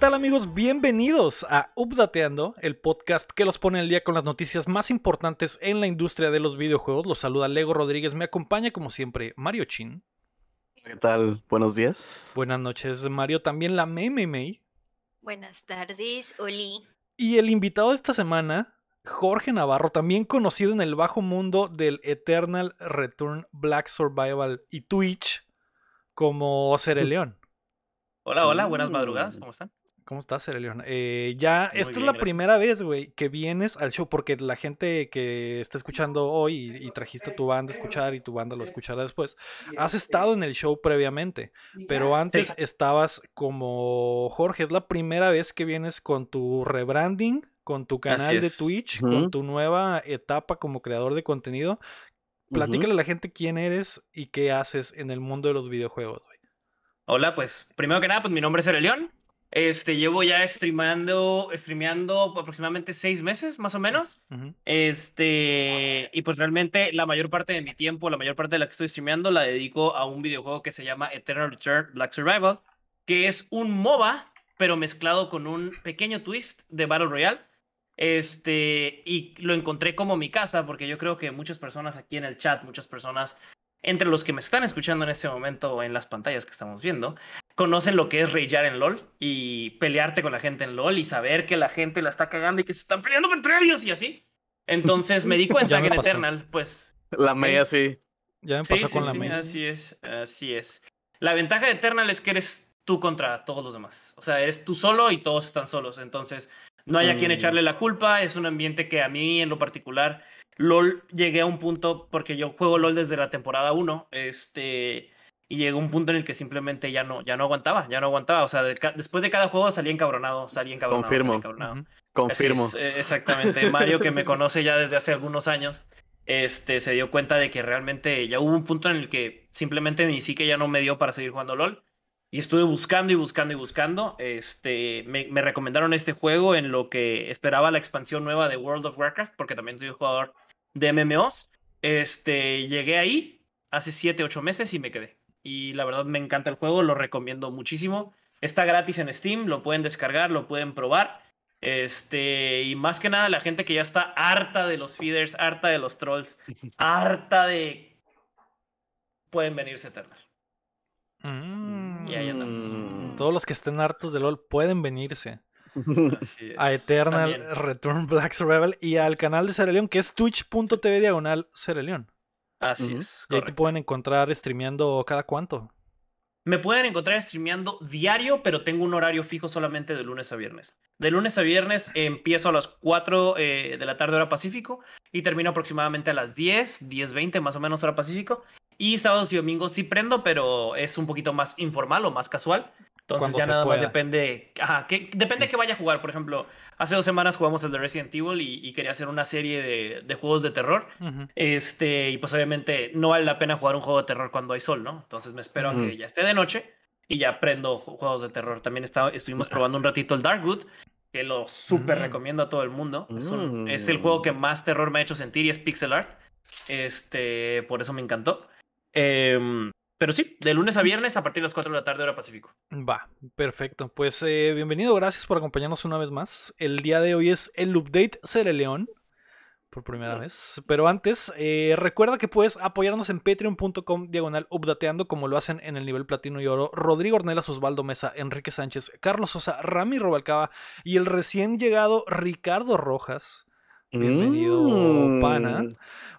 ¿Qué tal amigos? Bienvenidos a Updateando, el podcast que los pone al día con las noticias más importantes en la industria de los videojuegos. Los saluda Lego Rodríguez, me acompaña como siempre Mario Chin. ¿Qué tal? Buenos días. Buenas noches Mario, también la Meme May. Buenas tardes, Oli. Y el invitado de esta semana, Jorge Navarro, también conocido en el bajo mundo del Eternal Return Black Survival y Twitch como León. Hola, hola, buenas madrugadas, ¿cómo están? ¿Cómo estás, Serelion? Eh, ya, esta es la primera vez, güey, que vienes al show, porque la gente que está escuchando hoy y, trajiste tu banda a escuchar y tu banda lo escuchará después, has estado en el show previamente, pero antes estabas como Jorge, es la primera vez que vienes con tu rebranding, con tu canal de Twitch, con tu nueva etapa como creador de contenido. Platícale a la gente quién eres y qué haces en el mundo de los videojuegos, güey. Hola, pues primero que nada, pues mi nombre es León. Este, llevo ya streamando, streameando aproximadamente seis meses, más o menos. Este, y pues realmente la mayor parte de mi tiempo, la mayor parte de la que estoy streameando, la dedico a un videojuego que se llama Eternal Return Black Survival, que es un MOBA, pero mezclado con un pequeño twist de Battle Royale. Este, y lo encontré como mi casa, porque yo creo que muchas personas aquí en el chat, muchas personas entre los que me están escuchando en este momento en las pantallas que estamos viendo, conocen lo que es ragear en LOL y pelearte con la gente en LOL y saber que la gente la está cagando y que se están peleando entre ellos y así. Entonces me di cuenta que en Eternal, pues. La media sí. Ya me pasó con la media. Así es, así es. La ventaja de Eternal es que eres tú contra todos los demás. O sea, eres tú solo y todos están solos. Entonces, no hay a quien mm. echarle la culpa. Es un ambiente que a mí, en lo particular, LOL llegué a un punto, porque yo juego LOL desde la temporada 1, este, y llegó un punto en el que simplemente ya no, ya no aguantaba, ya no aguantaba. O sea, después de cada juego salía encabronado, salía encabronado. Confirmo. encabronado. Confirmo. Eh, exactamente. Mario, que me conoce ya desde hace algunos años, este, se dio cuenta de que realmente ya hubo un punto en el que simplemente ni siquiera ya no me dio para seguir jugando LOL. Y estuve buscando y buscando y buscando. Este, me, me, recomendaron este juego en lo que esperaba la expansión nueva de World of Warcraft, porque también soy jugador de MMOs. Este, llegué ahí hace 7, 8 meses y me quedé. Y la verdad me encanta el juego, lo recomiendo muchísimo. Está gratis en Steam, lo pueden descargar, lo pueden probar. Este, y más que nada la gente que ya está harta de los feeders, harta de los trolls, harta de... Pueden venirse Eternal. Mm. Y ahí andamos. Todos los que estén hartos de LOL pueden venirse a Eternal Return Black Rebel y al canal de Sereleon que es twitch.tv diagonal Sereleon. Así es. Y ahí te pueden encontrar streameando cada cuánto. Me pueden encontrar streameando diario, pero tengo un horario fijo solamente de lunes a viernes. De lunes a viernes empiezo a las 4 eh, de la tarde hora Pacífico y termino aproximadamente a las 10, 10.20 más o menos hora Pacífico. Y sábados y domingos sí prendo, pero es un poquito más informal o más casual. Entonces ya nada más depende. Ajá, que, depende de que vaya a jugar. Por ejemplo, hace dos semanas jugamos el de Resident Evil y, quería hacer una serie de, juegos de terror. Este, y pues obviamente no vale la pena jugar un juego de terror cuando hay sol, ¿no? Entonces me espero a que ya esté de noche y ya prendo juegos de terror. También estuvimos probando un ratito el Darkwood, que lo súper mm. recomiendo a todo el mundo. Es, es, el juego que más terror me ha hecho sentir y es pixel art. Este, por eso me encantó. Eh, pero sí, de lunes a viernes a partir de las 4 de la tarde hora Pacífico. Va, perfecto. Pues eh, bienvenido, gracias por acompañarnos una vez más. El día de hoy es el update Cere León. Por primera vez. Pero antes, eh, recuerda que puedes apoyarnos en patreon.com diagonal updateando como lo hacen en el nivel platino y oro Rodrigo Ornelas, Osvaldo Mesa, Enrique Sánchez, Carlos Sosa, Rami Robalcaba y el recién llegado Ricardo Rojas. Bienvenido, mm. pana.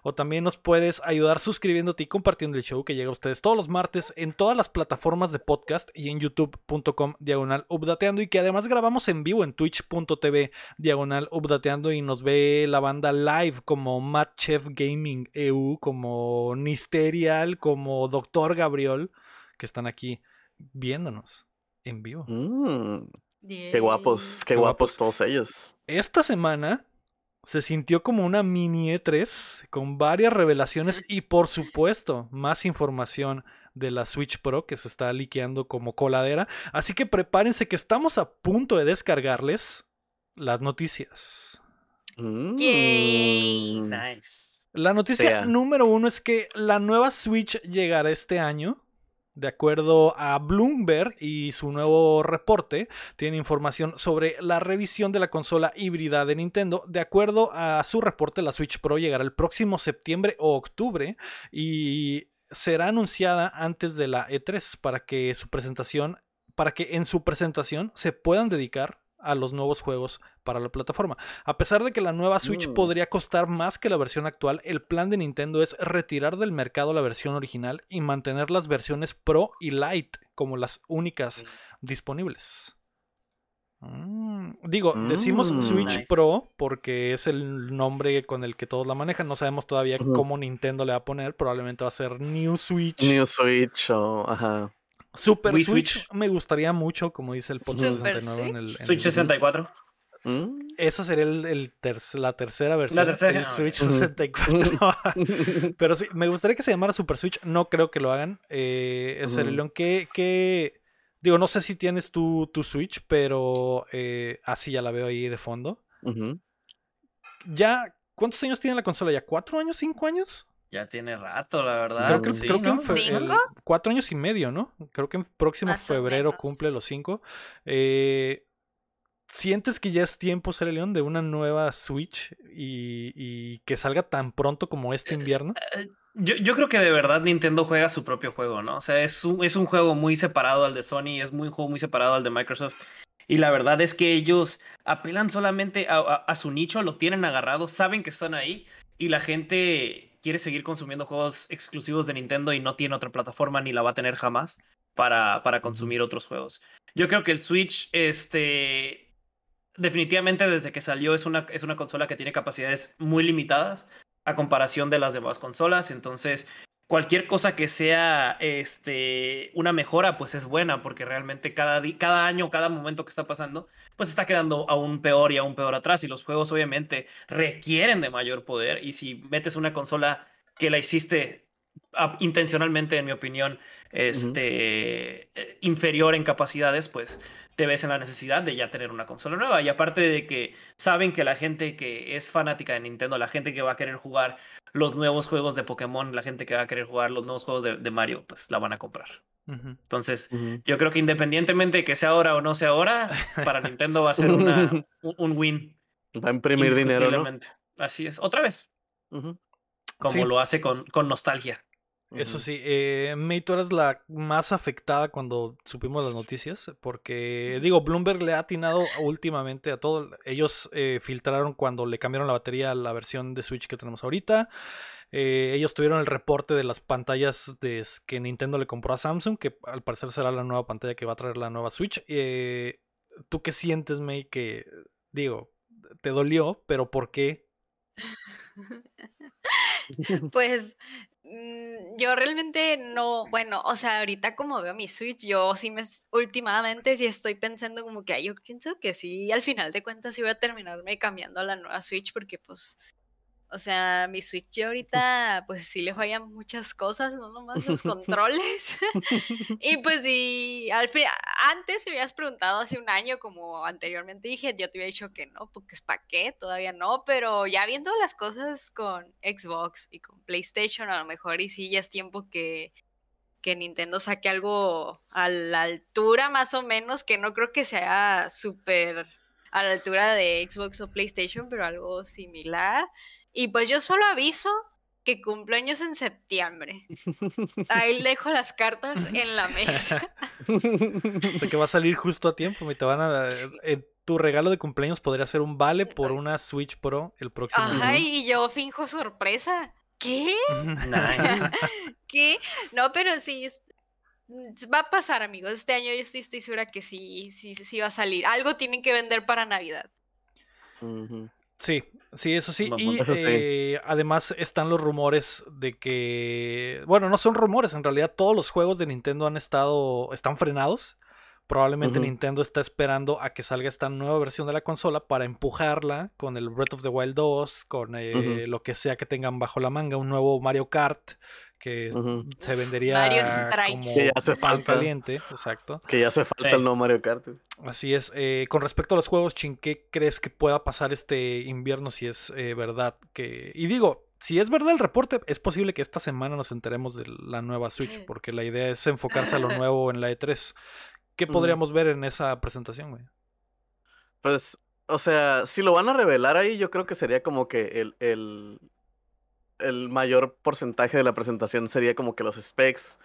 O también nos puedes ayudar suscribiéndote y compartiendo el show que llega a ustedes todos los martes en todas las plataformas de podcast y en youtube.com diagonal updateando y que además grabamos en vivo en twitch.tv diagonal updateando y nos ve la banda live como Matt Chef Gaming EU, como Nisterial, como Doctor Gabriel, que están aquí viéndonos en vivo. Mm. Qué guapos, qué, guapos todos ellos. Esta semana se sintió como una mini E3 con varias revelaciones y por supuesto más información de la Switch Pro que se está liqueando como coladera. Así que prepárense que estamos a punto de descargarles las noticias. Yay. Nice. La noticia número uno es que la nueva Switch llegará este año. De acuerdo a Bloomberg y su nuevo reporte, tiene información sobre la revisión de la consola híbrida de Nintendo. De acuerdo a su reporte, la Switch Pro llegará el próximo septiembre o octubre y será anunciada antes de la E3 para que su presentación, para que en su presentación se puedan dedicar a los nuevos juegos para la plataforma. A pesar de que la nueva Switch Mm. podría costar más que la versión actual, el plan de Nintendo es retirar del mercado la versión original y mantener las versiones Pro y Lite como las únicas disponibles. Mm, Digo, decimos Mm, Switch nice. Pro porque es el nombre con el que todos la manejan. No sabemos todavía cómo Nintendo le va a poner. Probablemente va a ser New Switch. New Switch o. Ajá. Super Wii Switch. Switch. me gustaría mucho, como dice el Super 69 en el, en Switch el- 64. Mm. Esa sería el, el ter- la tercera versión. La tercera, el Switch ok. 64. Pero sí, me gustaría que se llamara Super Switch. No creo que lo hagan. Eh. Cerelón, ¿qué, qué- Digo, no sé si tienes tu, tu Switch, pero eh, así ya la veo ahí de fondo. Ya, ¿cuántos años tiene la consola? ¿Ya cuatro años? ¿Cinco años? Ya tiene rato, la verdad. creo que, Sí, creo que en ¿Cinco? cuatro años y medio, ¿no? Creo que en próximo Más febrero cumple los cinco. Eh, ¿Sientes que ya es tiempo, Sere León, de una nueva Switch y, y que salga tan pronto como este invierno? Yo, yo creo que de verdad Nintendo juega su propio juego, ¿no? O sea, es un, es un juego muy separado al de Sony, es muy, un juego muy separado al de Microsoft. Y la verdad es que ellos apelan solamente a, a- a su nicho, lo tienen agarrado, saben que están ahí y la gente quiere seguir consumiendo juegos exclusivos de Nintendo y no tiene otra plataforma ni la va a tener jamás para, para consumir otros juegos. Yo creo que el Switch, este, definitivamente desde que salió es una, es una consola que tiene capacidades muy limitadas a comparación de las demás consolas. Entonces, cualquier cosa que sea este, una mejora, pues es buena, porque realmente cada, cada año, cada momento que está pasando, pues está quedando aún peor y aún peor atrás. Y los juegos obviamente requieren de mayor poder. Y si metes una consola que la hiciste intencionalmente, en mi opinión, este, eh, inferior en capacidades, pues te ves en la necesidad de ya tener una consola nueva. Y aparte de que saben que la gente que es fanática de Nintendo, la gente que va a querer jugar los nuevos juegos de Pokémon, la gente que va a querer jugar los nuevos juegos de, de Mario, pues la van a comprar. Entonces, yo creo que independientemente de que sea ahora o no sea ahora, para Nintendo va a ser una, un, un win. Va a imprimir dinero. Así es. Otra vez, como Sí. lo hace con, con nostalgia. Eso sí, eh, May, tú eres la más afectada cuando supimos las noticias, porque digo, Bloomberg le ha atinado últimamente a todo. Ellos eh, filtraron cuando le cambiaron la batería a la versión de Switch que tenemos ahorita. Eh, ellos tuvieron el reporte de las pantallas de, que Nintendo le compró a Samsung, que al parecer será la nueva pantalla que va a traer la nueva Switch. Eh, ¿Tú qué sientes, May? Que, digo, te dolió, pero ¿por qué? Pues yo realmente no, bueno, o sea, ahorita como veo mi Switch, yo sí me, últimamente sí estoy pensando como que, ay, yo pienso que sí, al final de cuentas sí voy a terminarme cambiando a la nueva Switch porque pues, o sea, mi Switch ahorita pues sí le fallan muchas cosas, no nomás los controles. Y pues sí, al fin, antes me hubieras preguntado hace un año, como anteriormente dije, yo te hubiera dicho que no, porque es para qué, todavía no, pero ya viendo las cosas con Xbox y con PlayStation, a lo mejor y sí ya es tiempo que, que Nintendo saque algo a la altura más o menos, que no creo que sea súper a la altura de Xbox o PlayStation, pero algo similar. Y pues yo solo aviso que cumpleaños en septiembre. Ahí dejo las cartas en la mesa. Que va a salir justo a tiempo. Me te van a. eh, tu regalo de cumpleaños podría ser un vale por una Switch Pro el próximo Ajá, año. y yo finjo sorpresa. ¿Qué? Nice. ¿Qué? No, pero sí, es- va a pasar, amigos. Este año yo sí estoy segura que sí, sí, sí va a salir. Algo tienen que vender para Navidad. Ujú. Sí, sí, eso sí. Y eh, además están los rumores de que. Bueno, no son rumores, en realidad todos los juegos de Nintendo han estado. están frenados. Probablemente. Nintendo está esperando a que salga esta nueva versión de la consola para empujarla con el Breath of the Wild 2, con eh, lo que sea que tengan bajo la manga, un nuevo Mario Kart que se vendería Mario Strikes. como Que ya hace falta. caliente, exacto. Que ya hace falta Sí. el nuevo Mario Kart. Así es. Eh, con respecto a los juegos, Chin, ¿qué crees que pueda pasar este invierno si es eh, verdad que... Y digo, si es verdad el reporte, es posible que esta semana nos enteremos de la nueva Switch, porque la idea es enfocarse a lo nuevo en la E3. ¿Qué podríamos ver en esa presentación, güey? Pues, o sea, si lo van a revelar ahí, yo creo que sería como que el, el, el mayor porcentaje de la presentación sería como que los specs,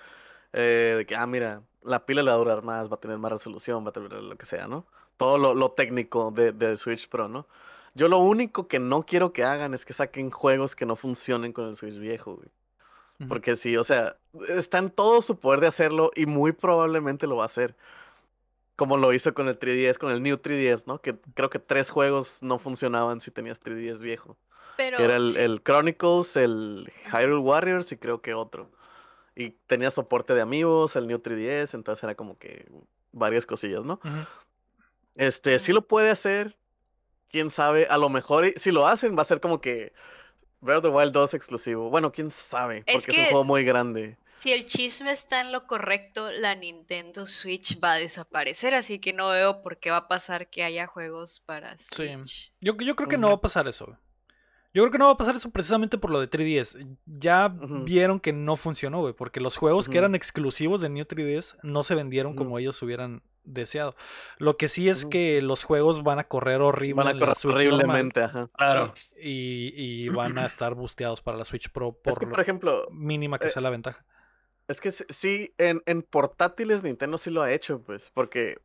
eh, de que, ah, mira, la pila le va a durar más, va a tener más resolución, va a tener lo que sea, ¿no? Todo lo, lo técnico de, de Switch Pro, ¿no? Yo lo único que no quiero que hagan es que saquen juegos que no funcionen con el Switch viejo, güey. Porque sí, o sea, está en todo su poder de hacerlo y muy probablemente lo va a hacer. Como lo hizo con el 3DS, con el New 3DS, ¿no? Que creo que tres juegos no funcionaban si tenías 3DS viejo. Pero... Era el, el, Chronicles, el Hyrule Warriors y creo que otro. Y tenía soporte de amigos, el New 3DS, entonces era como que varias cosillas, ¿no? Este, sí lo puede hacer, quién sabe, a lo mejor si lo hacen va a ser como que Breath of the Wild 2 exclusivo. Bueno, quién sabe, porque es, un juego muy grande. Si el chisme está en lo correcto, la Nintendo Switch va a desaparecer, así que no veo por qué va a pasar que haya juegos para Switch. Yo, yo creo que no va a pasar eso. Yo creo que no va a pasar eso precisamente por lo de 3DS. Ya vieron que no funcionó, güey, porque los juegos que eran exclusivos de New 3DS no se vendieron como ellos hubieran deseado. Lo que sí es que los juegos van a correr horrible. Van a correr horriblemente, ajá. Claro. Y, van a estar busteados para la Switch Pro por, es que, por ejemplo, mínima que eh, sea la ventaja. Es que sí, en, en portátiles Nintendo sí lo ha hecho, pues, porque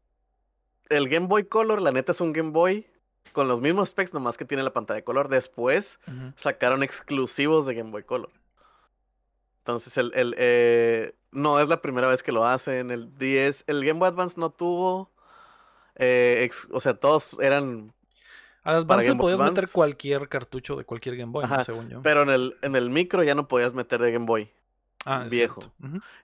el Game Boy Color, la neta es un Game Boy con los mismos specs, nomás que tiene la pantalla de color. Después sacaron exclusivos de Game Boy Color. Entonces, el, el eh, no es la primera vez que lo hacen. El 10, el Game Boy Advance no tuvo. Eh, o sea, todos eran. Al Advance podías meter cualquier cartucho de cualquier Game Boy, según yo. Pero en el, en el micro ya no podías meter de Game Boy. Ah, viejo.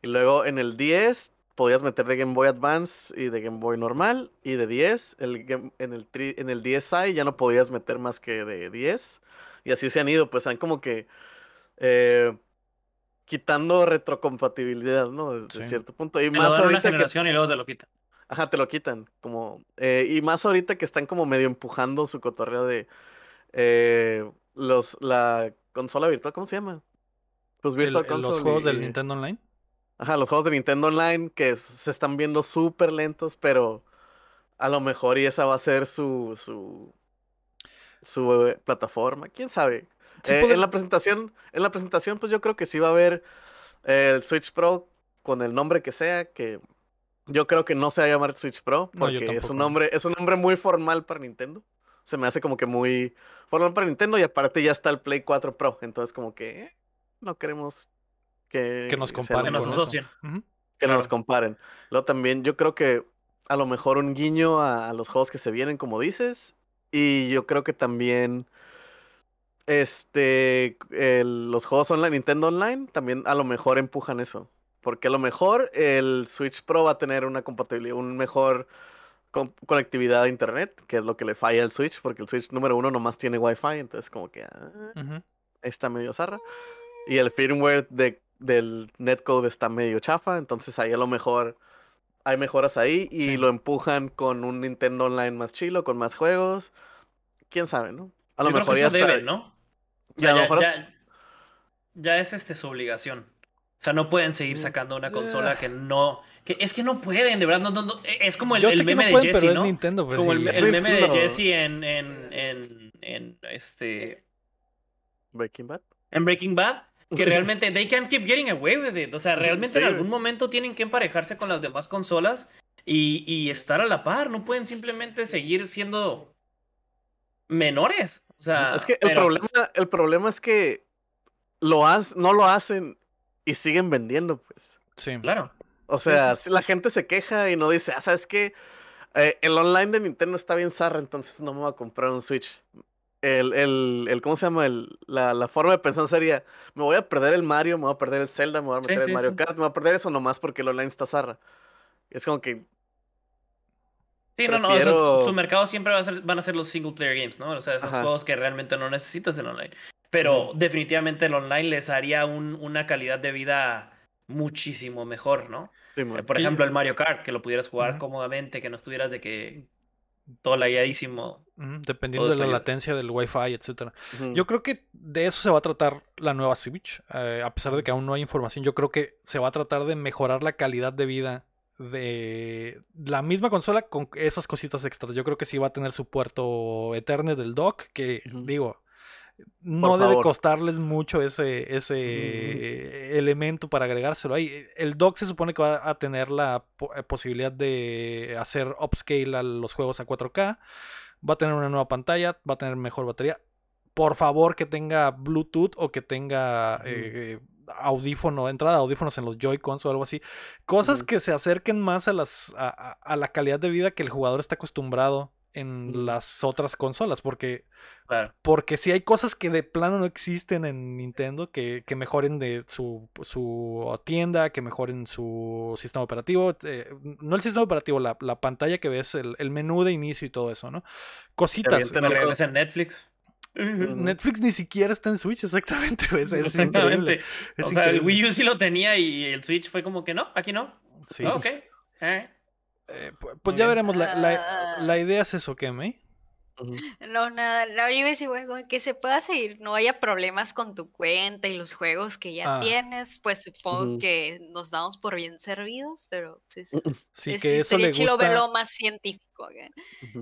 Y luego en el 10 podías meter de Game Boy Advance y de Game Boy normal. Y de 10, el en, el en el 10i ya no podías meter más que de 10. Y así se han ido, pues han como que eh, quitando retrocompatibilidad, ¿no? Desde cierto punto. Y más ahorita una generación y luego te lo quitan. Ajá, te lo quitan. Como, eh, y más ahorita que están como medio empujando su cotorreo de eh, los la consola virtual, ¿cómo se llama? Pues Virtual Console. Los juegos del Nintendo Online. Ajá, los juegos de Nintendo Online que se están viendo súper lentos, pero a lo mejor y esa va a ser su, su, su eh, plataforma, quién sabe. Eh, en la presentación, en la presentación, pues yo creo que sí va a haber el Switch Pro con el nombre que sea, que yo creo que no se va a llamar Switch Pro, porque es un nombre, es un nombre muy formal para Nintendo. Se me hace como que muy formal para Nintendo y aparte ya está el Play 4 Pro, entonces como que eh, no queremos que, nos comparen. Que nos asocien. Que nos comparen. Luego también yo creo que a lo mejor un guiño a, los juegos que se vienen, como dices. Y yo creo que también este los juegos online, Nintendo Online, también a lo mejor empujan eso. Porque a lo mejor el Switch Pro va a tener una compatibilidad, un mejor conectividad a internet, que es lo que le falla al Switch, porque el Switch número uno nomás tiene Wi-Fi, entonces como que ah, está medio zarra. Y el firmware de del netcode está medio chafa, entonces ahí a lo mejor hay mejoras ahí y lo empujan con un Nintendo Online más chilo, con más juegos. Quién sabe, ¿no? A lo mejor ya deben, ¿no? ya, ya, es este su obligación. O sea, no pueden seguir mm, sacando una consola que no. Que es que no pueden, de verdad. No, no, e, es como el, meme de Jesse, ¿no? Pues, como el, meme de Jesse en, en, en, en este. Breaking Bad. En Breaking Bad que realmente they can't keep getting away with it. O sea, realmente en algún momento tienen que emparejarse con las demás consolas y, y, estar a la par. No pueden simplemente seguir siendo menores. O sea, es que el, problema, el problema es que lo no lo hacen y siguen vendiendo, pues. Sí, claro. O sea, si la gente se queja y no dice, ah, ¿sabes qué? Eh, el online de Nintendo está bien zarra, entonces no me voy a comprar un Switch el, el, el, ¿cómo se llama? El, la, la, forma de pensar sería, me voy a perder el Mario, me voy a perder el Zelda, me voy a meter el Mario Kart, me voy a perder eso nomás porque el online está zarra. Es como que... Sí, no, no, su, mercado siempre va a ser, van a ser los single player games, ¿no? O sea, esos juegos que realmente no necesitas en online. Pero definitivamente el online les haría un, una calidad de vida muchísimo mejor, ¿no? Sí, Por ejemplo, el Mario Kart, que lo pudieras jugar cómodamente, que no estuvieras de que todo lagueadísimo. Ujú, Dependiendo Todo de la latencia del Wi-Fi, etcétera. Yo creo que de eso se va a tratar la nueva Switch. eh, a pesar de que aún no hay información, yo creo que se va a tratar de mejorar la calidad de vida de la misma consola con esas cositas extras. Yo creo que sí va a tener su puerto Ethernet del dock, que digo, no Por debe favor. costarles mucho ese, ese elemento para agregárselo ahí. El dock se supone que va a tener la eh, posibilidad de hacer upscale a los juegos a 4K. Va a tener una nueva pantalla, va a tener mejor batería. Por favor que tenga Bluetooth o que tenga Ujú. eh, audífono, entrada de audífonos en los Joy-Cons o algo así. Cosas que se acerquen más a, las, a la calidad de vida que el jugador está acostumbrado en las otras consolas. Porque Claro. porque si hay cosas que de plano no existen en Nintendo, que, que mejoren de su, su tienda, que mejoren su sistema operativo. eh, no el sistema operativo, la, la pantalla que ves, el, el menú de inicio y todo eso, ¿no? Cositas. regresa en Netflix. Netflix ni siquiera está en Switch, exactamente. Es, es increíble. Exactamente. es o sea, el. Wii U sí lo tenía y el Switch fue como que no, aquí no. Sí. Ok. Eh. Eh, pu- pues ya bien. veremos. La, la- Ah. la idea es eso, ¿qué, May? Ujú. No, nada, la única es igual que se pueda seguir, no haya problemas con tu cuenta y los juegos que ya Ah. tienes, pues supongo que nos damos por bien servidos, pero sí, sí, Sí, es- que eso estaría le chido gusta. verlo más científico.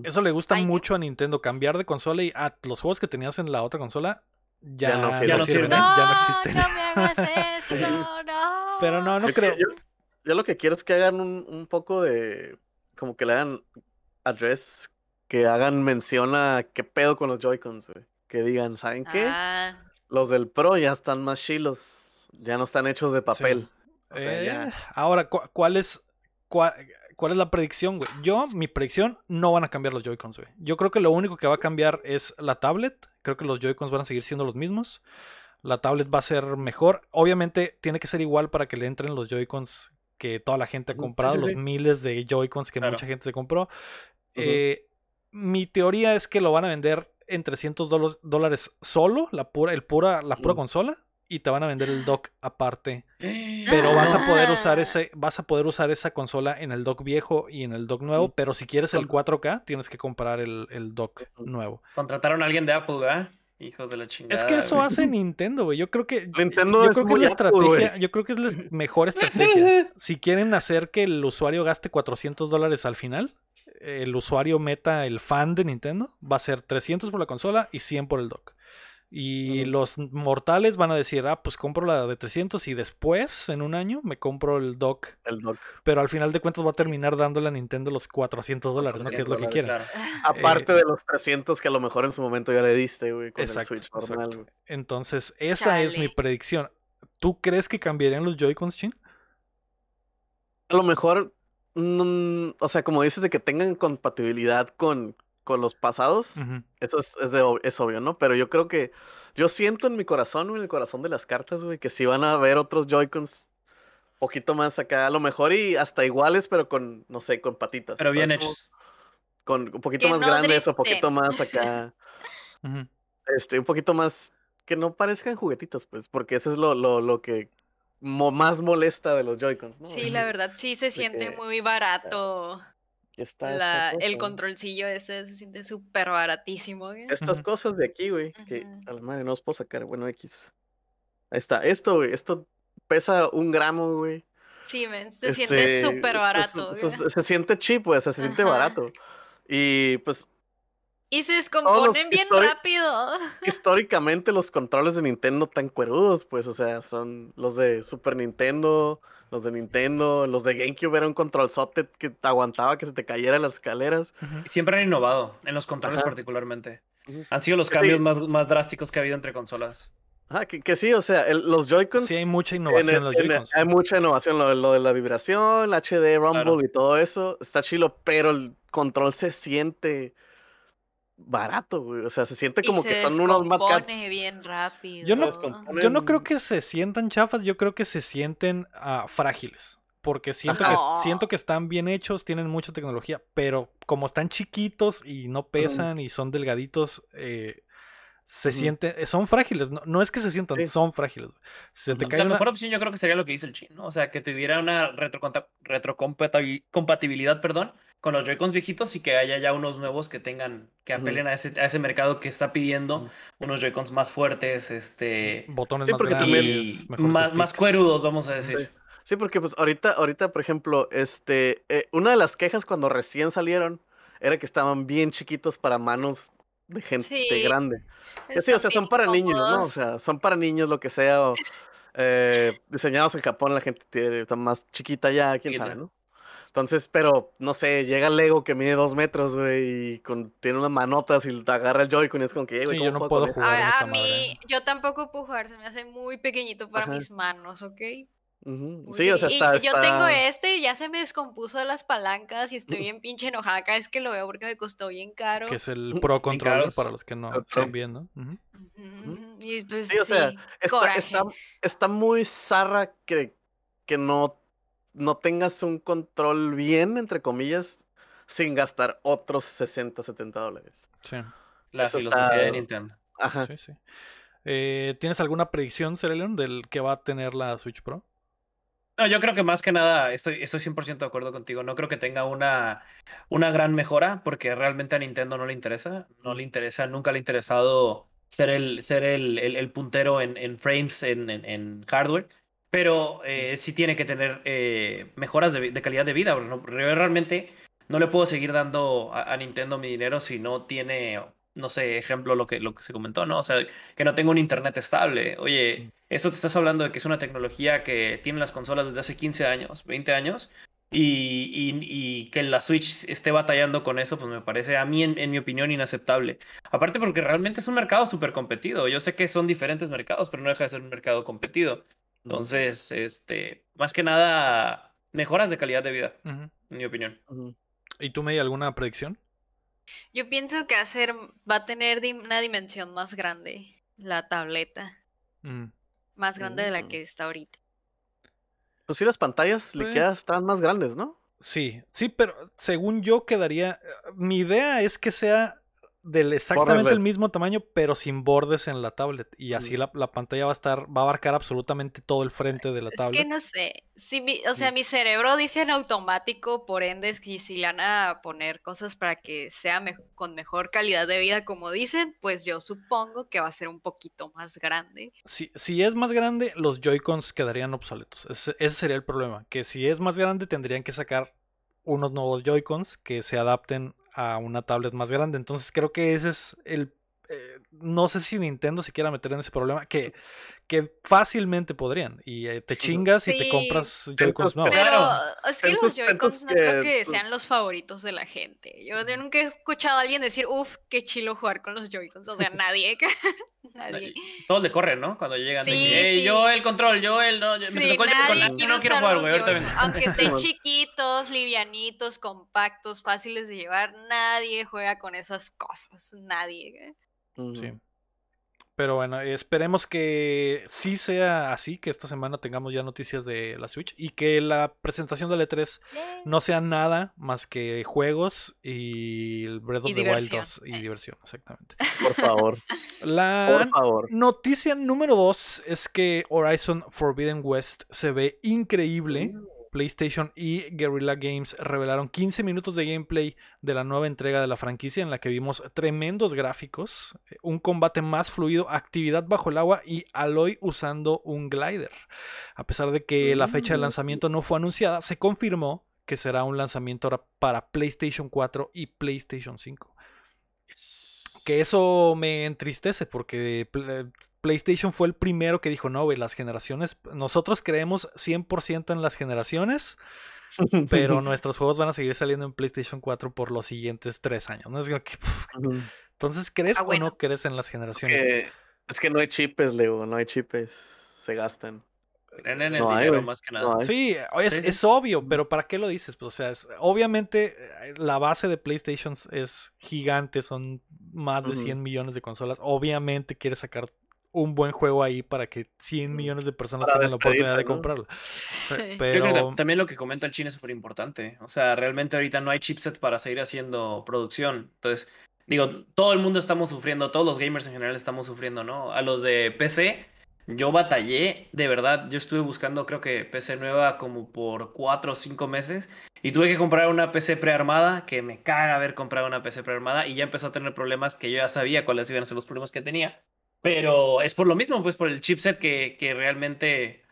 Eso le gusta mucho a Nintendo, cambiar de consola y ah, los juegos que tenías en la otra consola ya, Ya no sirven. Ya no sirven. ¿eh? No, ya no existen. no me hagas esto, no. Pero no, no creo. yo- yo lo que quiero es que hagan un, un poco de. Como que le hagan address, que hagan mención a qué pedo con los Joy-Cons, güey. Que digan, ¿saben qué? Ah, Los del Pro ya están más chilos. Ya no están hechos de papel. O sea, Eh, ya. Ahora, cu- ¿cuál es, cua- cuál es la predicción, güey? Yo, mi predicción, no van a cambiar los Joy-Cons, güey. Yo creo que lo único que va a cambiar es la tablet. Creo que los Joy-Cons van a seguir siendo los mismos. La tablet va a ser mejor. Obviamente, tiene que ser igual para que le entren los Joy-Cons que toda la gente ha sí, comprado, sí, los miles de Joy-Cons que Claro. mucha gente se compró. Eh, mi teoría es que lo van a vender en 300 dolos- dólares solo, la pura, el pura, la pura consola, y te van a vender el dock aparte pero vas a poder usar Ah. ese vas a poder usar esa consola en el dock viejo y en el dock nuevo pero si quieres el Con- 4K tienes que comprar el, el dock nuevo Contrataron a alguien de Apple, ¿verdad? Hijos de la chingada. es que eso güey. hace Nintendo güey yo creo que Nintendo yo es creo que es la estrategia güey. yo creo que es la mejor estrategia si quieren hacer que el usuario gaste 400 dólares al final el usuario meta el fan de Nintendo va a ser 300 por la consola y 100 por el dock y los mortales van a decir, ah, pues compro la de 300 y después, en un año, me compro el dock El dock. pero al final de cuentas va a terminar dándole a Nintendo los 400 dólares, ¿no? Que es lo que 400 quieren. claro. Aparte de los 300 que a lo mejor en su momento ya le diste, güey, con Eh, Exacto, el Switch normal, güey. Entonces, esa es mi predicción. ¿Tú crees que cambiarían los Joy-Cons, Chin? A lo mejor, mm, o sea, como dices de que tengan compatibilidad con, con los pasados, eso es, es, de es obvio, ¿no? Pero yo creo que, yo siento en mi corazón, en el corazón de las cartas, güey, que sí van a haber otros Joy-Cons poquito más acá, a lo mejor y hasta iguales, pero con, no sé, con patitas. Pero bien hechos. Con un poquito Que más no grandes o poquito driften. más acá, este, un poquito más, que no parezcan juguetitos, pues, porque eso es lo, lo, lo que mo- más molesta de los Joy-Cons, ¿no? Sí, la verdad, sí se siente que- muy barato. Está La, el controlcillo ese se siente súper baratísimo. ¿eh? Estas cosas de aquí, güey, que a la madre no os puedo sacar, bueno, X. Ahí está, esto, güey, esto pesa un gramo, güey. Sí, men, se Este, siente súper se- barato. Se, se- se siente cheap, güey, se siente Ajá. barato. Y pues Y se descomponen bien rápido. históricamente los controles de Nintendo tan cuerudos, pues, o sea, son los de Super Nintendo, los de Nintendo, los de GameCube era un control socket que te aguantaba que se te cayera las escaleras. Siempre han innovado, en los controles Ajá. particularmente. Han sido los Sí. cambios más, más drásticos que ha habido entre consolas. Ah, que, que sí, o sea, el- los Joy-Cons Sí, hay mucha En innovación el- en los Joy-Cons. hay mucha innovación, lo, de- lo de la vibración, el HD Rumble Claro. y todo eso, está chilo, pero el control se siente barato, güey. O sea, se siente Y como se que son unos Mad Cats. descompone bien rápido. Yo no-. Yo no creo que se sientan chafas, yo creo que se sienten ah, frágiles. Porque siento que, siento que están bien hechos, tienen mucha tecnología, pero como están chiquitos y no pesan y son delgaditos, eh, se sienten, eh, son frágiles, no, no es que se sientan, Sí. son frágiles. Se te cae La una- mejor opción yo creo que sería lo que dice el chino, o sea, que tuviera una retrocompatibilidad, perdón, con los Joy-Cons viejitos y que haya ya unos nuevos que tengan, que apelen a, ese, a ese mercado que está pidiendo unos Joy-Cons más fuertes, este, Botones Sí, más porque grandes, más, más cuerudos, vamos a decir. Sí. Sí, porque pues ahorita, ahorita, por ejemplo, este, eh, una de las quejas cuando recién salieron era que estaban bien chiquitos para manos de gente Sí, grande. Sí, o sea, son para niños, ¿no? O sea, son para niños, lo que sea. o, eh, diseñados en Japón, la gente tiene, está más chiquita ya, quién sabe, ¿no? Entonces, pero, no sé, llega Lego que mide dos metros, güey, y con, tiene unas manotas y te agarra el Joy-Con y es como que, "Eh, güey, Sí, ¿cómo yo no puedo jugar. A, a mí, madre. yo tampoco puedo jugar, se me hace muy pequeñito para Ajá. mis manos, ¿ok? esto?" Ujú. Muy Sí, o sea, está, y yo tengo este y ya se me descompuso las palancas y estoy bien pinche enojada cada vez que lo veo porque me costó bien caro. Que es el Pro Controller para los que no Pro. están viendo. Ujú, Y pues Sí, o sea, sí, está, coraje. está, está muy zarra que, que no, no tengas un control bien, entre comillas, sin gastar otros 60, 70 dólares. Sí, La Eso filosofía está- de Nintendo. Ajá. sí, sí. Eh, ¿Tienes alguna predicción, Cereleon, del que va a tener la Switch Pro? No, yo creo que más que nada estoy, estoy 100% de acuerdo contigo. No creo que tenga una, una gran mejora porque realmente a Nintendo no le interesa. No le interesa, nunca le ha interesado ser el, ser el, el- el puntero en, en frames, en, en- en hardware. Pero eh, sí tiene que tener eh, mejoras de, calidad de vida. no- re- realmente no le puedo seguir dando a, Nintendo mi dinero si no tiene, no sé, ejemplo lo que, lo que se comentó, ¿no? O sea, que no tengo un internet estable. Oye, eso te estás hablando de que es una tecnología que tienen las consolas desde hace 15 años, 20 años, y, y- y que la Switch esté batallando con eso, pues me parece a mí, en, en mi opinión, inaceptable. Aparte porque realmente es un mercado súper competido. Yo sé que son diferentes mercados, pero no deja de ser un mercado competido. Entonces, este, más que nada, mejoras de calidad de vida, en mi opinión. ¿Y tú, May, alguna predicción? Yo pienso que va a, ser- va a tener dim- una dimensión más grande la tableta, Mm. más grande de la Mm. que está ahorita. Pues sí, las pantallas Sí. liqueadas están más grandes, ¿no? Sí, sí, pero según yo quedaría. eh, Mi idea es que sea del exactamente el mismo tamaño, pero sin bordes en la tablet. Y así Mm. la, la pantalla va a estar, va a abarcar absolutamente todo el frente de la Es que tablet. no sé, si mi- o sea, mi cerebro dice en automático, por ende, es que si le van a poner cosas para que sea me- con mejor calidad de vida, como dicen, pues yo supongo que va a ser un poquito más grande. Si, si es más grande, los Joy-Cons quedarían obsoletos. Ese, ese sería el problema. Que si es más grande, tendrían que sacar unos nuevos Joy-Cons que se adapten a una tablet más grande. Entonces creo que ese es el... eh, no sé si Nintendo se quiera meter en ese problema, que, que fácilmente podrían. Y eh, te chingas y te compras Joy-Cons nuevos. Pero Claro. es que los Joy-Cons no creo que sean los favoritos de la gente. Yo, yo nunca he escuchado a alguien decir, uff, qué chilo jugar con los Joy-Cons. O sea, nadie. nadie. Todos le corren, ¿no? Cuando llegan. de Sí, que, "Ey, sí. yo el control, yo el. No, me Sí, tocó el Joy-Con, nadie no quiero jugar, los güey. Ahorita Joy-Con. vengo. Aunque estén chiquitos, livianitos, compactos, fáciles de llevar, nadie juega con esas cosas. Nadie. Sí. Pero bueno, esperemos que sí sea así, que esta semana tengamos ya noticias de la Switch y que la presentación del E3 no sea nada más que juegos y el Breath of Y the diversión. Wild 2 y Eh. diversión, exactamente. Por favor, La por favor. noticia número 2 es que Horizon Forbidden West se ve increíble. PlayStation y Guerrilla Games revelaron 15 minutos de gameplay de la nueva entrega de la franquicia en la que vimos tremendos gráficos, eh, un combate más fluido, actividad bajo el agua y Aloy usando un glider. A pesar de que la fecha de Mm. lanzamiento no fue anunciada, se confirmó que será un lanzamiento para PlayStation 4 y PlayStation 5. Que eso me entristece porque pl- PlayStation fue el primero que dijo, no, güey, las generaciones, nosotros creemos 100% en las generaciones, pero nuestros juegos van a seguir saliendo en PlayStation 4 por los siguientes tres años. Entonces, ¿crees Ah, o no crees en las generaciones? Que- es que no hay chipes, Leo, no hay chipes. Se gastan. Creen en el No dinero más que nada. Sí, es, Sí, sí. es obvio, pero ¿para qué lo dices? Pues, o sea, es- obviamente eh, la base de PlayStation es gigante, son más de Ujú. 100 millones de consolas. Obviamente quiere sacar un buen juego ahí para que 100 millones de personas Para tengan la oportunidad de comprarlo. Sí. Yo creo que Pero ta- también lo que comenta el chino es súper importante. O sea, realmente ahorita no hay chipset para seguir haciendo producción. Entonces, digo, todo el mundo estamos sufriendo, todos los gamers en general estamos sufriendo, ¿no? A los de PC, yo batallé, de verdad, yo estuve buscando, creo que PC nueva como por cuatro o cinco meses Y tuve que comprar una PC prearmada, que me caga haber comprado una PC prearmada, y ya empezó a tener problemas que yo ya sabía cuáles iban a ser los problemas que tenía. Pero es por lo mismo, pues por el chipset que, que realmente,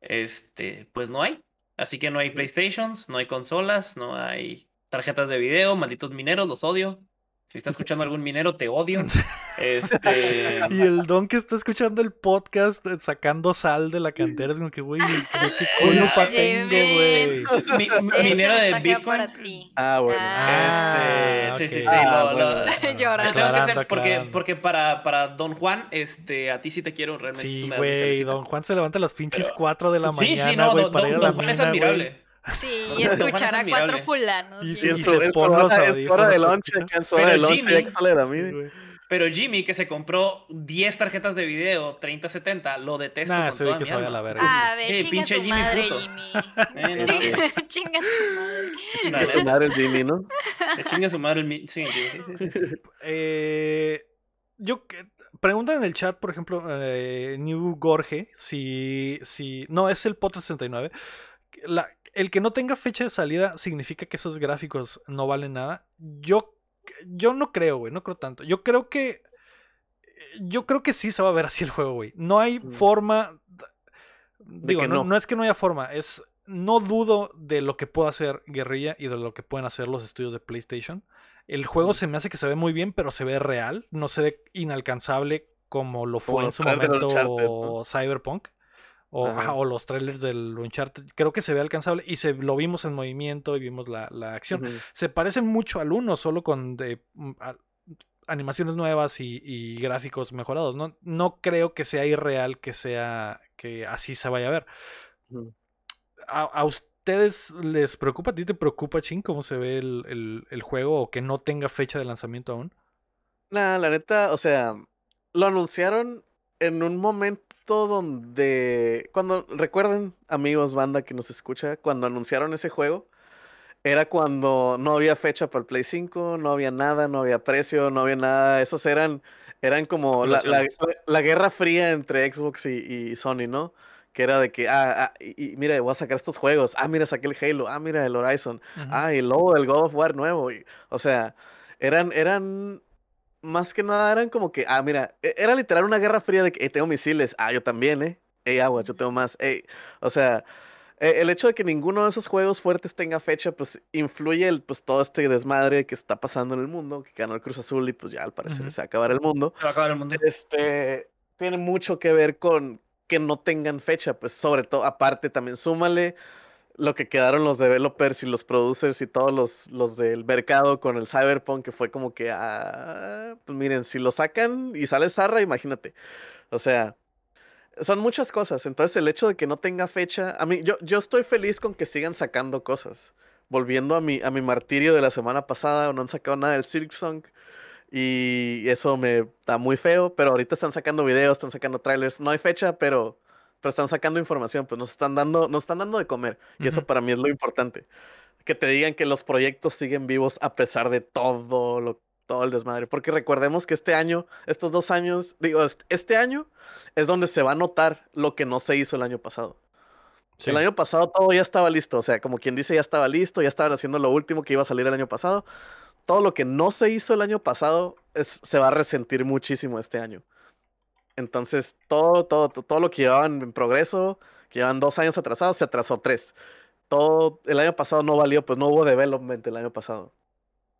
este, pues no hay. Así que no hay PlayStations, no hay consolas, no hay tarjetas de video, malditos mineros, los odio. Si está escuchando algún minero, te odio. Este. Y el don que está escuchando el podcast eh, sacando sal de la cantera es como que, güey, ¿de qué coño pa' tengo, güey? mi- minero de Bitcoin. para ti. Ah, bueno. Ah, Este, sí, sí, ok. sí. Ah, lo- bueno. lo Llorando. tengo que porque, porque para, para Don Juan, este, a ti sí te quiero realmente. Sí, güey, don Juan se levanta a las pinches 4 de la Sí, mañana, sí, no, güey, don, para ir a don- don Juan es mina, güey. admirable. Sí, y es escuchar a cuatro Y fulanos. sí, en y su, se en su pone los hora, en su hora de acá en su hora de Pero lunch, Jimmy-. Pero Jimmy, que se compró 10 tarjetas de video 3070, lo detesto Nah, con toda que mi alma. la verga. A ver, Eh, chinga pinche tu Jimmy madre, puto. Jimmy. Eh, no, Chinga, chinga tu madre. Es su madre el Jimmy, ¿no? Que chingue su madre el mi- Sí, sí, sí. Eh, yo que- preguntan en el chat, por ejemplo, eh, New Gorge, si, si no es el POT 69. La, el que no tenga fecha de salida significa que esos gráficos no valen nada. Yo, yo no creo, güey, no creo tanto. Yo creo que yo creo que sí se va a ver así el juego, güey. No hay Mm. forma. Digo, no, no. no es que no haya forma, es. No dudo de lo que pueda hacer Guerrilla y de lo que pueden hacer los estudios de PlayStation. El juego Mm. se me hace que se ve muy bien, pero se ve real. No se ve inalcanzable como lo fue Como en su momento. Cyberpunk. O, Ajá. ajá, o los trailers del Uncharted. Creo que se ve alcanzable y se lo vimos en movimiento y vimos la, la acción se parece mucho al 1, solo con de, mm, a- animaciones nuevas y, y gráficos mejorados. No, no creo que sea irreal que sea que así se vaya a ver. ¿A, a ustedes les preocupa? ¿A ti te preocupa, Chin, cómo se ve el, el- el juego o que no tenga fecha de lanzamiento aún? Nah, la neta, o sea, lo anunciaron en un momento donde, cuando, recuerden, amigos, banda que nos escucha, cuando anunciaron ese juego, era cuando no había fecha para el Play 5, no había nada, no había precio, no había nada, esos eran, eran como la, guerra fría entre Xbox y, y Sony, ¿no? Que era de que, ah, ah, y, y mira, voy a sacar estos juegos, ah, mira, saqué el Halo, ah, mira, el Horizon, Ujú. Ah, y el logo del God of War nuevo. y- o sea, eran, eran, más que nada eran como que, ah, mira, e- era literal una guerra fría de que, "Eh, tengo misiles, ah, yo también, ¿eh? Ey, aguas, yo tengo más, ey. O sea, e- el hecho de que ninguno de esos juegos fuertes tenga fecha, pues influye el, pues todo este desmadre que está pasando en el mundo, que ganó el Cruz Azul y pues ya al parecer se va a acabar el mundo. Se va a acabar el mundo. Este, tiene mucho que ver con que no tengan fecha, pues sobre todo, aparte también súmale lo que quedaron los developers y los producers y todos los, los del mercado con el Cyberpunk, que fue como que, ah, pues miren, si lo sacan y sale Zarra, imagínate. O sea, son muchas cosas. Entonces el hecho de que no tenga fecha, a mí, yo, yo estoy feliz con que sigan sacando cosas. Volviendo a mi, a mi martirio de la semana pasada, no han sacado nada del Silksong. Y eso me da muy feo, pero ahorita están sacando videos, están sacando trailers. No hay fecha, pero, pero están sacando información, pues nos están dando, nos están dando de comer. Y eso para mí es lo importante. Que te digan que los proyectos siguen vivos a pesar de todo lo, todo el desmadre. Porque recordemos que este año, estos dos años, digo, est- este año es donde se va a notar lo que no se hizo el año pasado. Sí. El año pasado todo ya estaba listo, o sea, como quien dice, ya estaba listo, ya estaban haciendo lo último que iba a salir el año pasado. Todo lo que no se hizo el año pasado es, se va a resentir muchísimo este año. Entonces, todo, todo, to- todo lo que llevaban en progreso, que llevan dos años atrasados, se atrasó tres. Todo el año pasado no valió, pues no hubo development el año pasado.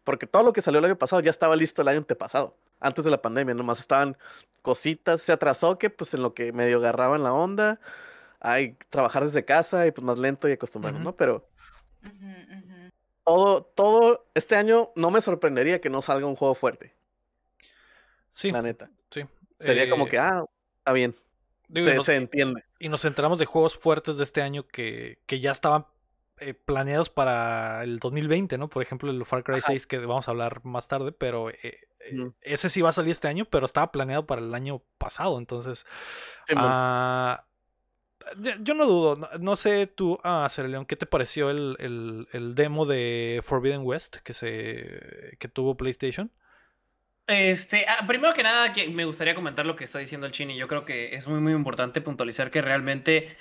Porque todo lo que salió el año pasado ya estaba listo el año antepasado, antes de la pandemia, nomás estaban cositas, se atrasó que pues en lo que medio agarraban la onda, hay trabajar desde casa y pues más lento y acostumbrarnos. ¿no? Pero todo, todo, este año no me sorprendería que no salga un juego fuerte, Sí, la neta. Sería como Eh, que, ah, está bien, digo, se, nos- se entiende. y nos enteramos de juegos fuertes de este año que, que ya estaban eh, planeados para el 2020, ¿no? Por ejemplo, el Far Cry Ajá. 6 que vamos a hablar más tarde, pero eh, ese sí va a salir este año, pero estaba planeado para el año pasado, entonces... Ah, yo, yo no dudo, no, no sé tú, ah, León, ¿qué te pareció el, el- el demo de Forbidden West que se que tuvo PlayStation? Este, ah, primero que nada, que me gustaría comentar lo que está diciendo el Chini. Yo creo que es muy, muy importante puntualizar que realmente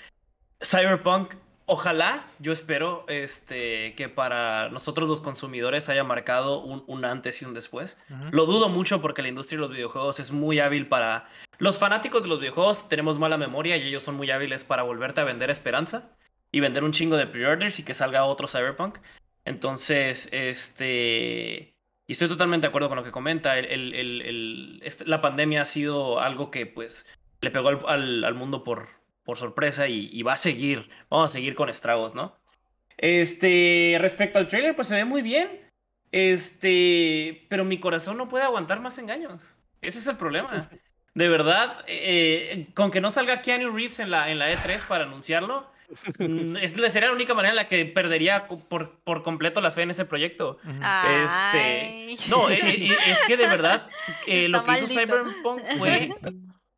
Cyberpunk ojalá, yo espero, este, que para nosotros los consumidores haya marcado un, un antes y un después. Lo dudo mucho porque la industria de los videojuegos es muy hábil para... Los fanáticos de los videojuegos tenemos mala memoria y ellos son muy hábiles para volverte a vender esperanza y vender un chingo de pre-orders y que salga otro Cyberpunk. Entonces, este... Y estoy totalmente de acuerdo con lo que comenta. El, el- este- la pandemia ha sido algo que pues le pegó al, al- al mundo por, por sorpresa y, y va a seguir. Vamos a seguir con estragos, ¿no? Este, respecto al trailer, pues se ve muy bien. Este, pero mi corazón no puede aguantar más engaños. Ese es el problema. De verdad, eh, con que no salga Keanu Reeves en la, en la E3 para anunciarlo, es, sería la única manera en la que perdería por, por completo la fe en ese proyecto. Ay. No, eh, eh, es que de verdad, eh, lo que hizo. Cyberpunk fue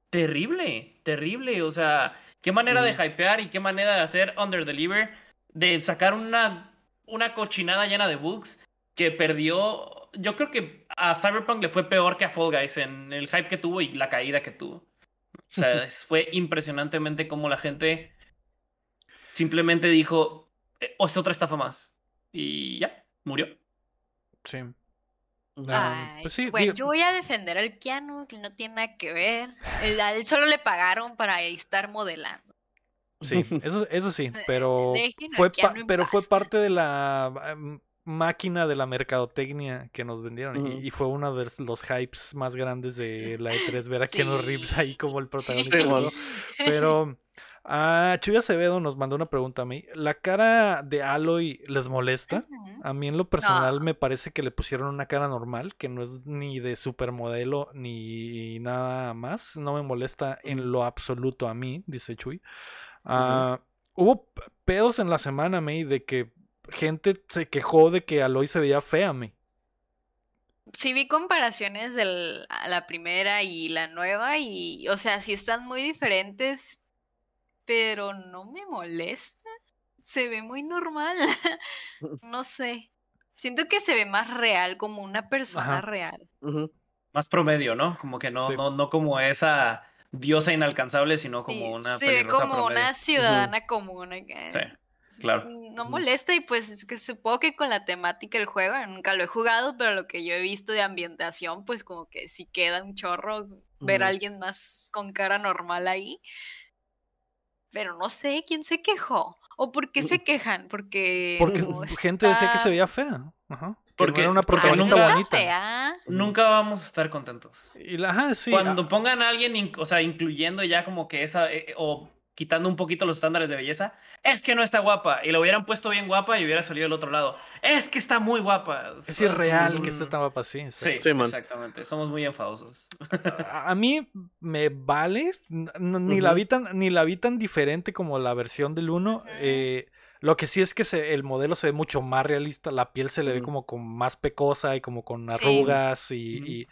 terrible, terrible. O sea, qué manera de hypear y qué manera de hacer under deliver, de sacar una, una cochinada llena de bugs que perdió. Yo creo que a Cyberpunk le fue peor que a Fall Guys en el hype que tuvo y la caída que tuvo. O sea, fue impresionantemente como la gente simplemente dijo, "Eh, "Oh, es otra estafa más. Y ya, murió. Sí. Ay, pues sí, bueno, digo- yo voy a defender al Keanu, que no tiene nada que ver. El- A él solo le pagaron para estar modelando. Sí, eso, eso sí, pero fue, Keanu pero fue parte de la em, máquina de la mercadotecnia que nos vendieron y- fue uno de los hypes más grandes de la E3 ver a Keanu Reeves Sí. ahí como el protagonista. juego. Pero ah, Chuy Acevedo nos mandó una pregunta a mí. ¿La cara de Aloy les molesta? A mí en lo personal No. me parece que le pusieron una cara normal, que no es ni de supermodelo ni nada más. No me molesta en lo absoluto a mí, dice Chuy. Ah, Hubo pedos en la semana, May, de que gente se quejó de que Aloy se veía fea, May. Sí vi comparaciones de la primera y la nueva y, o sea, sí están muy diferentes, pero no me molesta. Se ve muy normal. No sé. Siento que se ve más real, como una persona Ajá. real. Más promedio, ¿no? Como que no, Sí. no, no como esa diosa inalcanzable, sino Sí, como una se ve como promedio. una ciudadana común. acá. Sí, claro. No molesta y pues es que supongo que con la temática del juego, nunca lo he jugado, pero lo que yo he visto de ambientación, pues como que sí queda un chorro ver a alguien más con cara normal ahí. Pero no sé quién se quejó o por qué se quejan, porque Porque no gente decía que se veía fea. Ajá. Porque- no era una porque está bonita. fea. Nunca vamos a estar contentos. Y la- ajá, sí. Cuando ah, pongan a alguien, o sea, incluyendo ya como que esa, eh, o quitando un poquito los estándares de belleza, es que no está guapa. Y lo hubieran puesto bien guapa y hubiera salido del otro lado. Es que está muy guapa. es irreal que esté tan guapa así. Sí, Sí, exactamente. Somos muy enfadosos. A a mí me vale, ni, la vi tan, ni la vi tan diferente como la versión del 1. Ujú. eh, lo que sí es que se- el modelo se ve mucho más realista, la piel se le ve como con más pecosa y como con Sí. arrugas y, eh,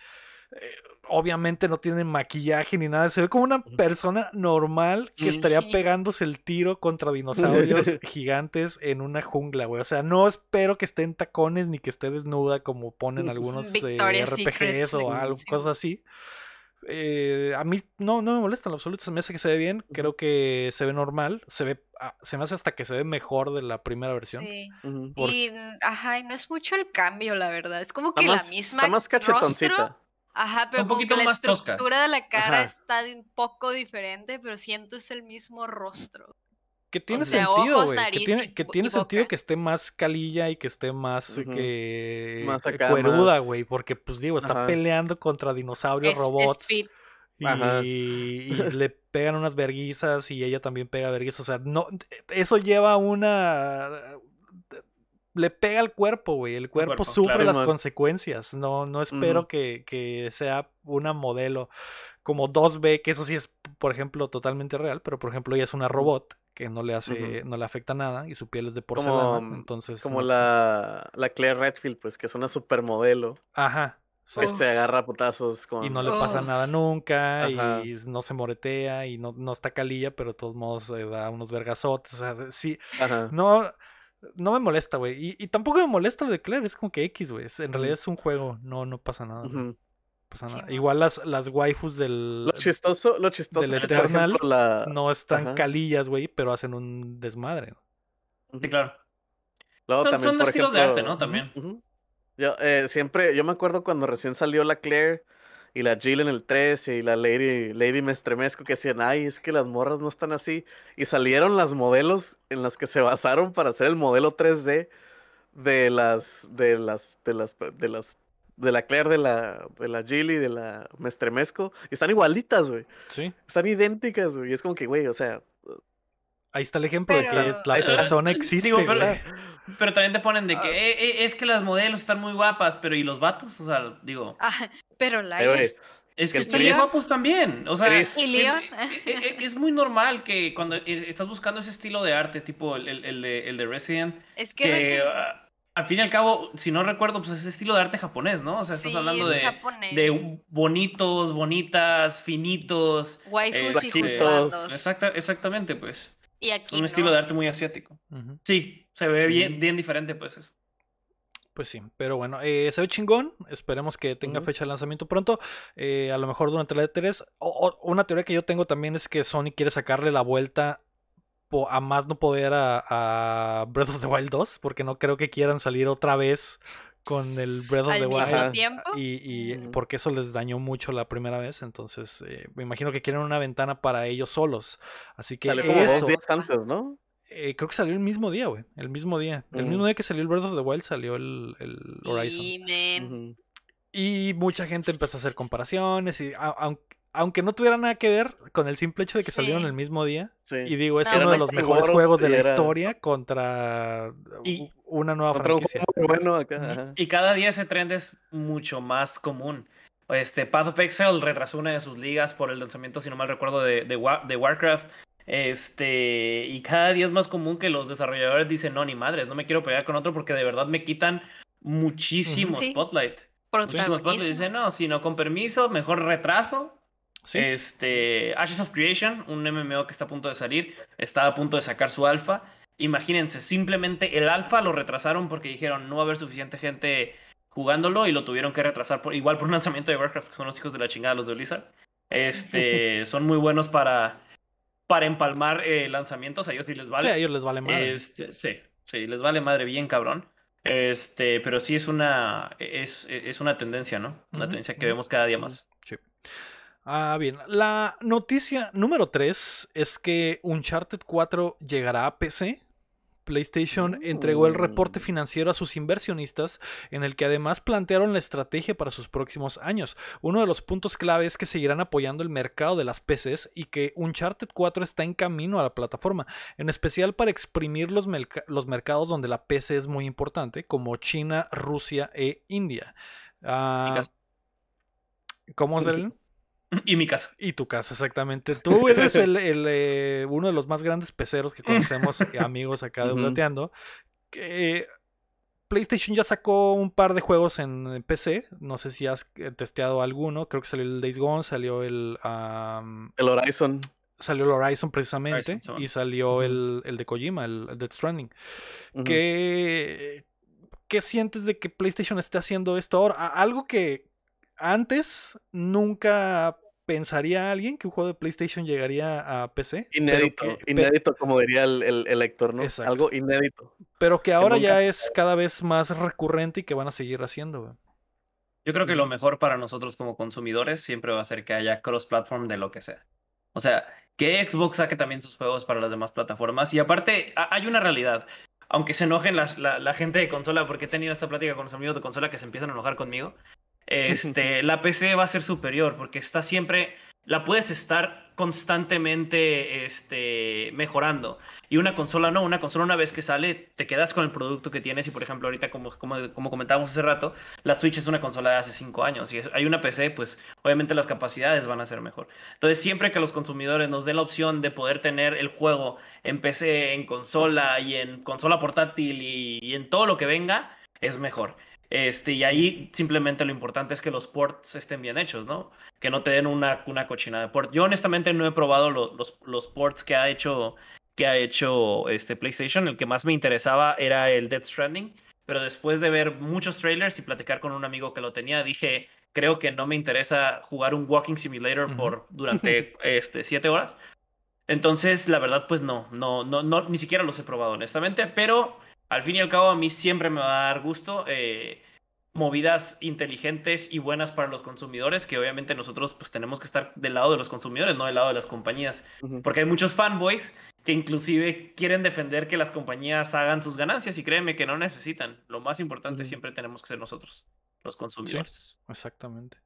obviamente no tiene maquillaje ni nada, se ve como una persona normal que estaría pegándose el tiro contra dinosaurios gigantes en una jungla, güey. O sea, no espero que esté en tacones ni que esté desnuda como ponen algunos eh, RPGs Secret, o algo, sí. cosas así. Eh, a mí no, no me molesta en lo absoluto, se me hace que se ve bien, creo que se ve normal, se ve, ah, se me hace hasta que se ve mejor de la primera versión. Sí. Por- Y, ajá, y no es mucho el cambio, la verdad. Es como Está que más, la misma está más rostro. Ajá, pero Un como que la tosca. estructura de la cara Ajá. está un poco diferente, pero siento es el mismo rostro. Que tiene sea, sentido, ojos. Que nariz tiene, y que tiene y sentido boca. que esté más calilla y que esté más eh, que Más eh, acá, cueruda, más- güey. Porque, pues digo, está Ajá. peleando contra dinosaurios, Es, robots. es. Y, y le pegan unas verguizas y ella también pega verguizas. O sea, no, eso lleva una. Le pega al cuerpo, güey. El cuerpo, cuerpo, sufre claro. las consecuencias. No, no espero que, que sea una modelo como 2B, que eso sí es, por ejemplo, totalmente real. Pero, por ejemplo, ella es una robot que no le hace, no le afecta nada y su piel es de porcelana. Como, entonces. como no- la, la Claire Redfield, pues, que es una supermodelo. Ajá. Pues Uf. se agarra a putazos con... Y no le pasa Uf. nada nunca, Ajá. y no se moretea, y no, no está calilla, pero de todos modos eh, da unos vergazotes. O sea, sí, Ajá. no, no me molesta, güey. Y, y tampoco me molesta lo de Claire, es como que X, güey. En realidad es un juego, no, no pasa nada. pasa nada. Igual las, las waifus del. Lo chistoso, lo chistoso del Eternal ejemplo, la... No están Ajá. calillas, güey, pero hacen un desmadre. Sí, claro. Luego Son- también, son de por estilos de arte, ¿no? También. Yo eh, siempre, yo me acuerdo cuando recién salió la Claire y la Jill en el 3 y la Lady, Lady me estremezco que decían, ay, es que las morras no están así. Y salieron las modelos en las que se basaron para hacer el modelo 3D de las, de las, de las, de las, de la Claire, de la, de la Jill y de la me estremezco. Y están igualitas, güey. Sí. Están idénticas, güey. Y es como que, güey, o sea, Ahí está el ejemplo de que Pero- la está. persona existe. Digo, pero, pero también te ponen de que Ah. "Eh, eh, es que las modelos están muy guapas, pero ¿y los vatos? O sea, digo, Ah, pero la eh, es- es Que están guapos también. O sea, ¿Y es- Leon? Es, es- es muy normal que cuando eh, estás buscando ese estilo de arte, tipo el, el- el de, el de Resident, es que al fin y al cabo, si no recuerdo, pues es estilo de arte japonés, ¿no? O sea, estás sí, hablando es de, bonitos, bonitas, finitos. waifus y este, juzgandos. Exacta, exactamente, pues. Y aquí un no. estilo de arte muy asiático. Sí, se ve bien, bien diferente, pues. es- Pues sí, pero bueno, eh, se ve chingón. Esperemos que tenga fecha de lanzamiento pronto. eh, a lo mejor durante la E3. O, o- una teoría que yo tengo también es que Sony quiere sacarle la vuelta po- a más no poder a, a Breath of the Wild 2. Porque no creo que quieran salir otra vez con el Breath of the Wild. Tiempo. Y, y Ujú. porque eso les dañó mucho la primera vez. Entonces, eh, me imagino que quieren una ventana para ellos solos. Así que salió como eso, dos días antes, ¿no? eh, creo que salió el mismo día, güey. El mismo día. El mismo día que salió el Breath of the Wild salió el, el Horizon. Y, mucha gente empezó a hacer comparaciones y a- aun- aunque no tuviera nada que ver con el simple hecho de que salieron el mismo día. Sí. Y digo, es No, uno de pues los mejores juegos de la era- historia contra Y- una nueva Contra franquicia. bueno acá. Y cada día ese trend es mucho más común. Este, Path of Exile retrasó una de sus ligas por el lanzamiento, si no mal recuerdo, de, de, Wa- de Warcraft. Este, y cada día es más común que los desarrolladores dicen, no, ni madres, no me quiero pelear con otro porque de verdad me quitan muchísimo Sí. spotlight. Muchísimo spotlight. Dicen, no, sino con permiso, mejor retraso. Sí, Este, Ashes of Creation, un MMO que está a punto de salir, está a punto de sacar su alfa. Imagínense, simplemente el alfa lo retrasaron porque dijeron no va a haber suficiente gente jugándolo y lo tuvieron que retrasar por, igual por un lanzamiento de Warcraft, que son los hijos de la chingada los de Blizzard. Este, son muy buenos para, para empalmar eh, lanzamientos, a ellos sí les Sí, vale. a ellos les vale madre. Este, sí, sí, les vale madre bien cabrón. Este, pero sí es una, es, es una tendencia, ¿no? Una tendencia que vemos cada día más. Sí. Ah, bien. La noticia número 3 es que Uncharted 4 llegará a PC. PlayStation entregó el reporte Mm. financiero a sus inversionistas, en el que además plantearon la estrategia para sus próximos años. Uno de los puntos clave es que seguirán apoyando el mercado de las PCs y que Uncharted 4 está en camino a la plataforma, en especial para exprimir los, los mercados donde la PC es muy importante, como China, Rusia e India. Ah. ¿Cómo, Selene? Y mi casa. Y tu casa, exactamente. Tú eres el, el, eh, uno de los más grandes peceros que conocemos, amigos acá de. Que, PlayStation ya sacó un par de juegos en PC. No sé si has eh, testeado alguno. Creo que salió el Days Gone, salió el. El Horizon. salió el Horizon precisamente. Horizon, y salió el, el de Kojima, el, el Death Stranding. ¿Qué, ¿Qué sientes de que PlayStation esté haciendo esto ahora? Algo que antes nunca pensaría alguien que un juego de PlayStation llegaría a PC. Inédito, que- inédito, como diría el, el, el lector, ¿no? Exacto. Algo inédito. Pero que ahora ya es cada vez más recurrente y que van a seguir haciendo. güey. Yo creo que lo mejor para nosotros como consumidores siempre va a ser que haya cross-platform de lo que sea. O sea, que Xbox saque también sus juegos para las demás plataformas. Y aparte, ha- hay una realidad. Aunque se enojen la, la- la gente de consola, porque he tenido esta plática con los amigos de consola que se empiezan a enojar conmigo. Este, la PC va a ser superior porque está siempre, la puedes estar constantemente este, mejorando. Y una consola no, una consola una vez que sale, te quedas con el producto que tienes. Y por ejemplo, ahorita, como, como, como comentábamos hace rato, la Switch es una consola de hace 5 años. Y es- hay una PC, pues obviamente las capacidades van a ser mejor. Entonces, siempre que los consumidores nos den la opción de poder tener el juego en PC, en consola y en consola portátil y, y en todo lo que venga, es mejor. Este, y ahí simplemente lo importante es que los ports estén bien hechos, ¿no? Que no te den una, una cochina de port. Yo honestamente no he probado lo- los, los ports que ha hecho, que ha hecho este PlayStation. El que más me interesaba era el Death Stranding. Pero después de ver muchos trailers y platicar con un amigo que lo tenía, dije, creo que no me interesa jugar un walking simulator por durante este, siete horas. Entonces, la verdad, pues no, no, no, no, ni siquiera los he probado, honestamente, pero al fin y al cabo a mí siempre me va a dar gusto eh, movidas inteligentes y buenas para los consumidores, que obviamente nosotros pues tenemos que estar del lado de los consumidores, no del lado de las compañías, porque hay muchos fanboys que inclusive quieren defender que las compañías hagan sus ganancias y créeme que no necesitan. Lo más importante siempre tenemos que ser nosotros, los consumidores. Exactamente.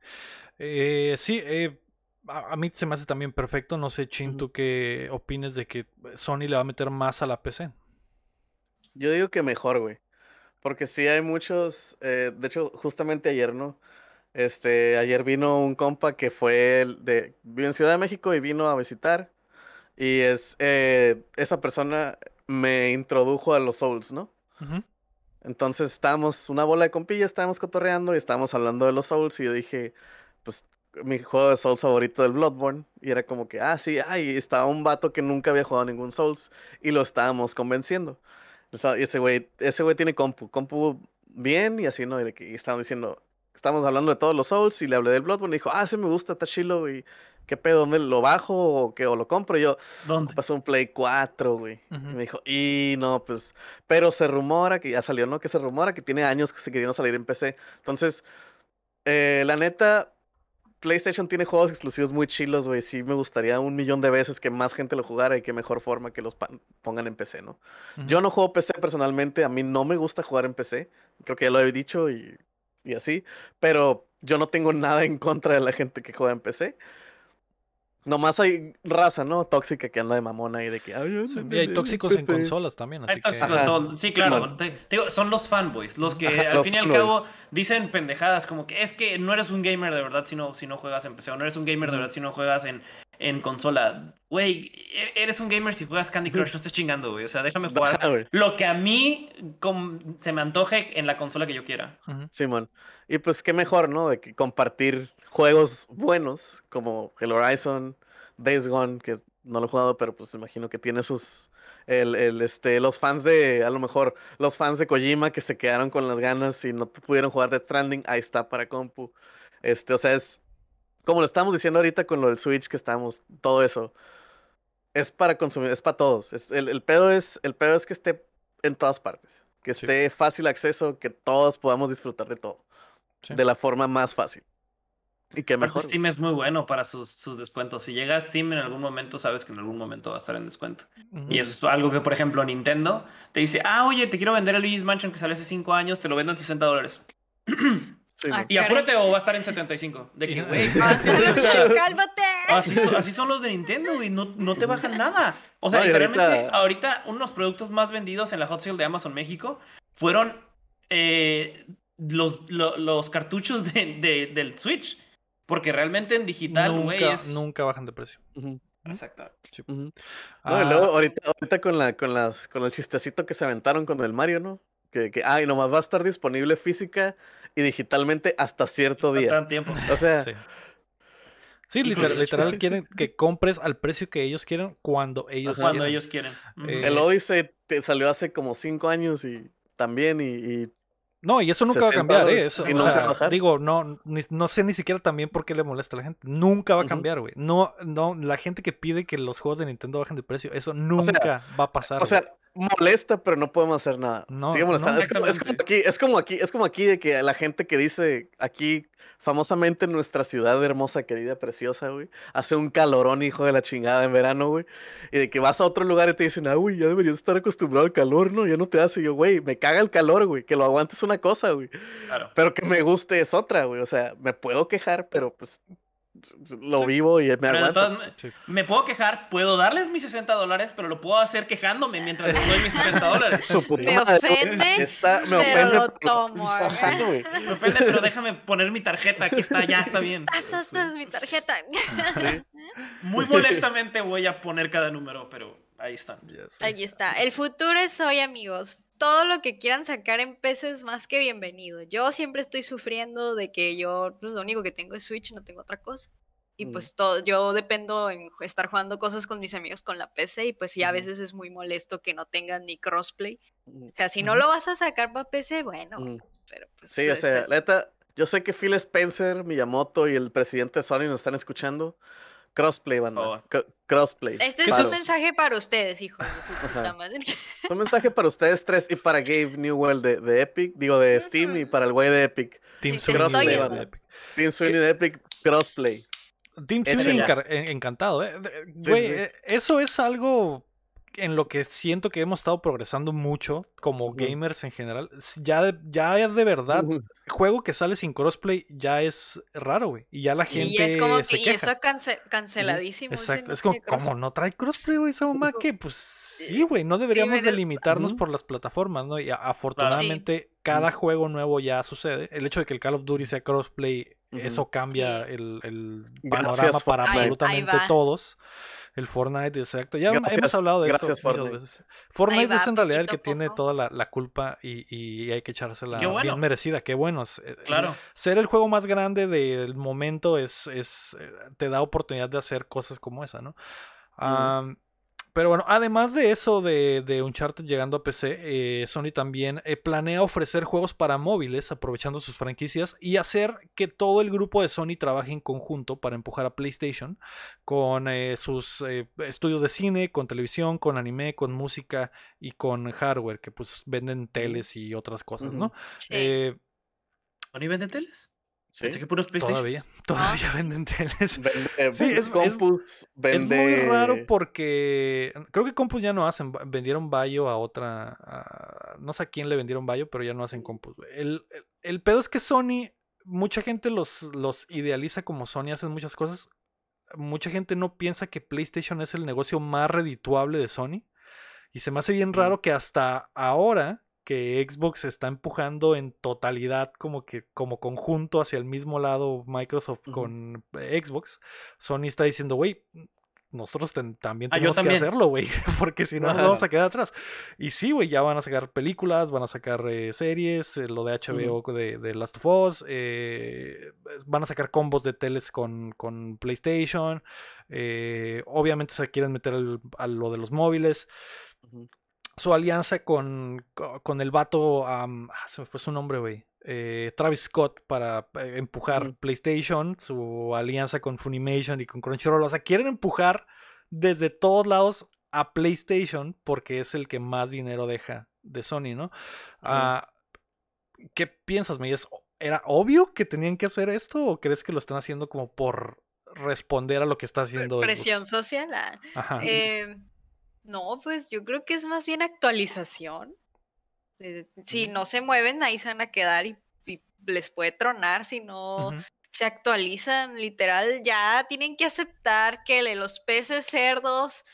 Eh, sí, eh, a, a mí se me hace también perfecto. No sé, Chin, Ujú. tú qué opines de que Sony le va a meter más a la PC. Yo digo que mejor, güey. Porque sí hay muchos. eh, de hecho, justamente ayer, ¿no? Este, ayer vino un compa que fue el de. Vive en Ciudad de México y vino a visitar. Y es. eh, esa persona me introdujo a los Souls, ¿no? Entonces estábamos, una bola de compillas, estábamos cotorreando y estábamos hablando de los Souls. Y yo dije, pues, mi juego de Souls favorito del Bloodborne. Y era como que, ah, sí, ay, estaba un vato que nunca había jugado ningún Souls. Y lo estábamos convenciendo. Y ese güey, ese güey tiene compu, compu bien y así, ¿no? Y, de que, y estábamos diciendo, estamos hablando de todos los Souls y le hablé del Bloodborne y dijo, ah, ese me gusta, está chilo, y ¿qué pedo? ¿Dónde lo bajo o, qué, o lo compro? Y yo, ¿Dónde? pasó un Play 4, güey. Y me dijo, y no, pues, pero se rumora que ya salió, ¿no? Que se rumora que tiene años que se querían salir en PC. Entonces, eh, la neta, PlayStation tiene juegos exclusivos muy chilos, güey. Sí, me gustaría un millón de veces que más gente lo jugara y qué mejor forma que los pongan en PC, ¿no? Yo no juego PC personalmente, a mí no me gusta jugar en PC, creo que ya lo he dicho y, y así, pero yo no tengo nada en contra de la gente que juega en PC. Nomás hay raza, ¿no? Tóxica que anda de mamona y de que... "Ay, Sí, anda y hay tóxicos en PC". consolas también. Así Hay tóxicos que... todo- Sí, claro. Simón. Te- te digo, son los fanboys, los que Ajá, al los fin y al cabo dicen pendejadas como que es que no eres un gamer de verdad si no, si no juegas en PC, o no eres un gamer de verdad si no juegas en, en consola. Güey, e- eres un gamer si juegas Candy Crush, no estés chingando, güey. O sea, déjame jugar Ajá, lo que a mí se me antoje en la consola que yo quiera. Simón. Y pues qué mejor, ¿no? De que compartir juegos buenos como el Horizon, Days Gone, que no lo he jugado, pero pues imagino que tiene sus... El, el, este, los fans de, a lo mejor, los fans de Kojima que se quedaron con las ganas y no pudieron jugar Death Stranding, ahí está para compu. Este, o sea, es como lo estamos diciendo ahorita con lo del Switch que estamos, todo eso. Es para consumir, es para todos. Es, el, el pedo es, el pedo es que esté en todas partes. Que Sí. esté fácil acceso, que todos podamos disfrutar de todo Sí. de la forma más fácil. Y Aparte, mejor. Steam es muy bueno para sus, sus descuentos. Si llega a Steam en algún momento, sabes que en algún momento va a estar en descuento. Y eso es algo que, por ejemplo, Nintendo te dice, ah, oye, te quiero vender el Luigi's Mansion que salió hace 5 años, te lo vendo en 60 dólares. Sí, Ah. Y apúrate o va a estar en 75. De que, así, son, así son los de Nintendo, güey, no, no te bajan nada. O sea, No, literalmente, ahorita- ahorita... unos productos más vendidos en la Hot Sale de Amazon México fueron eh, los, lo- los cartuchos de, de- del Switch. Porque realmente en digital, güey, nunca, es... nunca bajan de precio. Exacto. ujú. No, y Ah, luego ahorita, ahorita con la, con las, con el chistecito que se aventaron con el Mario, ¿no? Que, que, ay, nomás va a estar disponible física y digitalmente hasta cierto Hasta día. tan tiempo. O sea, sí. Literal, literal quieren que compres al precio que ellos quieren cuando ellos. Cuando quieran. ellos quieren. Eh, el Odyssey te salió hace como cinco años y también, y, y No, y eso nunca va a 60 cambiar, ¿eh? Eso, sí, o sea, digo, no, ni- no sé ni siquiera también por qué le molesta a la gente. Nunca va a cambiar, güey. No, no, la gente que pide que los juegos de Nintendo bajen de precio, eso nunca va a pasar. o sea, molesta, pero no podemos hacer nada. No, Sigue molestando. no, es, como, es como aquí, es como aquí, es como aquí de que la gente que dice aquí, famosamente en nuestra ciudad hermosa, querida, preciosa, güey, hace un calorón, hijo de la chingada, en verano, güey. Y de que vas a otro lugar y te dicen, ah, güey, ya deberías estar acostumbrado al calor, ¿no? Ya no te hace. Y yo, güey, me caga el calor, güey. Que lo aguantes es una cosa, güey. Claro. Pero que me guste es otra, güey. O sea, me puedo quejar, pero pues lo Sí. vivo y me Pero aguanto. todas ma- Sí. me puedo quejar, puedo darles mis 60 dólares, pero lo puedo hacer quejándome mientras les doy mis 60 dólares. Su puta Me madre, ofende, está- me pero ofende, lo tomo. Me ofende, pero déjame poner mi tarjeta, aquí está, ya está bien. Esta, esta es mi tarjeta. Sí. Muy molestamente voy a poner cada número, pero ahí están. Ya sé. Ahí está. El futuro es hoy, amigos. Todo lo que quieran sacar en PC es más que bienvenido. Yo siempre estoy sufriendo de que yo pues, lo único que tengo es Switch, no tengo otra cosa. Y Mm. pues todo, yo dependo en estar jugando cosas con mis amigos con la PC y pues sí, a veces es muy molesto que no tengan ni crossplay. Mm, O sea, si no lo vas a sacar para PC, bueno, mm. pero pues... Sí, o es sea, la neta, yo sé que Phil Spencer, Miyamoto y el presidente de Sony nos están escuchando, Crossplay, banda. Crossplay. Este es Paro. un mensaje para ustedes, hijo de su puta madre. Un mensaje para ustedes tres y para Gabe Newell de, de Epic, digo de Steam y para el güey de Epic. Team te Sweeney estoy Epic. Team Sweeney de Epic, Crossplay. Team. Sweeney encantado, ¿eh? Sí, Güey, sí. eh, eso es algo en lo que siento que hemos estado progresando mucho como gamers en general. Ya de, ya de verdad, juego que sale sin crossplay ya es raro, güey. Y ya la Sí, gente y es como se que y eso cance- canceladísimo. ese Exacto. no Es como, ¿cómo no trae crossplay, güey? Esa mamá que, pues sí, güey, no deberíamos de pero- limitarnos Ujú. por las plataformas, ¿no? Y afortunadamente cada juego nuevo ya sucede. El hecho de que el Call of Duty sea crossplay, Eso cambia Sí. el, el Gracias, panorama para Fortnite. Absolutamente todos. El Fortnite, exacto. Ya hemos hablado de gracias, eso Fortnite. veces. Fortnite va, es en realidad el que tiene toda la, la culpa y, y hay que echársela bueno. bien merecida. Qué bueno. es- eh, Claro. ser el juego más grande del momento es, es eh, te da oportunidad de hacer cosas como esa, ¿no? Pero bueno, además de eso de, de Uncharted llegando a PC, eh, Sony también eh, planea ofrecer juegos para móviles aprovechando sus franquicias y hacer que todo el grupo de Sony trabaje en conjunto para empujar a PlayStation con eh, sus eh, estudios de cine, con televisión, con anime, con música y con hardware que pues venden teles y otras cosas. ¿no? Sí. Eh, ¿Sony vende teles? Sí. Pensé que puros PlayStation. todavía, todavía venden teles. Vende, Sí, es- es- Compus, vende... Es muy raro porque creo que Compus ya no hacen. Vendieron Bayo a otra. a- no sé a quién le vendieron Bayo, pero ya no hacen Compus. el, el pedo es que Sony, mucha gente los, los idealiza como Sony hacen muchas cosas. Mucha gente no piensa que PlayStation es el negocio más redituable de Sony. Y se me hace bien raro que hasta ahora que Xbox está empujando en totalidad como que como conjunto hacia el mismo lado Microsoft con eh, Xbox, Sony está diciendo, güey, nosotros ten- también Ah, tenemos que hacerlo, güey, porque si no nos vamos a quedar atrás. Y sí, güey, ya van a sacar películas, van a sacar eh, series, eh, lo de HBO de, de Last of Us, eh, van a sacar combos de teles con, con PlayStation, obviamente se quieren meter al- a lo de los móviles. Su alianza con, co- con el vato, ah, se me fue su nombre, güey. eh, Travis Scott para eh, empujar. PlayStation, su alianza con Funimation y con Crunchyroll. O sea, quieren empujar desde todos lados a PlayStation porque es el que más dinero deja de Sony, ¿no? Ah, ¿Qué piensas, Meyes? ¿Era obvio que tenían que hacer esto o crees que lo están haciendo como por responder a lo que está haciendo Xbox? Presión social. ah. Ajá. Eh, no, pues yo creo que es más bien actualización. Eh, si no se mueven, ahí se van a quedar y, y les puede tronar si no se actualizan. Literal, ya tienen que aceptar que los peces cerdos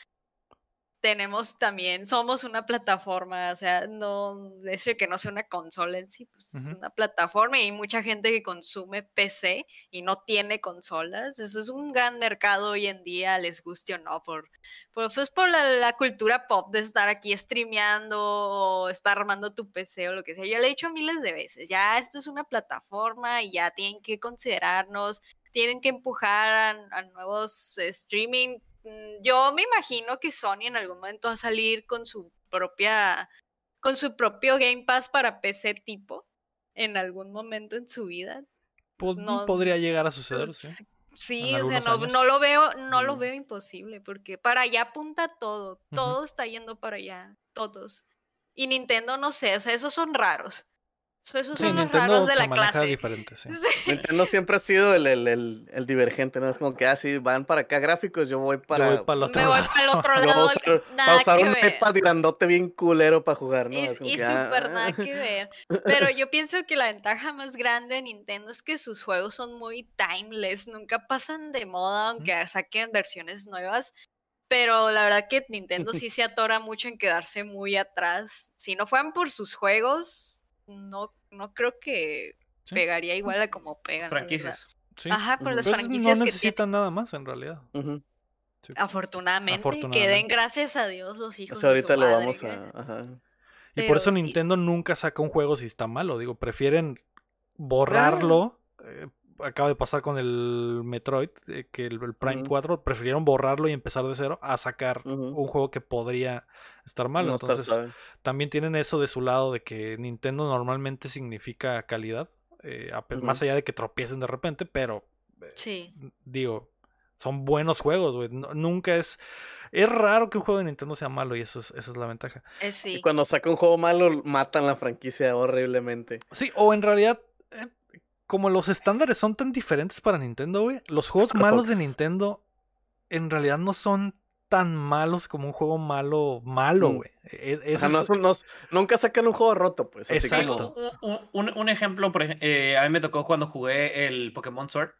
tenemos también, somos una plataforma, o sea, no, eso de que no sea una consola en sí, pues es Ujú. una plataforma y hay mucha gente que consume PC y no tiene consolas. Eso es un gran mercado hoy en día, les guste o no, por, por, pues por la, la cultura pop de estar aquí streameando o estar armando tu PC o lo que sea. Yo le he dicho miles de veces, ya esto es una plataforma y ya tienen que considerarnos, tienen que empujar a, a nuevos eh, streaming. Mm, Yo me imagino que Sony en algún momento va a salir con su propia, con su propio Game Pass para PC tipo en algún momento en su vida. Pod- no- podría llegar a suceder, Pues, sí. Sí, o sea, no, no lo veo, no lo Mm. veo imposible, porque para allá apunta todo, todo está yendo para allá, todos. Y Nintendo no sé, o sea, esos son raros. So, esos Sí, son los Nintendo raros de la clase. diferente, sí. Sí. Nintendo siempre ha sido el, el, el, el divergente, ¿no? Es como que así van para acá gráficos, yo voy para. Yo voy para el otro Me voy lado. para el otro yo voy a lado, usar, voy nada usar que un ver. iPad grandote bien culero para jugar, ¿no? Y, y que, ah, súper nada que ver. Pero yo pienso que la ventaja más grande de Nintendo es que sus juegos son muy timeless, nunca pasan de moda, aunque saquen versiones nuevas. Pero la verdad que Nintendo sí se atora mucho en quedarse muy atrás. Si no fueran por sus juegos, no, no creo que Sí. pegaría igual a como pegan. Franquicias. Sí. Ajá, por las franquicias no que tienen. necesitan nada más en realidad. Sí. Afortunadamente, que den Afortunadamente. gracias a Dios los hijos. O sea, de su ahorita lo madre, vamos a. Ajá. Y por eso sí. Nintendo nunca saca un juego si está malo. Digo, prefieren borrarlo. eh, acaba de pasar con el Metroid, eh, que el, el Prime Ujú. 4, prefirieron borrarlo y empezar de cero a sacar un juego que podría estar. No está Entonces, también tienen eso de su lado de que Nintendo normalmente significa calidad. eh. Más allá de que tropiecen de repente, pero eh, Sí. digo, Son buenos juegos, güey. No- nunca es. Es raro que un juego de Nintendo sea malo y eso es, esa es la ventaja. Eh, Y sí. cuando saca un juego malo, matan la franquicia horriblemente. Sí, o en realidad, como los estándares son tan diferentes para Nintendo, güey, los juegos Star malos de. Nintendo en realidad no son tan malos como un juego malo, malo, Mm. güey. E- O ese sea, no es- son- no- nunca sacan un juego roto, pues. Así Exacto. como. Un, un- un ejemplo, por eh, a mí me tocó cuando jugué el Pokémon Sword.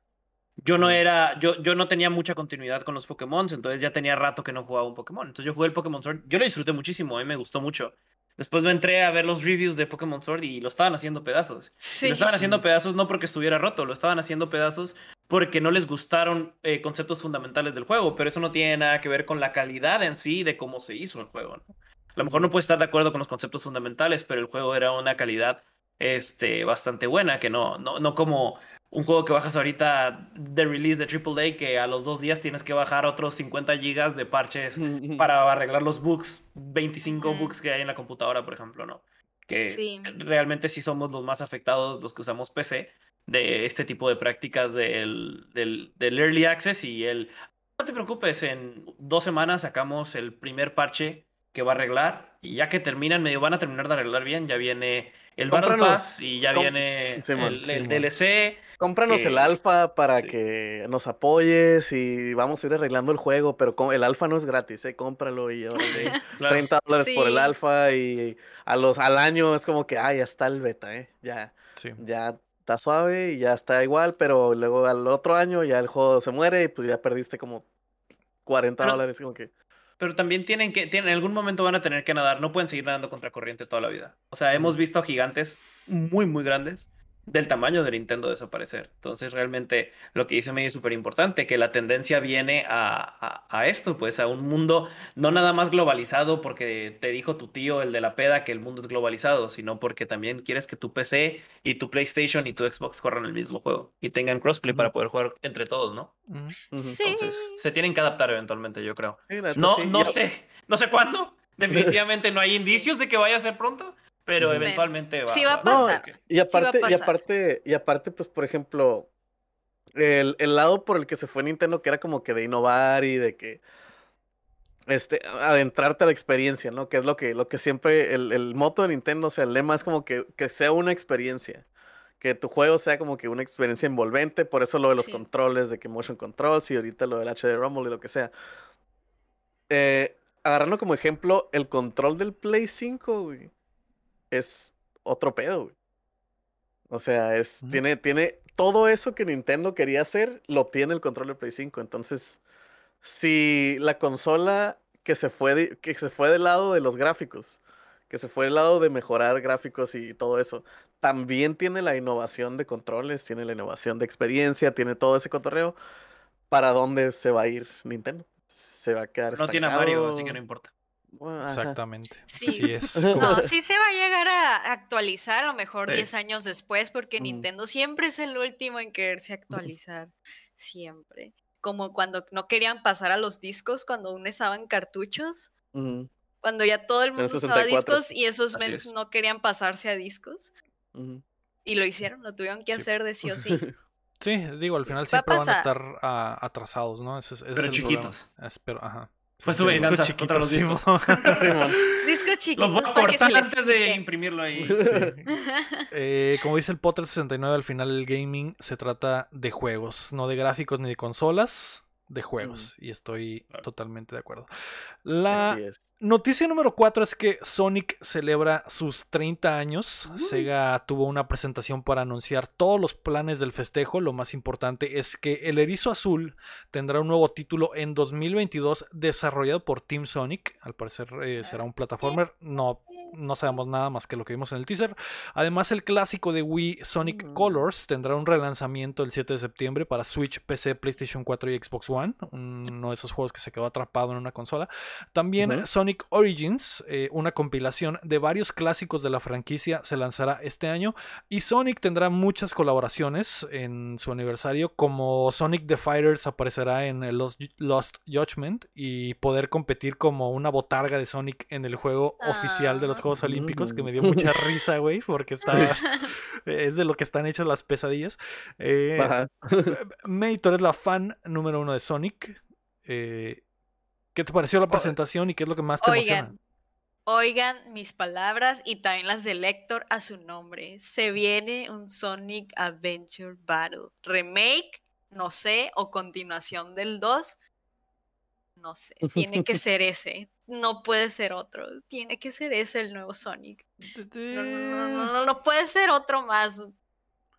Yo no Mm. era, yo, yo no tenía mucha continuidad con los Pokémon, entonces ya tenía rato que no jugaba un Pokémon. Entonces yo jugué el Pokémon Sword, yo lo disfruté muchísimo, a mí me gustó mucho. Después me entré a ver los reviews de Pokémon Sword y lo estaban haciendo pedazos. Sí. Lo estaban haciendo pedazos no porque estuviera roto, lo estaban haciendo pedazos porque no les gustaron eh, conceptos fundamentales del juego, pero eso no tiene nada que ver con la calidad en sí de cómo se hizo el juego. ¿no? A lo mejor no puede estar de acuerdo con los conceptos fundamentales, pero el juego era una calidad este, bastante buena, que no, no, no como un juego que bajas ahorita de release de AAA, que a los dos días tienes que bajar otros 50 gigas de parches para arreglar los bugs, 25 Ujú. bugs que hay en la computadora, por ejemplo, ¿no? Que Sí. realmente sí somos los más afectados, los que usamos PC, de este tipo de prácticas del, del, del Early Access y el... No te preocupes, en dos semanas sacamos el primer parche que va a arreglar y ya que terminan, medio van a terminar de arreglar bien, ya viene el Battle Pass y ya viene Simón, el. DLC. Cómpranos que- el alfa para sí. que nos apoyes y vamos a ir arreglando el juego, pero el alfa no es gratis, ¿eh? Cómpralo y órale, Claro. 30 dólares por el alfa y a los, al año es como que, ah, ya está el beta, ¿eh? Ya, sí. ya está suave y ya está igual, pero luego al otro año ya el juego se muere y pues ya perdiste como 40 Pero- dólares, como que... Pero también tienen que, tienen, en algún momento van a tener que nadar, no pueden seguir nadando contra corriente toda la vida. O sea, hemos visto gigantes muy, muy grandes del tamaño de Nintendo desaparecer. Entonces, realmente lo que dice May es súper importante, que la tendencia viene a, a, a esto, pues a un mundo no nada más globalizado porque te dijo tu tío, el de la peda, que el mundo es globalizado, sino porque también quieres que tu PC y tu PlayStation y tu Xbox corran el mismo juego y tengan crossplay para poder jugar entre todos, ¿no? Sí. Entonces, se tienen que adaptar eventualmente, yo creo. Sí, No, sí, no sé, no sé cuándo. Definitivamente no hay indicios de que vaya a ser pronto, pero eventualmente va. Sí va a No, pasar. Y va a aparte, y pasar. aparte, y aparte, pues, por ejemplo, el, el lado por el que se fue Nintendo, que era como que de innovar y de que este, adentrarte a la experiencia, ¿no? Que es lo que, lo que siempre, el, el moto de Nintendo, o sea, el lema es como que, que sea una experiencia. Que tu juego sea como que una experiencia envolvente, por eso lo de los Sí. controles, de que motion controls y ahorita lo del HD Rumble y lo que sea. Eh, agarrando como ejemplo el control del Play 5, güey, es otro pedo, güey. O sea, es, tiene, tiene todo eso que Nintendo quería hacer, lo tiene el control del Play 5. Entonces, si la consola que se fue de- que se fue del lado de los gráficos, que se fue del lado de mejorar gráficos y todo eso, también tiene la innovación de controles, tiene la innovación de experiencia, tiene todo ese cotorreo. ¿Para dónde se va a ir Nintendo? Se va a quedar No tiene a Mario, así que no importa. Bueno. Exactamente. Sí. Así es. No, sí se va a llegar a actualizar a lo mejor Sí. 10 años después, porque Mm. Nintendo siempre es el último en quererse actualizar. Siempre. Como cuando no querían pasar a los discos, cuando aún usaban cartuchos. Cuando ya todo el mundo usaba 64. discos y esos mens es. no querían pasarse a discos. Y lo hicieron, lo tuvieron que Sí. hacer de sí o sí. Sí, digo, al final Va a siempre van a estar ah, atrasados, ¿no? Ese, es- ese Pero es el chiquitos. Espero, ajá. Fue Sí, su sí, venganza discos contra los discos. Los voy a cortar antes de imprimirlo ahí. Eh, como dice el Potter 69, al final el gaming se trata de juegos, no de gráficos ni de consolas, de juegos. Y estoy Claro. totalmente de acuerdo. La Así es. Noticia número 4 es que Sonic celebra sus 30 años. Sega tuvo una presentación para anunciar todos los planes del festejo. Lo más importante es que el Erizo Azul tendrá un nuevo título en 2022 desarrollado por Team Sonic. Al parecer eh, será un plataformer. No, no sabemos nada más que lo que vimos en el teaser. Además, el clásico de Wii Sonic. Colors tendrá un relanzamiento el 7 de septiembre para Switch, PC, PlayStation 4 y Xbox One. Uno de esos juegos que se quedó atrapado en una consola. También. Sonic Sonic Origins, eh, una compilación de varios clásicos de la franquicia, se lanzará este año. Y Sonic tendrá muchas colaboraciones en su aniversario, como Sonic the Fighters aparecerá en Lost, Lost Judgment y poder competir como una botarga de Sonic en el juego oficial de los Ah. Juegos Olímpicos, que me dio Mm. mucha risa, güey, porque está, es de lo que están hechas las pesadillas. Eh. May, tú eres la fan número uno de Sonic. Eh, ¿Qué te pareció la presentación y qué es lo que más te emociona? Oigan, oigan mis palabras y también las de Lector a su nombre. Se viene un Sonic Adventure Battle. Remake, no sé, o continuación del 2. No sé, tiene que ser ese. No puede ser otro. Tiene que ser ese el nuevo Sonic. No, no, no, no, no, no puede ser otro más.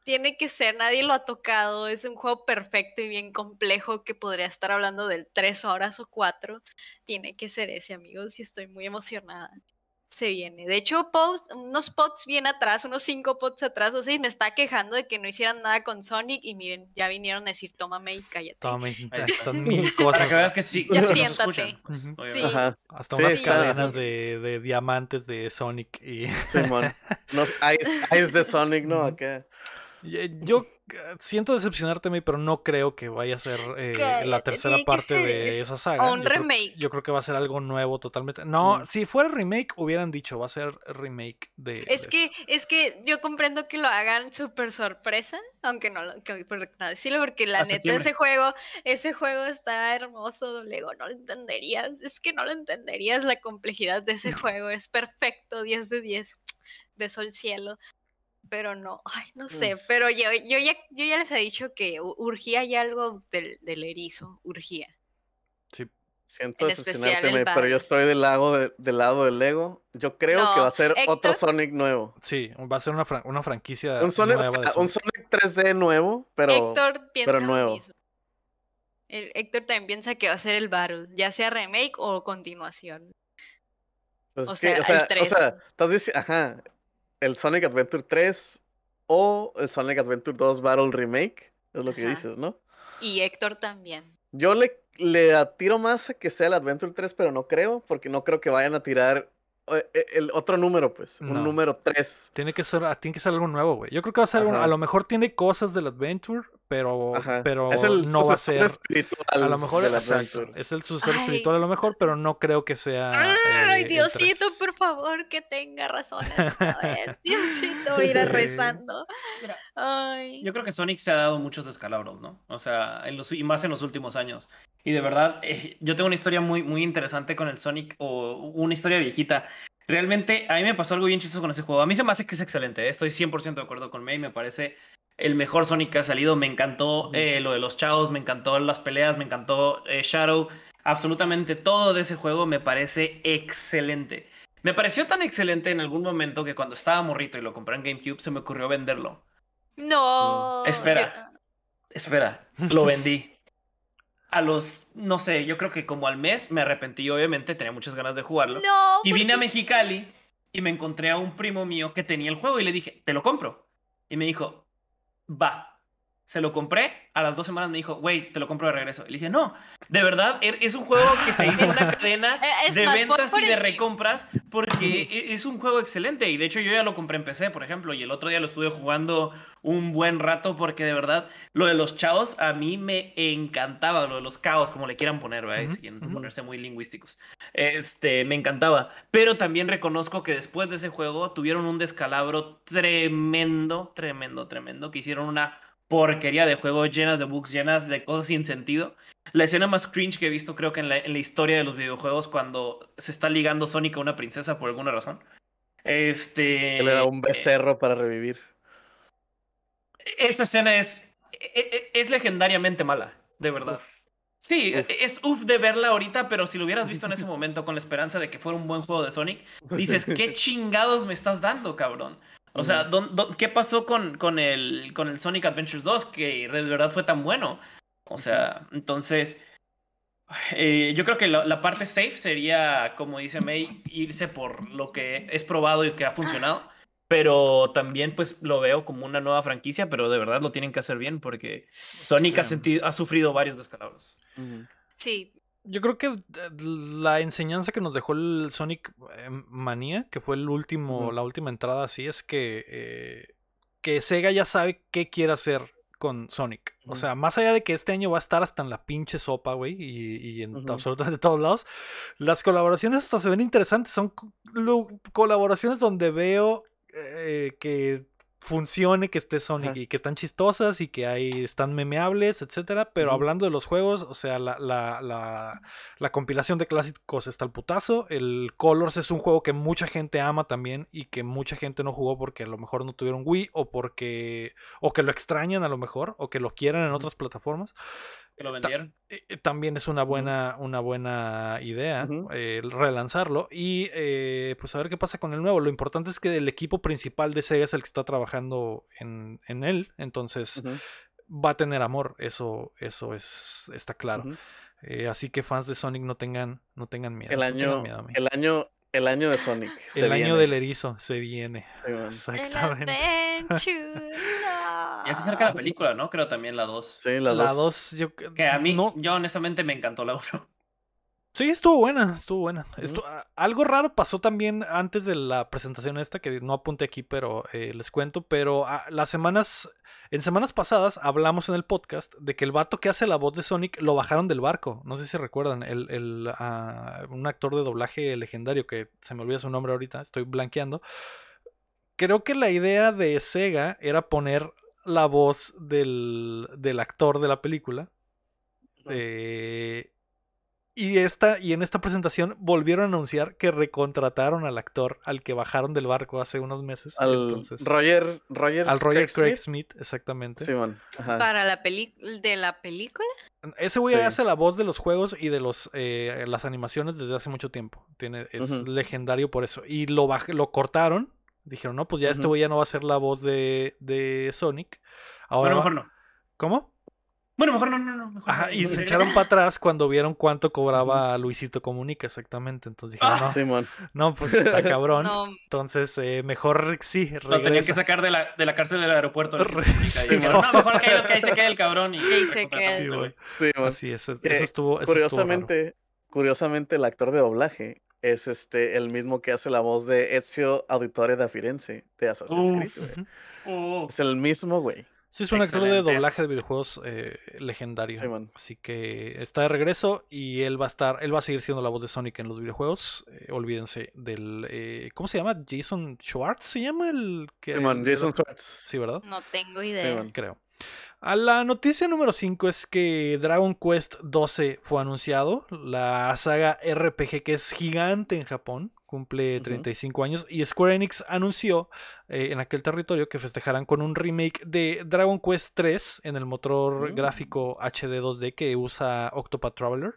Tiene que ser, nadie lo ha tocado. Es un juego perfecto y bien complejo que podría estar hablando del tres horas o cuatro. Tiene que ser ese, amigos, y estoy muy emocionada. Se viene. De hecho, post, unos pots bien atrás, unos cinco pots atrás, o sea, y me está quejando de que no hicieran nada con Sonic. Y miren, ya vinieron a decir, tómame y cállate. Están mil Para cosas. que veas que sí. Ya siéntate. Sí. Ajá. Hasta Sí, unas está- cadenas de, de diamantes de Sonic. Y Simón. Unos de Sonic, ¿no? Acá. Y, eh, yo eh, siento decepcionarte, May, pero no creo que vaya a ser eh, la tercera parte de esa saga. O un yo creo- remake. yo creo que va a ser algo nuevo totalmente. No, Mm. si fuera remake, hubieran dicho, va a ser remake de. Es de- que, es que yo comprendo que lo hagan súper sorpresa, aunque no, lo- que, por- no decirlo, porque la A neta septiembre. ese juego, ese juego está hermoso, Lego, no lo entenderías, es que no lo entenderías la complejidad de ese juego, es perfecto, 10 de 10, beso al cielo, pero no, ay, no sé, pero yo, yo, ya, yo ya les he dicho que urgía ya algo del, del erizo, urgía. sí, Siento En decepcionarte, pero yo estoy del lado, de- del lado del Lego. Yo creo que va a ser otro. Sonic nuevo. sí, va a ser una, fran- una franquicia Un Sonic, nueva de un Sonic. Sonic 3D nuevo, pero Héctor piensa lo nuevo. mismo. El, Héctor también piensa que va a ser el Battle, ya sea remake o continuación. pues o sea, que, el o sea, o 3. sea, estás diciendo, ajá, el Sonic Adventure 3 o el Sonic Adventure 2 Battle Remake, es lo que Ajá. dices, ¿no? Y Héctor también. Yo le, le atiro más a que sea el Adventure 3, pero no creo, porque no creo que vayan a tirar eh, eh, el otro número, pues, No. un número 3. Tiene que ser, ah, tiene que ser algo nuevo, güey. Yo creo que va a ser algo- a lo mejor tiene cosas del Adventure, pero, Ajá. pero es el no va a ser. espiritual A lo mejor Adventure. es el sucesor Ay. espiritual a lo mejor, pero no creo que sea. Ay, eh, Diosito, por favor, que tenga razón esta vez. Diosito, ir rezando. Mira, Ay. Yo creo que Sonic se ha dado muchos descalabros, ¿no? O sea, en los, y más en los últimos años. Y de verdad, eh, yo tengo una historia muy, muy interesante con el Sonic, o una historia viejita. Realmente, a mí me pasó algo bien chistoso con ese juego. A mí se me hace que es excelente, ¿eh? estoy 100% de acuerdo con May, me parece el mejor Sonic que ha salido. Me encantó eh, lo de los chavos, me encantó las peleas, me encantó eh, Shadow. Absolutamente todo de ese juego me parece excelente. Me pareció tan excelente en algún momento que cuando estaba morrito y lo compré en GameCube, se me ocurrió venderlo. No. Espera. Espera, lo vendí. A los, no sé, yo creo que como al mes me arrepentí, obviamente, tenía muchas ganas de jugarlo. No. Y ¿por vine a? Mexicali y me encontré a un primo mío que tenía el juego y le dije, te lo compro. Y me dijo, va. Se lo compré, a las dos semanas me dijo, güey, te lo compro de regreso. Y le dije, no, de verdad, er- es un juego que se hizo una cadena Eh, es de más, ventas y de recompras porque e- es un juego excelente. Y de hecho yo ya lo compré en PC, por ejemplo, y el otro día lo estuve jugando un buen rato porque de verdad lo de los chaos a mí me encantaba, lo de los caos, como le quieran poner, ¿verdad? Quieren ujú. ponerse muy lingüísticos. Este, me encantaba. Pero también reconozco que después de ese juego tuvieron un descalabro tremendo, tremendo, tremendo, que hicieron una porquería de juego llenas de bugs, llenas de cosas sin sentido. La escena más cringe que he visto creo que en la, en la historia de los videojuegos cuando se está ligando Sonic a una princesa por alguna razón. Este... Que le da un becerro para revivir. Esa escena es, e- e- es legendariamente mala, de verdad. Sí, Uf. es uff de verla ahorita, pero si lo hubieras visto en ese momento con la esperanza de que fuera un buen juego de Sonic, dices, ¿qué chingados me estás dando, cabrón? O sea, ¿dón- dón- ¿qué pasó con, con, el, con el Sonic Adventures 2 que de verdad fue tan bueno? O sea, entonces, eh, yo creo que la, la parte safe sería, como dice May, irse por lo que es probado y que ha funcionado. Pero también pues lo veo como una nueva franquicia, pero de verdad lo tienen que hacer bien porque Sonic ha, sentido, ha sufrido varios descalabros. Sí, Yo creo que eh, la enseñanza que nos dejó el Sonic eh, Manía, que fue el último, la última entrada así, es que, eh, que Sega ya sabe qué quiere hacer con Sonic. O sea, más allá de que este año va a estar hasta en la pinche sopa, güey, y, y en absolutamente todos lados, las colaboraciones hasta se ven interesantes. Son co- colaboraciones donde veo eh, que funcione que esté Sonic Ajá. y que están chistosas y que hay, están memeables, etcétera. Pero hablando de los juegos, o sea, la, la, la, la compilación de clásicos está al putazo. El Colors es un juego que mucha gente ama también y que mucha gente no jugó porque a lo mejor no tuvieron Wii o porque o que lo extrañan a lo mejor o que lo quieran en otras plataformas. Que lo vendieron. Eh, eh, También es una buena, una buena idea eh, el relanzarlo y eh, pues a ver qué pasa con el nuevo. Lo importante es que el equipo principal de Sega es el que está trabajando en, en él, entonces va a tener amor, eso, eso es, está claro. Eh, así que fans de Sonic no tengan, no tengan miedo. El no tengan año, miedo a mí. el año, el año de Sonic. se El año viene. del erizo se viene. Sí, man. El Exactamente. Adventure. Ya se acerca la película, ¿no? Creo también la 2. Sí, La dos. 2, yo Que a mí, no, yo honestamente me encantó la 1. Sí, estuvo buena, estuvo buena. Estu- a- algo raro pasó también antes de la presentación esta, que no apunté aquí, pero eh, les cuento. Pero ah, las semanas, en semanas pasadas hablamos en el podcast de que el vato que hace la voz de Sonic lo bajaron del barco. No sé si recuerdan, el, el, ah, un actor de doblaje legendario que se me olvida su nombre ahorita, estoy blanqueando. Creo que la idea de Sega era poner la voz del, del actor de la película. Eh, y, esta, y en esta presentación volvieron a anunciar que recontrataron al actor al que bajaron del barco hace unos meses. Al entonces, Roger, Roger, al Roger Craig Smith. Smith, exactamente. Ajá. Para la peli de la película. Ese güey Sí. hace la voz de los juegos y de los eh, las animaciones desde hace mucho tiempo. Tiene, es legendario por eso. Y lo, lo cortaron. Dijeron, no, pues ya este Ujú. güey ya no va a ser la voz de, de Sonic. Ahora, Bueno, mejor no. ¿Cómo? Bueno, mejor no, no, no. Mejor Ajá, no. y se echaron para atrás cuando vieron cuánto cobraba Luisito Comunica, exactamente. Entonces dijeron, Ah, no, Simón. no, pues está cabrón. No, Entonces, eh, mejor sí, Lo tenían que regresa. sacar de la, de la cárcel del aeropuerto. de y sí, dijeron, man. no, mejor que ahí, que ahí se quede el cabrón. Y Que ahí se quede. este. Simón. Así es, eso, eso estuvo, eso estuvo. Curiosamente, curiosamente, el actor de doblaje es este el mismo que hace la voz de Ezio Auditore da Firenze de Assassin's Creed. Güey. Uh, Es el mismo, güey. Sí, es un actor de doblaje de videojuegos eh, legendario. Sí, man. Así que está de regreso y él va a estar, él va a seguir siendo la voz de Sonic en los videojuegos. Eh, olvídense del, eh, ¿cómo se llama? Jason Schwartz se llama el que. Simón, de Jason Schwartz. Sí, ¿verdad? no tengo idea. man. creo. A la noticia número 5 es que Dragon Quest 12 fue anunciado. La saga RPG que es gigante en Japón, cumple Ujú. 35 años. Y Square Enix anunció eh, en aquel territorio que festejarán con un remake de Dragon Quest 3 en el motor Mm. gráfico HD 2D que usa Octopath Traveler.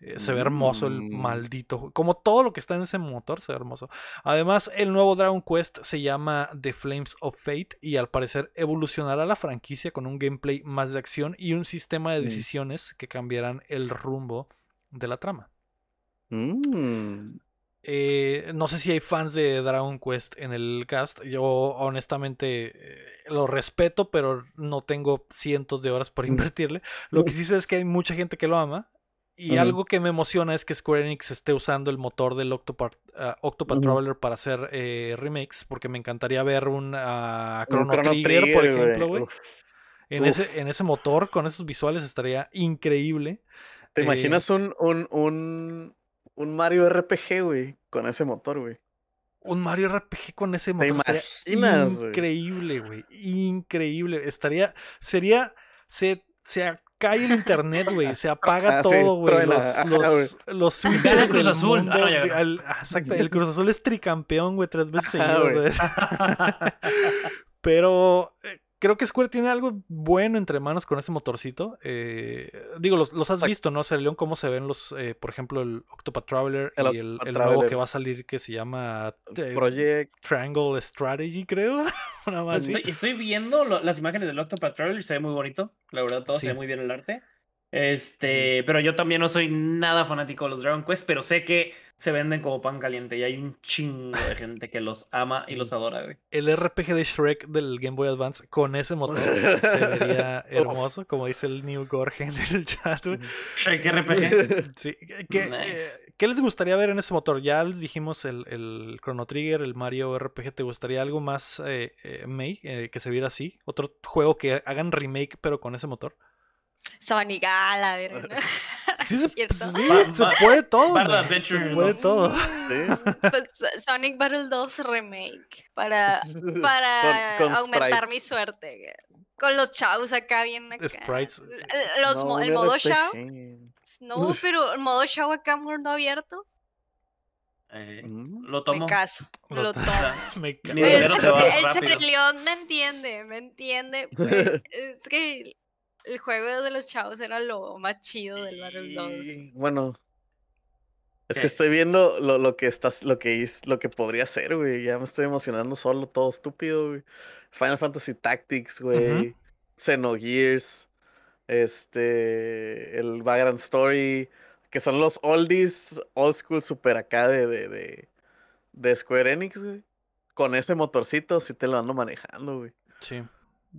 Eh, se ve hermoso el Mm. maldito. Como todo lo que está en ese motor, se ve hermoso. Además, el nuevo Dragon Quest se llama The Flames of Fate y al parecer evolucionará la franquicia con un gameplay más de acción y un sistema de decisiones que cambiarán el rumbo de la trama. Mm. Eh, no sé si hay fans de Dragon Quest en el cast. Yo honestamente eh, lo respeto, pero no tengo cientos de horas por Mm. invertirle. Lo que sí sé es que hay mucha gente que lo ama. Y algo que me emociona es que Square Enix esté usando el motor del Octopath, ah, Octopath. Traveler para hacer eh, remakes, porque me encantaría ver un ah, Un Chrono, Trigger, por ejemplo, güey. En ese, en ese motor, con esos visuales, estaría increíble. ¿Te Eh, imaginas un, un, un, un Mario RPG, güey? Con ese motor, güey. Un Mario RPG con ese ¿Te motor estaría imaginas, güey? increíble, güey. Increíble. Estaría, sería, se, se cae el internet, güey. Se apaga Ah, todo, güey. Los, los, los switches Gana el Cruz Azul. mundo, Ah, no, al- exacto, el Cruz Azul es tricampeón, güey, tres veces seguido. Pero eh, creo que Square tiene algo bueno entre manos con ese motorcito. Eh, digo, los, los has Exacto. visto, ¿no? O León, cómo se ven los, eh, por ejemplo, el Octopath Traveler El y el, el nuevo que va a salir que se llama eh, Project. Triangle Strategy, creo. Una más así. Estoy, estoy viendo lo- las imágenes del Octopath Traveler y se ve muy bonito. La verdad, todo Sí. se ve muy bien el arte. Este, pero yo también no soy nada fanático de los Dragon Quest, pero sé que se venden como pan caliente y hay un chingo de gente que los ama y los adora, güey. El RPG de Shrek del Game Boy Advance con ese motor se vería hermoso, como dice el New Gorgen en el chat. güey. Shrek RPG. Sí, ¿qué, Nice. eh, ¿qué les gustaría ver en ese motor? Ya les dijimos el, el Chrono Trigger, el Mario RPG. ¿Te gustaría algo más, eh, eh, May, eh, que se viera así? ¿Otro juego que hagan remake pero con ese motor? Sonic, la verga. ¿no? Sí, Es se, cierto. pues, sí, se puede todo. Bard güey, Adventure Se puede 2. todo. Sí. Pues, Sonic Battle 2 Remake para, para Con- con aumentar sprites. mi suerte. Con los chavos acá bien acá. Sprites. Los, No, el me modo show. No, pero el modo show acá mundo abierto. Eh, Mm. lo Me tomo. caso. Lo Lo to- tomo. Me ca- Mi El, el. Cereleón me entiende, me entiende. pues, es que el, juego de los chavos era lo más chido del Battle 2. Y, Bueno. Es ¿Qué? que estoy viendo lo, lo que estás, lo que es, lo que podría ser, güey. Ya me estoy emocionando solo, todo estúpido, güey. Final Fantasy Tactics, güey. Xenogears. Este. El Vagrant Story. Que son los oldies, old school, super acá de, de, de, de Square Enix, güey. Con ese motorcito sí te lo ando manejando, güey. Sí.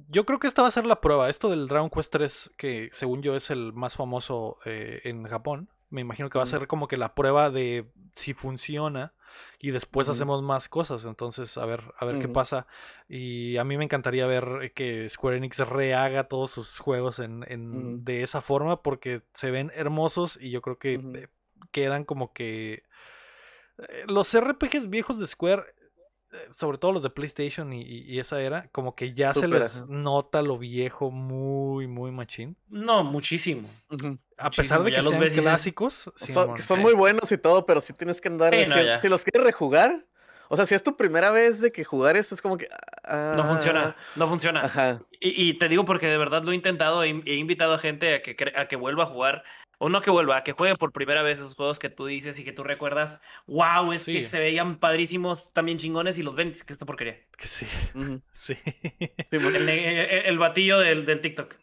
Yo creo que esta va a ser la prueba. Esto del Dragon Quest 3, que según yo es el más famoso eh, en Japón, me imagino que va a ser como que la prueba de si funciona y después hacemos más cosas. Entonces, a ver, a ver qué pasa. Y a mí me encantaría ver que Square Enix rehaga todos sus juegos en, de esa forma porque se ven hermosos y yo creo que eh, quedan como que... eh, Los RPGs viejos de Square eh, sobre todo los de PlayStation y, y- y esa era, como que ya se les nota lo viejo muy, muy machín. No, muchísimo. A pesar Muchísimo, de que los sean clásicos, Son, que muy buenos y todo, pero sí tienes que andar. Sí, si, no, si los quieres rejugar, o sea, si es tu primera vez de que jugar esto, es como que. No funciona, ah, no funciona. Ajá. Y, y te digo porque de verdad lo he intentado, he, he invitado a gente a que, a que vuelva a jugar, o no que vuelva, que juegue por primera vez esos juegos que tú dices y que tú recuerdas, wow, es Sí. que se veían padrísimos, también chingones y los ven, que esta porquería. que sí, sí, Simón. El, el- el batillo del, del TikTok.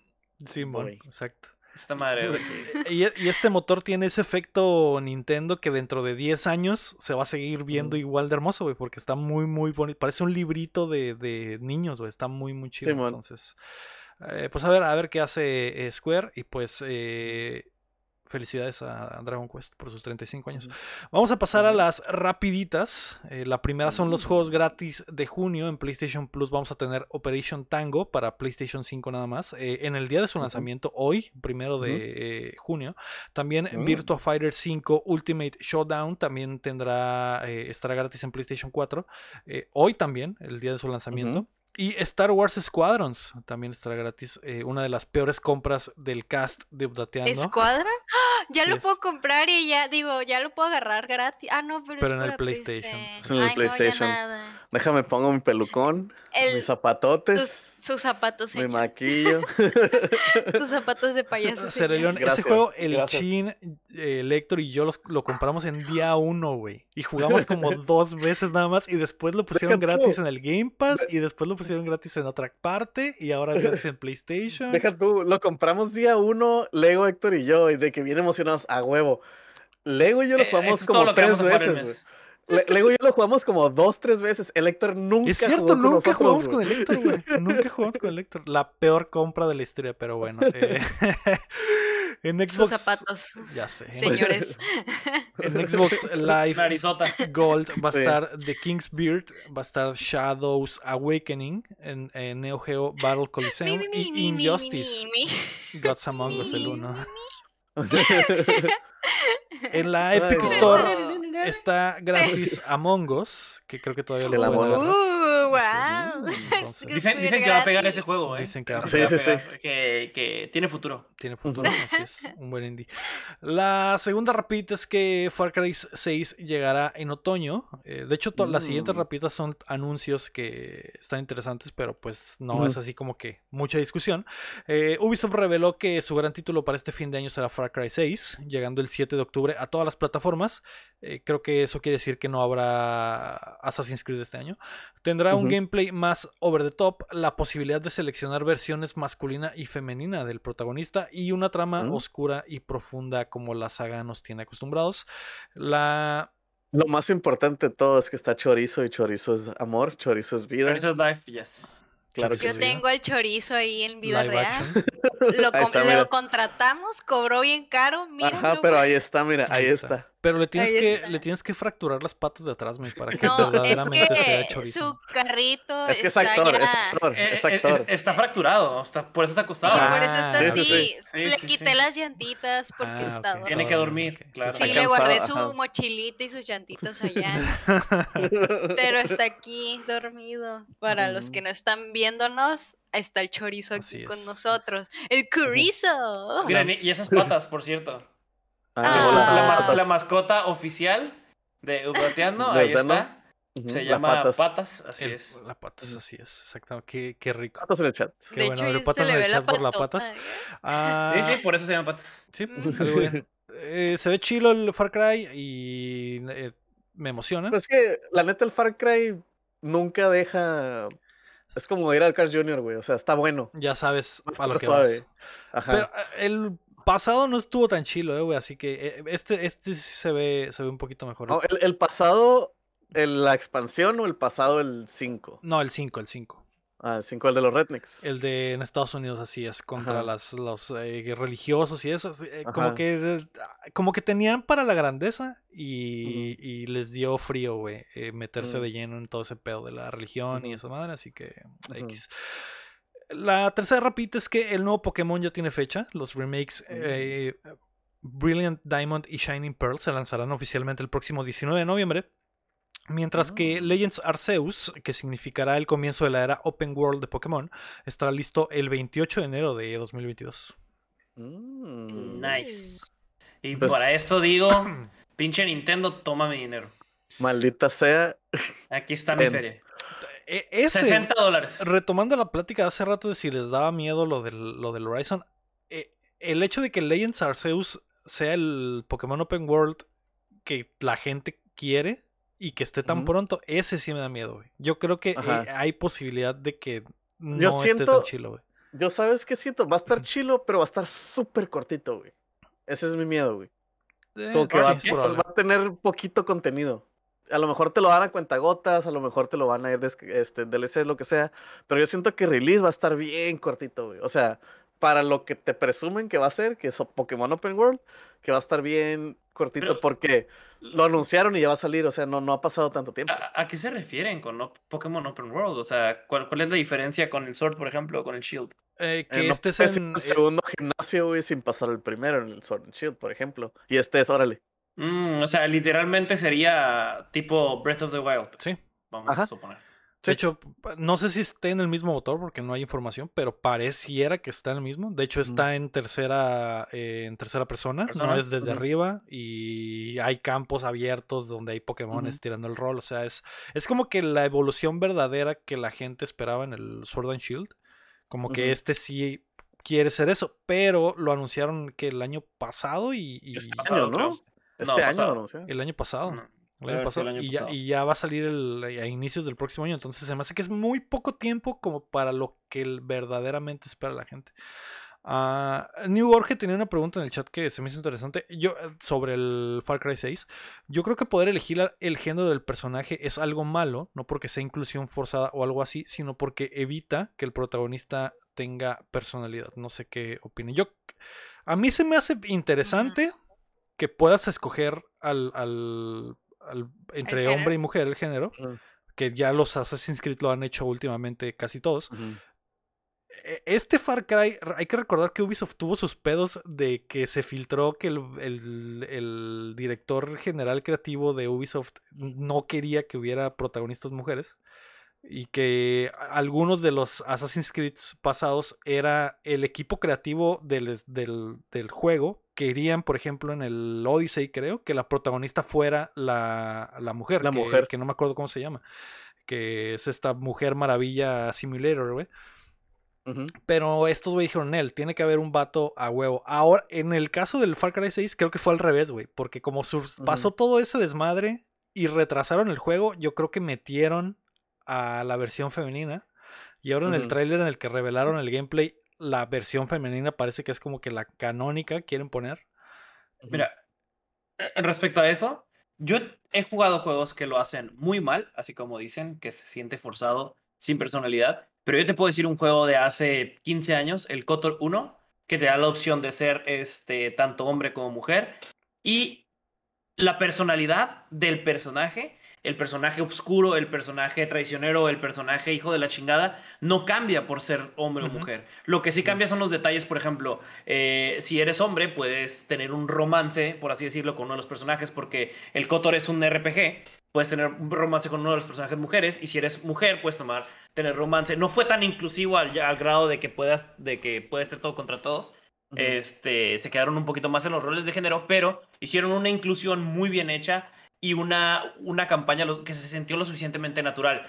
Voy. exacto. Esta madre. de que- Y, y este motor tiene ese efecto Nintendo que dentro de 10 años se va a seguir viendo igual de hermoso, güey, porque está muy, muy bonito. Parece un librito de, de niños, güey, está muy, muy chido. Simón. Entonces, eh, pues a ver, a ver qué hace eh, Square y pues eh, felicidades a Dragon Quest por sus 35 años. Vamos a pasar a las rapiditas. Eh, la primera son los juegos gratis de junio. En PlayStation Plus vamos a tener Operation Tango para PlayStation 5 nada más. Eh, en el día de su lanzamiento, hoy, primero de eh, junio. También Mm. Virtua Fighter 5 Ultimate Showdown también tendrá, estará gratis en PlayStation 4. Eh, hoy también, el día de su lanzamiento. Y Star Wars Squadrons también estará gratis. eh, una de las peores compras del cast de Updateando. ¿Escuadra? ¡Ah! Ya Sí lo es. puedo comprar y ya, digo, ya lo puedo agarrar gratis. Ah, no, pero, Pero es en el PlayStation. PC. Es en el Ay, PlayStation. nada. Déjame pongo mi pelucón, El- mis zapatotes, Tus, sus zapatos, mi señor. maquillo. Tus zapatos de payaso, señor. Cerellón, ese Gracias, juego, el gracias. Chin, eh, el Héctor y yo los- lo compramos en día uno, güey. Y jugamos como dos veces nada más. Y después lo pusieron Deja tú. gratis en el Game Pass. Y después lo pusieron gratis en otra parte. Y ahora es gratis en PlayStation. Deja tú, lo compramos día uno, Lego, Héctor y yo, y de que bien emocionados a huevo. Lego y yo lo Eh, jugamos como lo tres veces. Le- Lego y yo lo jugamos como dos, tres veces. El Héctor nunca Es cierto, jugó con nunca nosotros, jugamos con el Héctor, güey. Nunca jugamos con el Héctor. La peor compra de la historia, pero bueno. eh, en Xbox. Sus zapatos, Ya sé. Señores. en Xbox Live Narizota. Gold va a Sí. estar The King's Beard, va a estar Shadows Awakening, en, en Neo Geo Battle Coliseum mi, mi, y mi, mi, Injustice, mi, mi. Gods Among Us el mi, 1. En la Ay, Epic no. Store está gratis Among Us, que creo que todavía lo. Uh, wow. Entonces, Dicen, que va a pegar ese juego, ¿eh. Dicen que va a Sí, va a sí, sí. pegar, Que, que tiene futuro. Tiene futuro, así es, un buen indie. La segunda rapidita es que Far Cry 6 llegará en otoño. Eh, de hecho, to- las siguientes Mm. rapiditas son anuncios que están interesantes, pero pues no Ujú. es así como que mucha discusión. Eh, Ubisoft reveló que su gran título para este fin de año será Far Cry 6, llegando el 7 de octubre a todas las plataformas. Eh, creo que eso quiere decir que no habrá Assassin's Creed este año. Tendrá un gameplay más over over the top la posibilidad de seleccionar versiones masculina y femenina del protagonista y una trama Mm. oscura y profunda como la saga nos tiene acostumbrados. La Lo más importante de todo es que está chorizo y chorizo es amor, chorizo es vida. Chorizo es Life, yes. Claro que Yo sí. tengo el chorizo ahí en vida live real. Lo, está, contratamos, cobró bien caro. Mira, Ajá, pero ahí está, mira, ahí, está. Pero le tienes que le tienes que fracturar las patas de atrás, mi, para que No, es verdaderamente sea de que chorizo. su carrito Es que es está actor, es ya- actor, Eh, es eh, actor. es- está fracturado, está- por eso está Sí, acostado. por eso está Ah, así. sí, sí, sí. Le Sí, quité sí. las llantitas porque Ah, está ok. Tiene que dormir, claro. Sí, Está le guardé su ajá. mochilita y sus llantitas allá. Pero está aquí dormido. Para los que no están viéndonos, está el chorizo aquí Así con es. nosotros. ¡El chorizo! Miren, y esas patas, por cierto. Ah. La, hola, la mas- patas. la mascota oficial de Ubateando, De ahí está. Se llama patas, así El- es. La patas, así es, exactamente. Qué, qué rico. Patas en el chat. Qué de bueno, hecho, patas se en le el ve la por las patas. Ah, Sí, sí, por eso se llama patas. sí, bien. Eh, se ve chilo el Far Cry y eh, me emociona. Pues que la neta el Far Cry nunca deja. Es como ir al Cars Jr., güey. O sea, está bueno. ya sabes a lo que vas. Ajá. Pero eh, el pasado no estuvo tan chilo, eh, güey. Así que eh, este, este sí se ve, se ve un poquito mejor. No, el, el pasado, el- la expansión o el pasado, el 5. No, el 5, el 5. Ah, el 5, el de los Rednecks. El de en Estados Unidos así es, contra Ajá. las, los eh, religiosos y eso. eh, como que eh, como que tenían para la grandeza y, y les dio frío, güey, eh, meterse Mm. de lleno en todo ese pedo de la religión y esa madre, así que. X. La tercera rapita es que el nuevo Pokémon ya tiene fecha. Los remakes Mm. eh, Brilliant Diamond y Shining Pearl se lanzarán oficialmente el próximo 19 de noviembre. Mientras que Ah. Legends Arceus, que significará el comienzo de la era Open World de Pokémon, estará listo el 28 de enero de 2022. Mm. Nice. Y Pues- para eso digo, pinche Nintendo, toma mi dinero. Maldita sea. Aquí está mi Ven. feria. E- Ese, 60 dólares. retomando la plática de hace rato de si les daba miedo lo del, lo del Horizon, eh, el hecho de que Legends Arceus sea el Pokémon Open World que la gente quiere y que esté tan pronto, ese sí me da miedo, güey. Yo creo que eh, hay posibilidad de que no Yo esté tan siento- chilo, güey. Yo sabes qué siento. Va a estar chilo, pero va a estar súper cortito, güey. Ese es mi miedo, güey. Eh, Como que sí, va, es pues, va a tener poquito contenido. A lo mejor te lo dan a cuentagotas, a lo mejor te lo van a ir des- este, DLC, lo que sea. Pero yo siento que release va a estar bien cortito, güey. O sea, para lo que te presumen que va a ser, que es Pokémon Open World, que va a estar bien cortito Pero- porque lo anunciaron y ya va a salir. O sea, no, no ha pasado tanto tiempo. ¿A, a qué se refieren con op- Pokémon Open World? O sea, ¿cuál, cuál es la diferencia con el Sword, por ejemplo, o con el Shield? Eh, Eh, que no este es en, al eh, segundo gimnasio, güey, sin pasar el primero en el Sword and Shield, por ejemplo. Y este es, órale. Mm, o sea, literalmente sería tipo Breath of the Wild. pues, Sí. Vamos a suponer. De hecho, no sé si esté en el mismo motor porque no hay información, pero pareciera que está en el mismo. De hecho, está en tercera, eh, en tercera persona, Persona, no es desde arriba y hay campos abiertos donde hay Pokémones Ujú. tirando el rol. O sea, es, es como que la evolución verdadera que la gente esperaba en el Sword and Shield. Como que este sí quiere ser eso, pero lo anunciaron que el año pasado y, y- Este Pasado, año, ¿no? Este No, año pasado. anunciaron. el año pasado. No. El año sido pasado, el año y, ya, pasado. y ya va a salir el- a inicios del próximo año. Entonces se me hace que es muy poco tiempo como para lo que el- verdaderamente espera la gente. Ah, New Jorge tenía una pregunta en el chat que se me hizo interesante. Yo, eh, sobre el Far Cry 6. Yo creo que poder elegir el género del personaje es algo malo, no porque sea inclusión forzada o algo así, sino porque evita que el protagonista tenga personalidad. No sé qué opine. Yo, a mí se me hace interesante que puedas escoger al, al- al- entre género. hombre y mujer el género, que ya los Assassin's Creed lo han hecho últimamente casi todos. E- Este Far Cry, hay que recordar que Ubisoft tuvo sus pedos de que se filtró que el, el- el director general creativo de Ubisoft no quería que hubiera protagonistas mujeres y que algunos de los Assassin's Creed pasados era el equipo creativo del, del, del juego querían, por ejemplo, en el Odyssey creo, que la protagonista fuera la, la mujer, La que, mujer. que no me acuerdo cómo se llama, que es esta Mujer Maravilla Simulator, güey. Pero estos güey dijeron, él, tiene que haber un vato a huevo. Ahora, en el caso del Far Cry 6, creo que fue al revés, güey. Porque como pasó todo ese desmadre y retrasaron el juego, yo creo que metieron a la versión femenina. Y ahora en el tráiler en el que revelaron el gameplay, la versión femenina parece que es como que la canónica quieren poner. Mira, eh, respecto a eso, yo he jugado juegos que lo hacen muy mal, así como dicen, que se siente forzado, sin personalidad, pero yo te puedo decir un juego de hace 15 años, el KOTOR 1, que te da la opción de ser este, tanto hombre como mujer, y la personalidad del personaje, el personaje oscuro, el personaje traicionero, el personaje hijo de la chingada, no cambia por ser hombre o mujer. Lo que sí cambia son los detalles, por ejemplo, eh, si eres hombre, puedes tener un romance, por así decirlo, con uno de los personajes, porque el Kotor es un RPG, puedes tener un romance con uno de los personajes mujeres, y si eres mujer, puedes tomar, tener romance. No fue tan inclusivo al, al grado de que puedas, de que puede ser todo contra todos. Este, se quedaron un poquito más en los roles de género, pero hicieron una inclusión muy bien hecha y una, una campaña que se sintió lo suficientemente natural.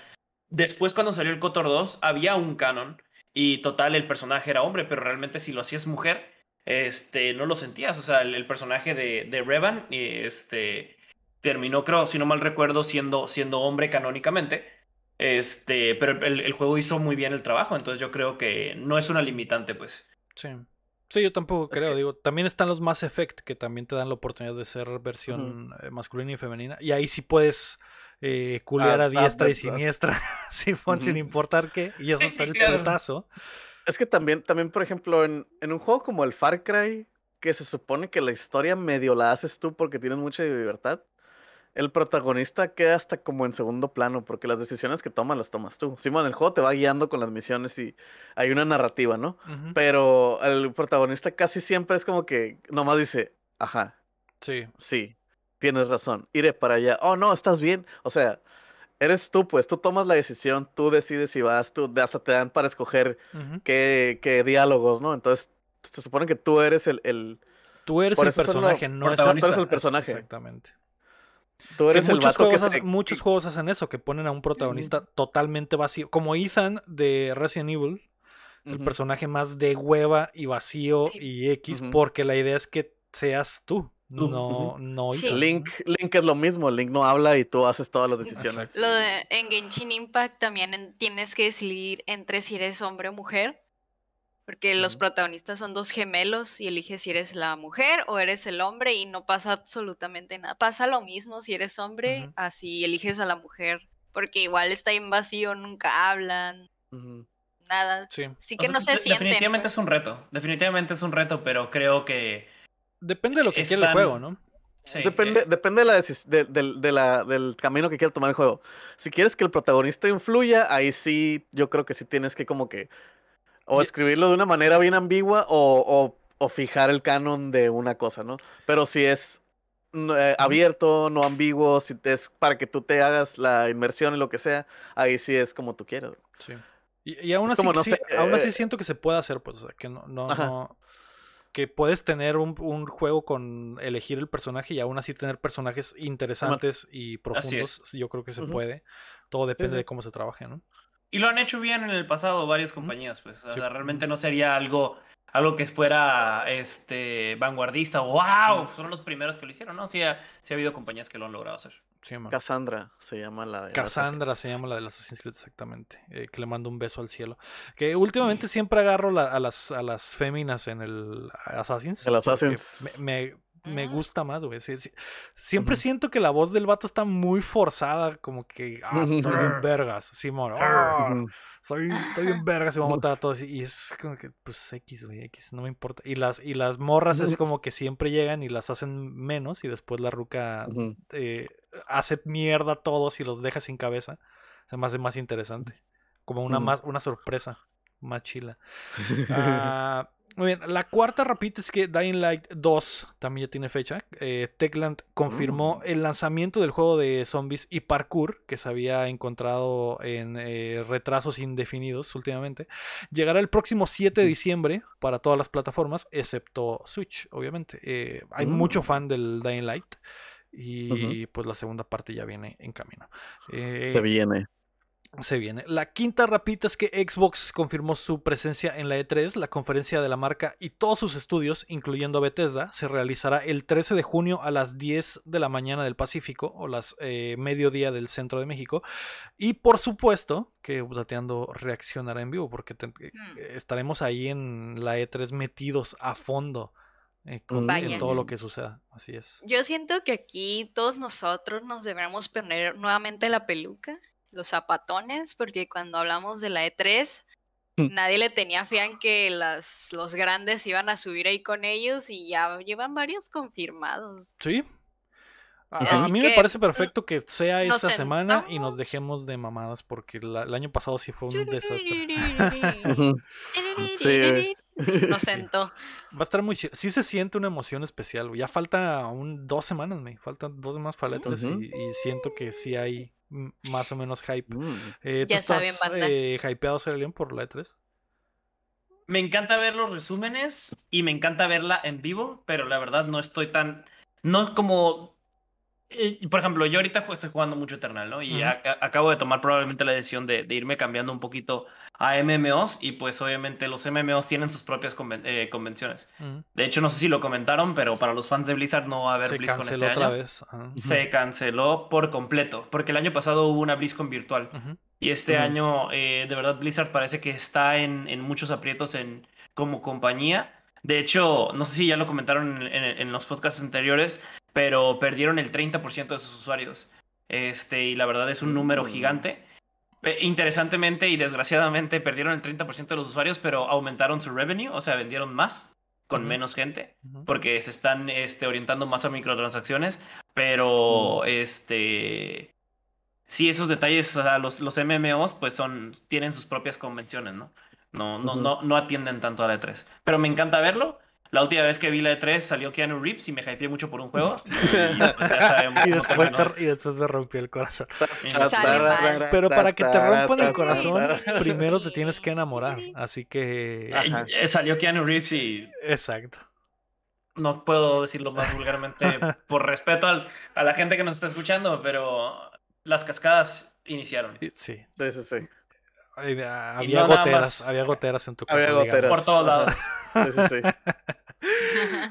Después, cuando salió el Kotor 2, había un canon y total, el personaje era hombre, pero realmente si lo hacías mujer, este, no lo sentías. O sea, el, el personaje de, de Revan este, terminó, creo, si no mal recuerdo, siendo, siendo hombre canónicamente. Este, pero el, el juego hizo muy bien el trabajo, entonces yo creo que no es una limitante, pues. Sí. Sí, yo tampoco Es creo. que- Digo, también están los Mass Effect que también te dan la oportunidad de ser versión eh, masculina y femenina. Y ahí sí puedes eh, culear Ah, a diestra ah, y ah, siniestra, sin importar qué. Y eso sí, el claro. Es que también, también por ejemplo, en, en un juego como el Far Cry, que se supone que la historia medio la haces tú porque tienes mucha libertad, el protagonista queda hasta como en segundo plano porque las decisiones que tomas las tomas tú. Simón, el juego te va guiando con las misiones y hay una narrativa, ¿no? Pero el protagonista casi siempre es como que nomás dice, ajá, Sí. sí, tienes razón, iré para allá. Oh, no, estás bien. O sea, eres tú, pues, tú tomas la decisión, tú decides si vas, tú hasta te dan para escoger qué, qué diálogos, ¿no? Entonces, se supone que tú eres el, el Tú eres el personaje, no es protagonistas. tú eres el personaje. Exactamente. Tú Que eres el muchos, vato que juegos se- muchos juegos hacen eso, que ponen a un protagonista totalmente vacío. Como Ethan de Resident Evil, el personaje más de hueva y vacío Sí. y X, porque la idea es que seas tú, no, no Sí. Ethan, Link. Link es lo mismo, Link no habla y tú haces todas las decisiones. Lo de, en Genshin Impact también en- tienes que decidir entre si eres hombre o mujer. Porque los protagonistas son dos gemelos y eliges si eres la mujer o eres el hombre y no pasa absolutamente nada. Pasa lo mismo si eres hombre, así eliges a la mujer. Porque igual está en vacío, nunca hablan, nada. Sí. O que sea, no se de- sienten. Definitivamente pues. es un reto. Definitivamente es un reto, pero creo que. Depende de lo que quiere el Están- juego, ¿no? sí, depende, eh, depende de la de- del- de la- del camino que quiera tomar el juego. Si quieres que el protagonista influya, ahí sí, yo creo que sí tienes que como que o escribirlo de una manera bien ambigua o, o- o fijar el canon de una cosa, ¿no? Pero si es eh, abierto, no ambiguo, si es para que tú te hagas la inmersión y lo que sea, ahí sí es como tú quieras. Sí. Y, y aún así, como, no sí- sé, aún así eh, siento que se puede hacer, pues, o sea, que no, no, que puedes tener un, un juego con elegir el personaje y aún así tener personajes interesantes y profundos. Yo creo que se puede. Todo depende sí. de cómo se trabaje, ¿no? Y lo han hecho bien en el pasado varias compañías, pues. O Sí. sea, realmente no sería algo, algo que fuera este vanguardista. ¡Wow! Son los primeros que lo hicieron, ¿no? Sí ha, sí ha habido compañías que lo han logrado hacer. Sí. Cassandra se llama la de Cassandra Assassin's. se llama la de Assassin's Creed exactamente. eh, que le mando un beso al cielo. Que últimamente siempre agarro la- a, las, a las féminas en el Assassin's. El Assassin's. Me, me, me Mm. gusta más, güey. sí, sí. Siempre siento que la voz del vato está muy forzada. Como que, ah, estoy bien vergas. Simón. ah, Ujú. soy, estoy bien vergas y voy a matar a todos. Y es como que, pues X, güey, X, no me importa. Y las, y las morras es como que siempre llegan y las hacen menos y después la ruca eh, hace mierda a todos y los deja sin cabeza. Se me hace más interesante. Como una, más, una sorpresa más chila. Ah, muy bien, la cuarta rapidita es que Dying Light 2 también ya tiene fecha. Eh, Techland confirmó Mm. el lanzamiento del juego de zombies y parkour que se había encontrado en eh, retrasos indefinidos últimamente. Llegará el próximo 7 de diciembre para todas las plataformas, excepto Switch, obviamente. Eh, hay mucho Mm. fan del Dying Light y pues la segunda parte ya viene en camino. Eh, Se viene. Se viene. La quinta rapita es que Xbox confirmó su presencia en la E3, la conferencia de la marca y todos sus estudios, incluyendo Bethesda, se realizará el 13 de junio a las 10 de la mañana del Pacífico o las eh, mediodía del centro de México. Y por supuesto que Dateando reaccionará en vivo porque te- eh, Hmm. estaremos ahí en la E3 metidos a fondo eh, con en todo lo que suceda. Así es. Yo siento que aquí todos nosotros nos deberíamos poner nuevamente la peluca, los zapatones, porque cuando hablamos de la E3, Mm. nadie le tenía fe en que las, los grandes iban a subir ahí con ellos y ya llevan varios confirmados. Sí. A, a mí me parece perfecto que sea esta semana y nos dejemos de mamadas porque la- el año pasado sí fue un desastre. Sí. Sí, nos sentó. Va a estar muy chido. Sí se siente una emoción especial. güey. Ya falta un, dos semanas, me faltan dos más paletas Ujú. y, y siento que sí hay más o menos hype. Mm. Eh, ¿Tú Ya estás saben, banda. eh, hypeado, por la E E3? Me encanta ver los resúmenes y me encanta verla en vivo, pero la verdad no estoy tan. No es como. Eh, por ejemplo, yo ahorita estoy jugando mucho Eternal, ¿no? Y aca- acabo de tomar probablemente la decisión de, de irme cambiando un poquito a MMOs y pues obviamente los MMOs tienen sus propias conven- eh, convenciones. De hecho, no sé si lo comentaron, pero para los fans de Blizzard no va a haber Se BlizzCon este otra año. vez. Se canceló por completo, porque el año pasado hubo una BlizzCon virtual. Y este año, eh, de verdad, Blizzard parece que está en, en muchos aprietos en, como compañía. De hecho, no sé si ya lo comentaron en, en- en los podcasts anteriores, pero perdieron el 30% de sus usuarios. Este, y la verdad es un número Mm. gigante. Eh, Interesantemente y desgraciadamente perdieron el 30% de los usuarios, pero aumentaron su revenue, o sea, vendieron más con menos gente porque se están este, orientando más a microtransacciones, pero Mm. este sí, esos detalles, o sea, los, los MMOs pues son, tienen sus propias convenciones, ¿no? No, no, no, no atienden tanto a la E3. Pero me encanta verlo. La última vez que vi la E3 salió Keanu Reeves y me hypeé mucho por un juego. Y pues ya sabemos Y después, terminó. te- y después me rompió el corazón. Pero para que te rompan el corazón, primero te tienes que enamorar. Así que. Ajá. Eh, Salió Keanu Reeves y Exacto. no puedo decirlo más vulgarmente por respeto al- a la gente que nos está escuchando, pero las cascadas iniciaron. Sí. Sí, sí, sí. Y Había no goteras, más. había goteras en tu Había cuarto, digamos. goteras. Por todos lados. Sí, sí, sí.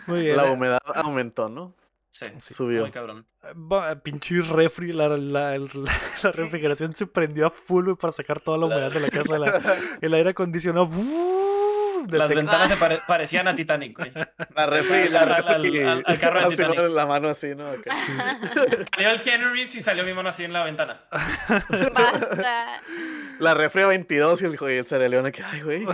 Muy bien. La eh, humedad aumentó, ¿no? Sí, Sí. Subió. muy cabrón. va- Pinche refri, la, la, la- la refrigeración se prendió a full para sacar toda la humedad de la casa. la- el aire acondicionado. ¡Uh! Las ventanas se pare- parecían a Titanic, güey. La refri, la Al- al- refri. al- al carro de. Titanic. La mano así, ¿no? Ok. Salió el Keanu Reeves y salió mi mano así en la ventana. Basta. La refri a 22 y el, el Cereleone que, ay, güey.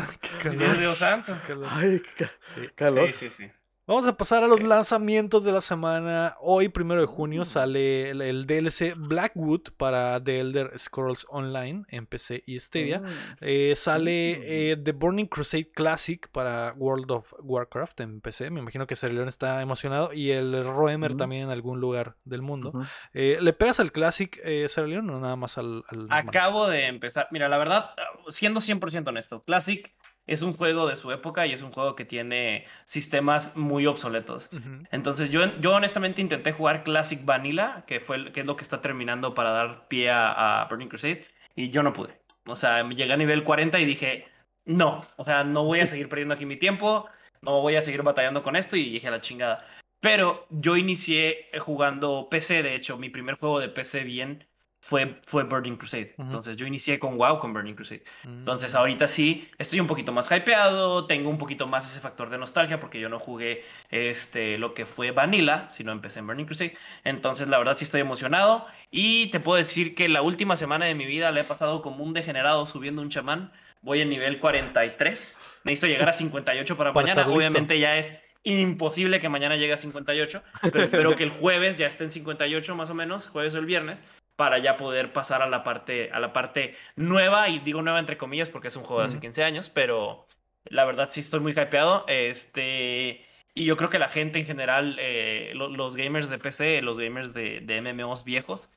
Dios, Dios santo. Ay, qué calor. Sí, sí, sí. Vamos a pasar a los lanzamientos de la semana. Hoy, primero de junio, sale el, el DLC Blackwood para The Elder Scrolls Online en PC y Stadia. Mm. Eh, sale Mm. eh, The Burning Crusade Classic para World of Warcraft en PC. Me imagino que León está emocionado. Y el Roemer también en algún lugar del mundo. Eh, ¿Le pegas al Classic, eh, León, o nada más al, al? Acabo de empezar. Mira, la verdad, siendo 100% honesto, Classic es un juego de su época y es un juego que tiene sistemas muy obsoletos. Entonces yo, yo honestamente intenté jugar Classic Vanilla, que, fue el- que es lo que está terminando para dar pie a, a Burning Crusade, y yo no pude. O sea, llegué a nivel 40 y dije, no, o sea, no voy a seguir perdiendo aquí mi tiempo, no voy a seguir batallando con esto y dije a la chingada. Pero yo inicié jugando PC, de hecho, mi primer juego de PC bien fue, fue Burning Crusade. Entonces yo inicié con WoW con Burning Crusade. Entonces Mm. ahorita sí, estoy un poquito más hypeado, tengo un poquito más ese factor de nostalgia porque yo no jugué este, lo que fue Vanilla, sino empecé en Burning Crusade. Entonces la verdad sí estoy emocionado y te puedo decir que la última semana de mi vida la he pasado como un degenerado subiendo un chamán. Voy en nivel 43, necesito llegar a 58 para, Para mañana. Obviamente ya es imposible que mañana llegue a 58, pero espero que el jueves ya esté en 58 más o menos, jueves o el viernes para ya poder pasar a la parte, a la parte nueva, y digo nueva entre comillas porque es un juego de hace Ujú. 15 años, pero la verdad sí estoy muy hypeado. Este, y yo creo que la gente en general, eh, lo- los gamers de PC, los gamers de, de MMOs viejos,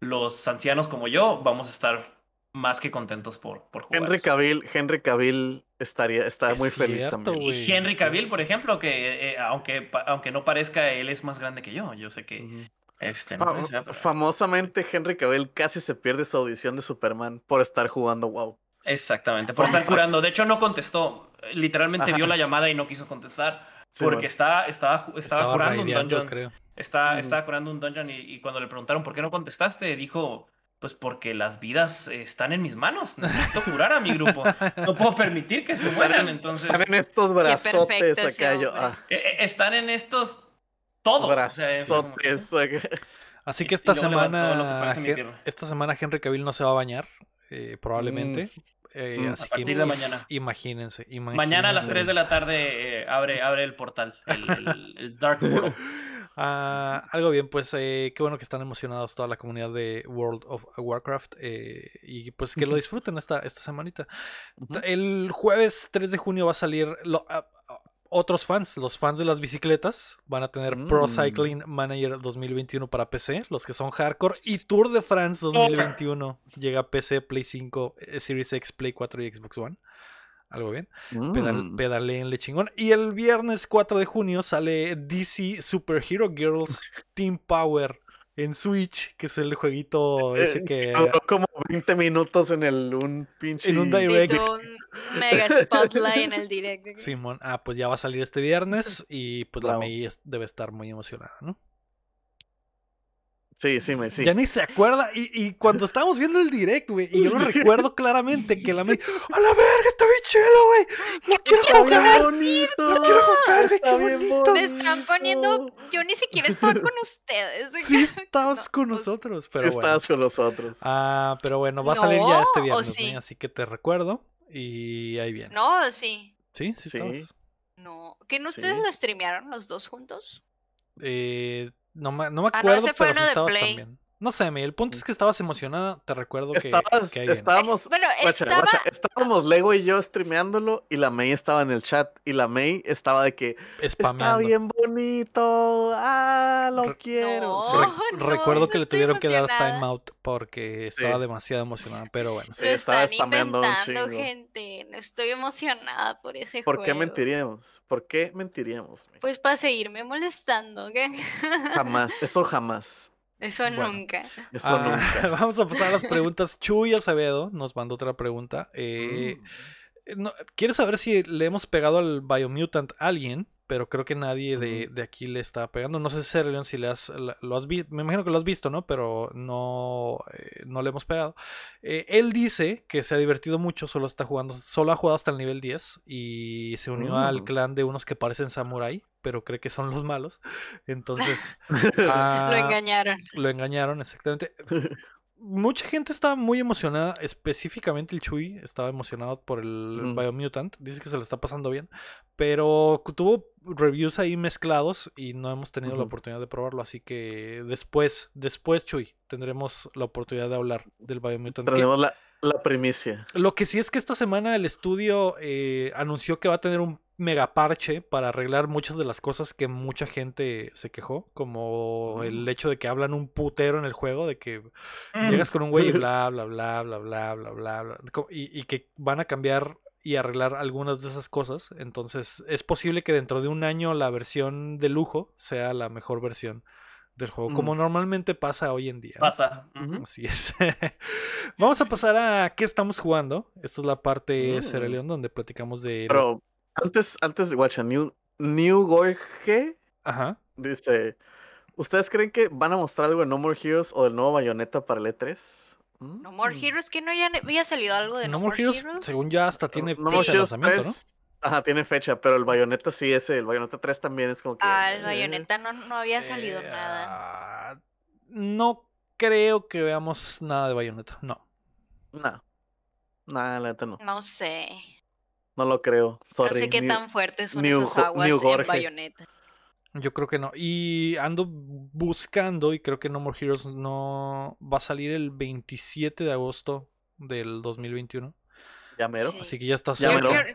los ancianos como yo, vamos a estar más que contentos por, por jugar. Henry eso. Cavill, Henry Cavill estaría, está Es muy feliz también. Y Henry. Cavill, por ejemplo, que eh, aunque, pa- aunque no parezca, él es más grande que yo. Yo sé que. Este, no sea, pero- famosamente, Henry Cavill casi se pierde su audición de Superman por estar jugando WoW. Exactamente, por estar curando. De hecho, no contestó. Literalmente vio la llamada y no quiso contestar. Sí, porque bueno. estaba, estaba, curando un dungeon. creo. Mm. estaba curando un dungeon y, y cuando le preguntaron por qué no contestaste, dijo, pues porque las vidas están en mis manos. Necesito curar a mi grupo. No puedo permitir que se mueran. Entonces, Están en estos brazotes acá yo. Ah, eh, eh, están en estos todo. O sea, brazotes. Así que esta semana, lo que parece mi Hen- pierna. esta semana Henry Cavill no se va a bañar, eh, probablemente. Eh, Mm. así A partir que de mañana. Imagínense, Mañana a las 3 de la tarde eh, abre, abre el portal, el, el- el Dark Portal. Ah, algo bien, pues eh, qué bueno que están emocionados toda la comunidad de World of Warcraft eh, y pues que lo disfruten esta, esta semanita. El jueves 3 de junio va a salir lo- ah, otros fans, los fans de las bicicletas van a tener Pro Mm. Cycling Manager 2021 para PC, los que son hardcore y Tour de France 2021 llega a PC, Play 5, eh, Series X, Play 4 y Xbox One. Algo bien. Pedal, Mm. pedaleenle chingón. Y el viernes 4 de junio sale DC Super Hero Girls Team Power en Switch, que es el jueguito ese que... Duró como 20 minutos en el un pinche. En un direct. un mega spotlight en el directo. Simón, ah, pues ya va a salir este viernes y pues la es- debe estar muy emocionada, ¿no? Sí, sí, me sí. Ya ni se acuerda. Y, y cuando estábamos viendo el direct, güey, y yo lo Sí. recuerdo claramente que la Mei, ¡a la verga! Está bien chelo, güey. No quiero jugar. no quiero jugar, güey, qué bien bonito. Me están poniendo. Yo ni siquiera estaba con ustedes. Sí, estabas No, con nosotros, Sí, pero bueno. estabas con nosotros. Ah, pero bueno, va a salir ya este No, ¿o viernes, sí? ¿no? así que te recuerdo y ahí viene. No, sí. ¿Sí? ¿Sí, Sí. estabas? No. ¿Que no ustedes Sí. lo streamearon los dos juntos? Eh, no, me, no me Ah, no, acuerdo, ese fue pero sí uno de Play. también. No sé, el punto es que estabas emocionada, te recuerdo que, Estabas- que estábamos, Es- bueno, guacha, estaba. guacha, estábamos Lego y yo streameándolo y la May estaba en el chat y la May estaba de que está bien bonito, ah, lo Re- quiero. No. Sí, Re- no, recuerdo no que le tuvieron que dar emocionada. timeout porque estaba demasiado emocionada, pero bueno. Sí, estaba spameando un gente. No estoy emocionada por ese ¿Por juego. qué mentiríamos? ¿Por qué mentiríamos? Pues para seguirme molestando. ¿qué? Jamás, eso jamás, Eso Bueno. nunca. eso Ah, nunca. vamos a pasar a las preguntas. Chuy Acevedo nos mandó otra pregunta. Eh, Mm. no, quiere saber si le hemos pegado al Biomutant a alguien, pero creo que nadie de, de aquí le está pegando. No sé, Serleon, si le has, lo has visto. Me imagino que lo has visto, ¿no? Pero no, eh, no le hemos pegado. Eh, él dice que se ha divertido mucho, solo está jugando, solo ha jugado hasta el nivel 10 y se unió al Mm. clan de unos que parecen samurai, pero cree que son los malos. Entonces, Lo ah, engañaron. lo engañaron, exactamente. Mucha gente estaba muy emocionada, específicamente el Chuy estaba emocionado por el Ujú. Biomutant, dice que se lo está pasando bien, pero tuvo reviews ahí mezclados y no hemos tenido la oportunidad de probarlo, así que después, después Chuy, tendremos la oportunidad de hablar del Biomutant. que- Tenemos la, la primicia. lo que sí es que esta semana el estudio eh, anunció que va a tener un mega parche para arreglar muchas de las cosas que mucha gente se quejó, como el hecho de que hablan un putero en el juego, de que Mm. llegas con un güey y bla, bla, bla, bla, bla, bla, bla, bla, y, y que van a cambiar y arreglar algunas de esas cosas. Entonces es posible que dentro de un año la versión de lujo sea la mejor versión del juego, como normalmente pasa hoy en día. Pasa. Así es. Vamos a pasar a qué estamos jugando. Esta es la parte Mm. Donde platicamos de. Pero antes, antes de Guacha, New, New Gorge Ajá. dice: ¿Ustedes creen que van a mostrar algo de No More Heroes o del nuevo Bayonetta para el E3? ¿Mm? No More Heroes, que no ya había salido algo de No More Heroes, según ya hasta tiene No fecha de Heroes lanzamiento, ¿no? 3, Ajá, tiene fecha, pero el Bayonetta sí es el Bayonetta 3 también es como que. Ah, el eh, Bayonetta no, no había salido Eh, nada. ah, No creo que veamos nada de Bayonetta. No. No. Nah, la neta no. No sé. No lo creo. Sorry. no sé qué New- tan fuertes son New esas aguas en Gorge. Bayonetta. Yo creo que no. Y ando buscando y creo que No More Heroes no va a salir el 27 de agosto del 2021. Ya mero. Sí. Así que ya está cerca. mero. yo-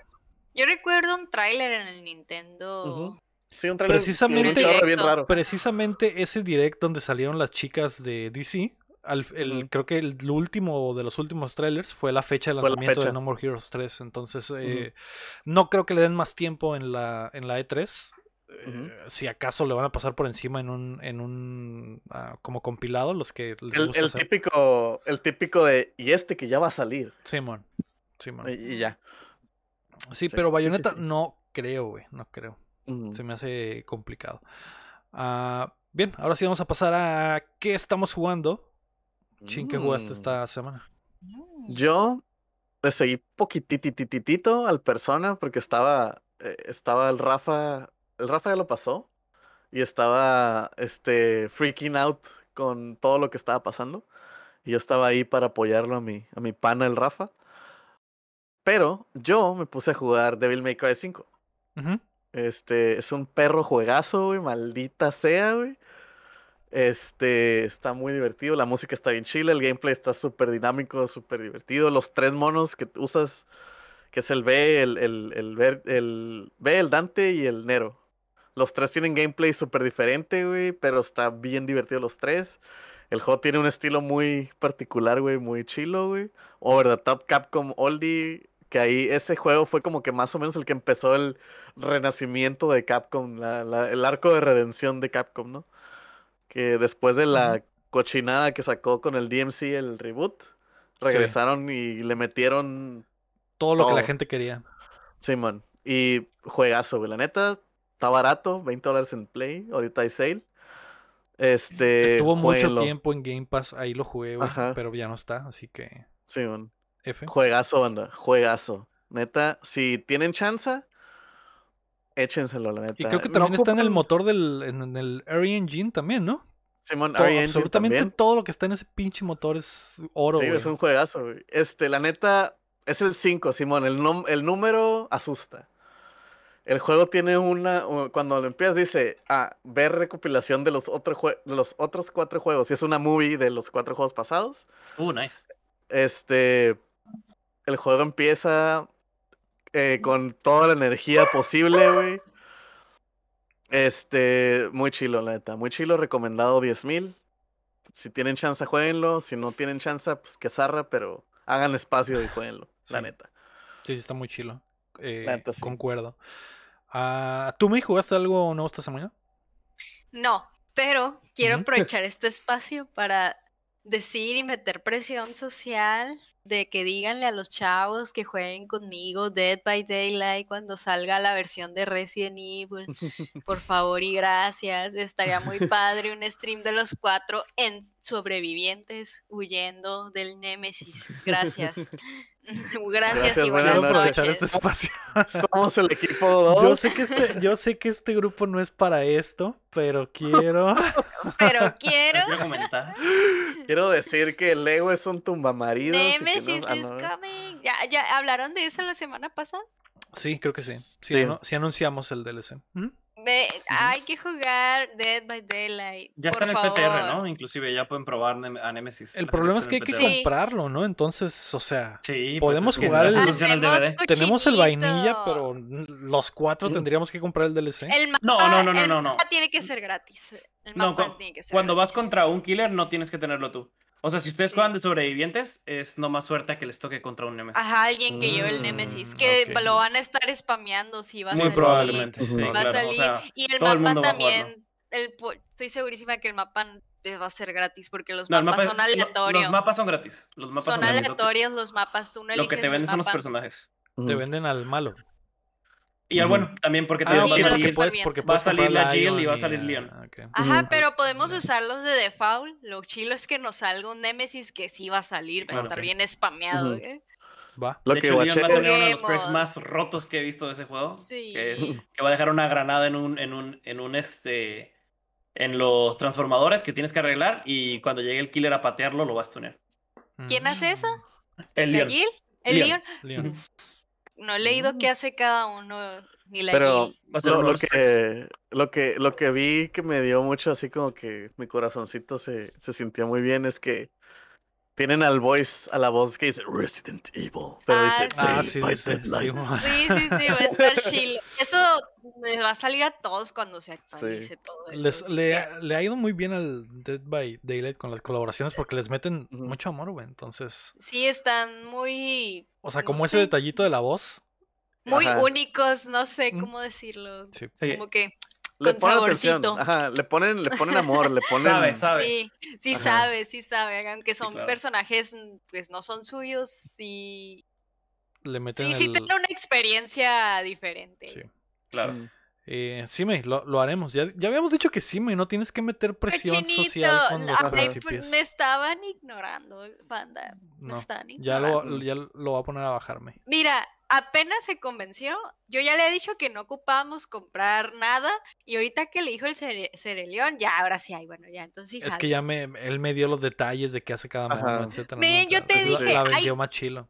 yo recuerdo un tráiler en el Nintendo. Ujú. Sí, un trailer Precisamente- bien raro. Precisamente ese direct donde salieron las chicas de DC, al- el- Ujú. creo que el último de los últimos trailers fue la fecha de la lanzamiento de. No More Heroes 3. Entonces, eh, no creo que le den más tiempo en la, en la E3. Ujú. si acaso le van a pasar por encima en un, en un ah, como compilado, los que les El, gusta el hacer. típico, el típico de, y este que ya va a salir. Simón. Simón. Y, y ya. Sí, sí, pero sí, Bayonetta sí. no creo, güey. No creo. Se me hace complicado. Ah, bien, ahora sí vamos a pasar a qué estamos jugando. Chin, ¿qué jugaste Mm. esta semana? Mm. Yo le seguí poquitititito al persona porque estaba, eh, estaba el Rafa, el Rafa ya lo pasó y estaba este freaking out con todo lo que estaba pasando y yo estaba ahí para apoyarlo a mi, a mi pana el Rafa. Pero yo me puse a jugar Devil May Cry 5. Ujú. Este, es un perro juegazo, güey, maldita sea, güey. Este, está muy divertido, la música está bien chila, el gameplay está súper dinámico, súper divertido. Los tres monos que usas, que es el B, el, el, el, B, el Dante y el Nero. Los tres tienen gameplay súper diferente, güey, pero está bien divertido los tres. El juego tiene un estilo muy particular, güey, muy chilo, güey. Over the Top Capcom Oldie, que ahí ese juego fue como que más o menos el que empezó el renacimiento de Capcom, la- el arco de redención de Capcom, ¿no? Que después de la cochinada que sacó con el DMC, el reboot, regresaron y le metieron Todo lo que la gente quería. Simón. Y juegazo, güey. La neta, está barato, 20 dólares en Play. Ahorita hay sale. Este. Estuvo mucho tiempo en Game Pass, ahí lo jugué, güey, pero ya no está, así que Simón. F. Juegazo, banda. Juegazo. Neta, si tienen chance, échenselo, la neta. Y creo que No también está en el motor del en, en el Airy Engine también, ¿no? Simón, Todo- RE Engine absolutamente también. todo lo que está en ese pinche motor es oro, Sí, güey. es un juegazo, güey. Este, la neta, es el 5, Simón. El, nom- el número asusta. El juego tiene una. Cuando lo empiezas, dice: Ah, ver recopilación de los, otro jue- de los otros cuatro juegos. Y es una movie de los cuatro juegos pasados. Uh, nice. Este. El juego empieza eh, con toda la energía posible, güey. Este. Muy chilo, la neta. Muy chilo, recomendado 10.000. Si tienen chance, jueguenlo. Si no tienen chance, pues que zarra, pero hagan espacio y jueguenlo, la neta. Sí, sí, está muy chilo. Eh, La neta, sí. Concuerdo. Ah, ¿Tú me jugaste algo nuevo esta semana? No, pero quiero aprovechar este espacio para decir y meter presión social de que díganle a los chavos que jueguen conmigo Dead by Daylight cuando salga la versión de Resident Evil. Por favor y gracias. Estaría muy padre un stream de los cuatro en sobrevivientes huyendo del Némesis. Gracias. Gracias, Gracias, y buenas buenas aprovechar noches. este espacio. Somos el equipo 2. Yo sé, que este, yo sé que este grupo no es para esto, pero quiero. Pero quiero. Quiero comentar. Quiero decir que Lego es un tumbamaridos. Nemesis ah, is no, coming. ¿Ya, ¿Ya hablaron de eso la semana pasada? Sí, creo que sí. Sí, Sí. anu- sí anunciamos el DLC. Ve, hay que jugar Dead by Daylight. Ya por está en el PTR. ¿no? Inclusive ya pueden probar a Nemesis. El problema es que hay que comprarlo, ¿no? Entonces, o sea. Sí, podemos pues es que jugar el- DVD. tenemos el vainilla, pero los cuatro Mm. tendríamos que comprar el DLC. El mapa, No, no, no, no, el no, no. mapa tiene que ser gratis. El No, mapa cu- tiene que ser Cuando vas contra un killer no tienes que tenerlo tú. O sea, si ustedes Sí. juegan de sobrevivientes, es no más suerte a que les toque contra un Nemesis. Ajá, alguien que lleve el Mm, Nemesis. Que lo van a estar spameando si va a Muy salir. probablemente. Ujú. sí, Va a o salir. sea, y el mapa también. el estoy segurísima que el mapa te va a ser gratis porque los no, mapas mapa- son aleatorios. Los mapas son gratis. Los mapas son aleatorios los mapas. Tú no Lo que eliges te venden son los personajes. Te venden al malo. Y bueno, también porque te Ah, yo lo porque puedes, Va a salir la Jill y va a salir Leon. Ajá, pero podemos usarlos de default. Lo chilo es que nos salga un Nemesis que sí va a salir, va a estar bien spameado. Ujú. ¿eh? Va. Lo de que hecho, Leon va a tener uno de los perks más rotos que he visto de ese juego. Sí. Que, es, que va a dejar una granada en un, en un, en un este. En los transformadores que tienes que arreglar. Y cuando llegue el killer a patearlo, lo vas a tunear. ¿Quién hace eso? El ¿La Leon. Jill? ¿El Leon. Leon? Leon. No he leído Mm. qué hace cada uno, ni la Pero lo, lo que, lo, que, lo que vi que me dio mucho así como que mi corazoncito se, se sintió muy bien es que tienen al voice, a la voz que dice Resident Evil. Pero Ah, dice sí. Ah, "Dead sí, by. Daylight". sí, mo- Sí, sí, sí, va a estar chilo. Eso les va a salir a todos cuando se actualice todo eso. Les- le, ha ido muy bien al Dead by Daylight con las colaboraciones porque les meten mucho amor, güey. Entonces, Sí, están muy, o sea, No como ese sé. detallito de la voz. muy Ajá. únicos, no sé Mm. cómo decirlo. Sí. Sí. Como que Le con ponen saborcito. Ajá, le ponen, le ponen amor, le ponen. Sabe, sabe. Sí, sí Ajá. sabe, sí sabe, aunque son claro. personajes, pues no son suyos, sí, Le meten sí, sí el- tiene una experiencia diferente. Sí. Claro. Mm. Eh, sí, me, lo, lo haremos. Ya, ya habíamos dicho que sí, me, no tienes que meter presión Chinito, social con los ay, pues, principios. me estaban ignorando, banda, me No, están ya lo, ignorando. ya lo voy a poner a bajarme. Mira, apenas se convenció, yo ya le he dicho que no ocupábamos comprar nada y ahorita que le dijo el Cere- Cereleón, ya, ahora sí hay, bueno, ya, entonces Es que ya me, él me dio los detalles de qué hace cada Ajá. etcétera. Men, ¿no? yo te es la- dije, La, ay, vendió más chilo.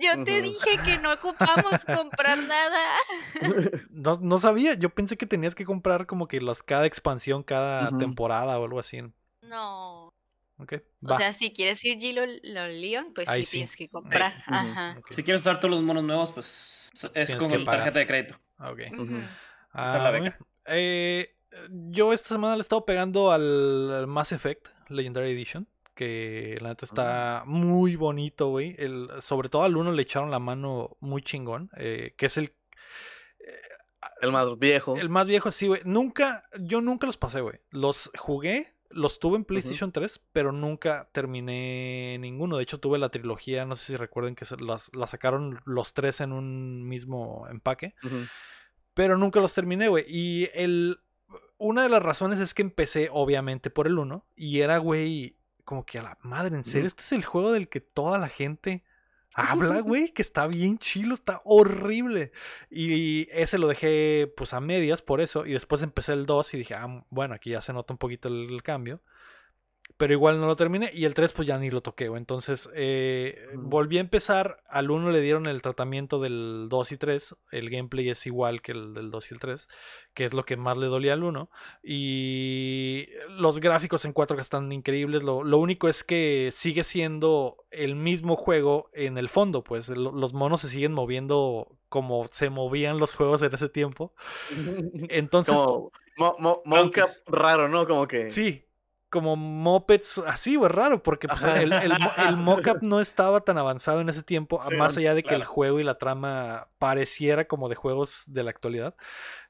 Yo te dije que no ocupamos comprar nada. No, no sabía, yo pensé que tenías que comprar como que las, cada expansión, cada temporada o algo así. No. Ok, O va. sea, si quieres ir Gilo Leon, pues Ahí sí, sí. tienes que comprar. Ajá. Si quieres usar todos los monos nuevos, pues es con pagar. tarjeta de crédito. ah, ok. Ah, la beca. Eh, yo esta semana le he estado pegando al Mass Effect Legendary Edition. Que la neta está muy bonito, güey. El- Sobre todo al uno le echaron la mano muy chingón. eh, que es el, El más viejo. el más viejo, sí, güey. Nunca, yo nunca los pasé, güey. Los jugué, los tuve en PlayStation 3, pero nunca terminé ninguno. De hecho, tuve la trilogía, no sé si recuerden que las, la sacaron los tres en un mismo empaque. Pero nunca los terminé, güey. Y el. Una de las razones es que empecé, obviamente, por el 1. Y era, güey, como que a la madre, ¿en serio? Este es el juego del que toda la gente habla, güey. Que está bien chilo, está horrible. Y ese lo dejé, pues, a medias por eso. Y después empecé el 2 y dije, ah, bueno, aquí ya se nota un poquito el, el cambio. Pero igual no lo terminé. Y el 3, pues ya ni lo toqué. Entonces, eh, volví a empezar. Al 1 le dieron el tratamiento del 2 y 3. El gameplay es igual que el del 2 y el 3. Que es lo que más le dolía al 1. Y los gráficos en 4K están increíbles. Lo, lo único es que sigue siendo el mismo juego en el fondo. Pues lo- los monos se siguen moviendo como se movían los juegos en ese tiempo. Entonces, Como mo, mo, raro, ¿no? Como que. Sí, como mopeds así, güey, raro, porque pues, el, el, el mockup no estaba tan avanzado en ese tiempo, Sí, más allá de que el juego y la trama pareciera como de juegos de la actualidad.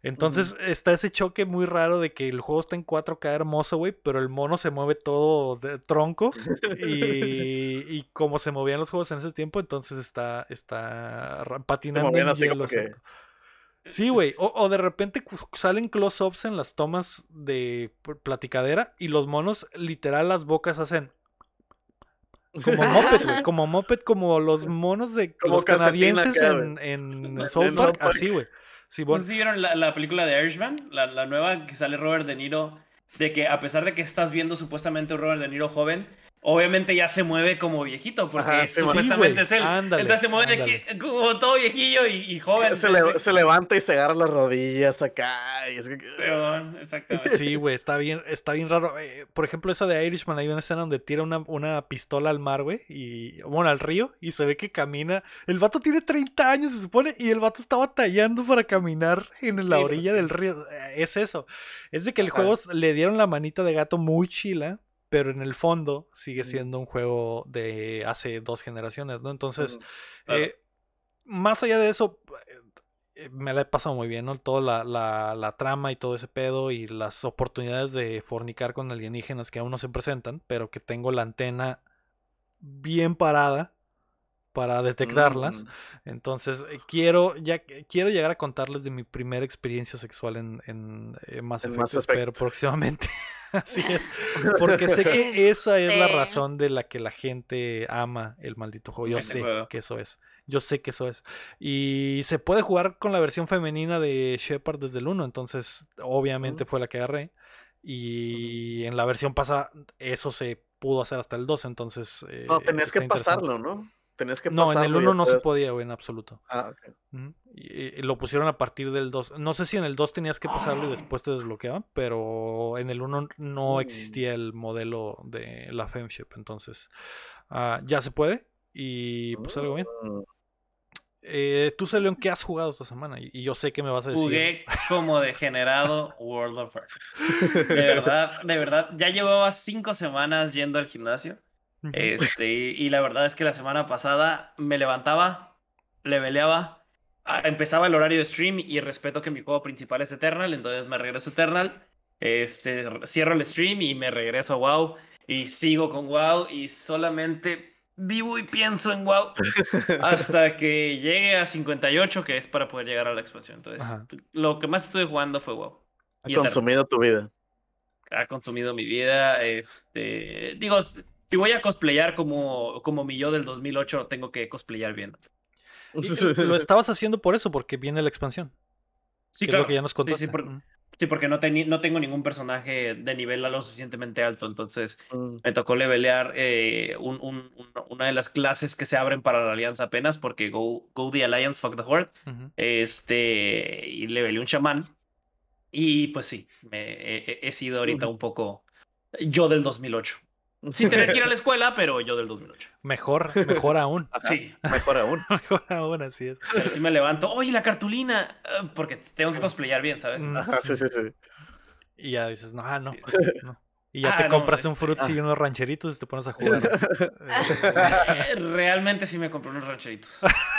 Entonces está ese choque muy raro de que el juego está en 4K hermoso, güey, pero el mono se mueve todo de tronco y, y como se movían los juegos en ese tiempo, entonces está, está patinando movían en así como que-. Sí, güey. O, o de repente salen close-ups en las tomas de platicadera y los monos, literal, las bocas hacen como moped, güey. Como moped, como los monos de Como los canadienses acá, en, en En South Park. Park. Así, güey. Sí, ¿No bueno. sé si vieron la, la película de Irishman? La, la nueva que sale Robert De Niro. De que a pesar de que estás viendo supuestamente un Robert De Niro joven, obviamente ya se mueve como viejito, porque Ajá, supuestamente es él. Ándale, Entonces se mueve de ándale. que, como todo viejillo y, y joven. Se, entonces- le- se levanta y se agarra las rodillas acá. Y es que- Exactamente. Sí, güey, está bien, está bien raro. Eh, por ejemplo, esa de Irishman, hay una escena donde tira una, una pistola al mar, güey, y bueno, al río, y se ve que camina. El vato tiene 30 años, se supone, y el vato está batallando para caminar en la Sí, pues, orilla del río. Eh, Es eso. Es de que el Ajá. juego le dieron la manita de gato muy chila, pero en el fondo sigue siendo un juego de hace dos generaciones, ¿no? Entonces. Claro. eh, más allá de eso, eh, me la he pasado muy bien, ¿no? Toda la, la, la trama y todo ese pedo y las oportunidades de fornicar con alienígenas que aún no se presentan, pero que tengo la antena bien parada para detectarlas. Mm. Entonces, eh, quiero ya quiero llegar a contarles de mi primera experiencia sexual en, en eh, Mass En Effect, Mass espero próximamente. Así es. Porque sé que esa es la Este- razón de la que la gente ama el maldito juego. Yo Este sé que eso es. Yo sé que eso es. Y se puede jugar con la versión femenina de Shepard desde el 1, entonces obviamente fue la que agarré. Y en la versión pasada eso se pudo hacer hasta el 2, entonces... eh, No, tenías está que pasarlo, ¿no? Tenías que No, en el y 1 no se podía, güey, en absoluto. Ah, ok. Y, y lo pusieron a partir del 2. No sé si en el 2 tenías que pasarlo y después te desbloqueaban, pero en el 1 no Mm. existía el modelo de la Femship. Entonces, ah, ya se puede. Y pues algo bien. Mm. Eh, tú, León, ¿qué has jugado esta semana? Y, y yo sé que me vas a decir. Jugué como degenerado World of Warcraft. De verdad, de verdad. Ya llevaba cinco semanas yendo al gimnasio. Este, y la verdad es que la semana pasada me levantaba, leveleaba, ah, empezaba el horario de stream y respeto que mi juego principal es Eternal, entonces me regreso a Eternal, este, cierro el stream y me regreso a WoW y sigo con WoW y solamente vivo y pienso en WoW hasta que llegue a 58, que es para poder llegar a la expansión. Entonces, Ajá. lo que más estuve jugando fue WoW. Ha Y Eternal. consumido tu vida. ha consumido mi vida. Este, digo, si voy a cosplayar como, como mi yo del 2008, tengo que cosplayar bien. Lo estabas haciendo por eso, porque viene la expansión. Sí, que es lo que ya nos Sí, contaste. sí, por- Ujú. sí, porque no, no tengo ningún personaje de nivel lo suficientemente alto, entonces Mm. me tocó levelear eh, un- un- un- una de las clases que se abren para la alianza apenas, porque Go, Go the Alliance, Fuck the Horde, este, y leveleé un chamán. Y pues sí, me, he, he- he sido ahorita un poco yo del 2008. Sin tener que ir a la escuela, pero yo del 2008. Mejor, mejor aún. Ajá, Sí, Mejor aún. Mejor aún, así es. pero sí me levanto. Oye, la cartulina. ah, Porque tengo que cosplayar bien, ¿sabes? Mm. Ajá, sí, sí, sí. Y ya dices, no, ah, no. Sí. no. Y ya Ah, te no, compras un este, fruits y ah. unos rancheritos y te pones a jugar. Eh, Realmente sí me compré unos rancheritos.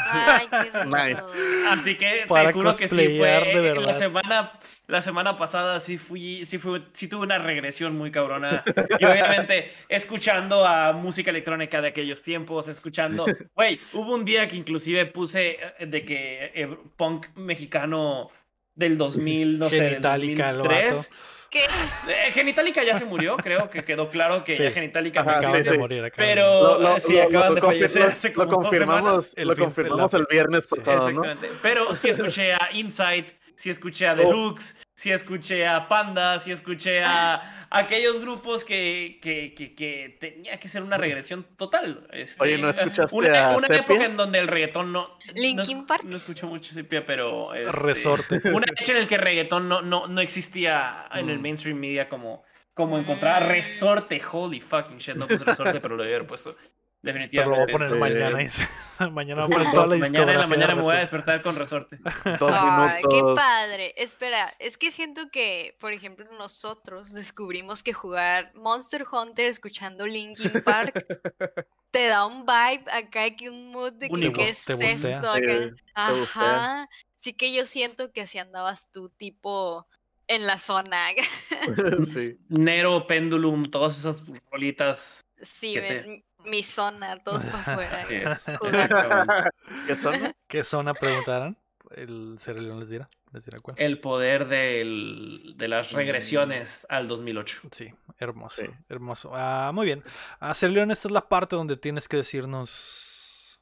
Ay, qué. Nice. Así que Para te juro que sí fue. La semana, la semana pasada sí fui, sí fui, sí tuve una regresión muy cabrona. Y obviamente escuchando a música electrónica de aquellos tiempos, escuchando. Güey, hubo un día que inclusive puse eh, de que eh, punk mexicano del 2000, no sé, del Genitalica, el 2003. ¿Qué? Eh, Genitalica ya se murió, creo que quedó claro que Sí. ya Genitalica Ajá, Acaban sí, de sí. morir. Pero. Lo, lo- sí, lo- acaban lo de fallecer lo- hace lo como dos confirmamos, El lo fin- confirmamos el viernes Sí, pasado, ¿no? Exactamente. Pero sí escuché a Insight, sí escuché a Oh. Deluxe, sí escuché a Panda, sí escuché a aquellos grupos que, que, que, que tenía que ser una regresión total. Este, Oye, ¿no escuchaste una, a una Sepia? época en donde el reggaetón no. no Linkin escu- Park. No escucho mucho Sepia, pero. este, Resorte. Una época en el que el reggaetón no, no, no existía en el Mm. mainstream media como, como encontrar resorte. Holy fucking shit, no puse resorte, pero lo debí haber puesto. Pero Definitivamente. lo voy a poner Sí. mañana. mañana voy a poner toda la Mañana en la mañana me voy a despertar con resorte. Dos Ay, qué padre. Espera, es que siento que, por ejemplo, nosotros descubrimos que jugar Monster Hunter escuchando Linkin Park te da un vibe acá, que un mood de que qué es te esto acá. Ajá. Sí que yo siento que así andabas tú, tipo, en la zona. sí. Nero, Pendulum, todas esas rolitas. Sí, ¿Qué te- ven, mi zona, todos para afuera. Así es. ¿Qué son? ¿Qué zona preguntarán? El Cereleón les dirá. Les dirá cuál. El poder del- de las regresiones al 2008. Sí, hermoso, Sí. hermoso. Ah, muy bien. A Cereleón, esta es la parte donde tienes que decirnos.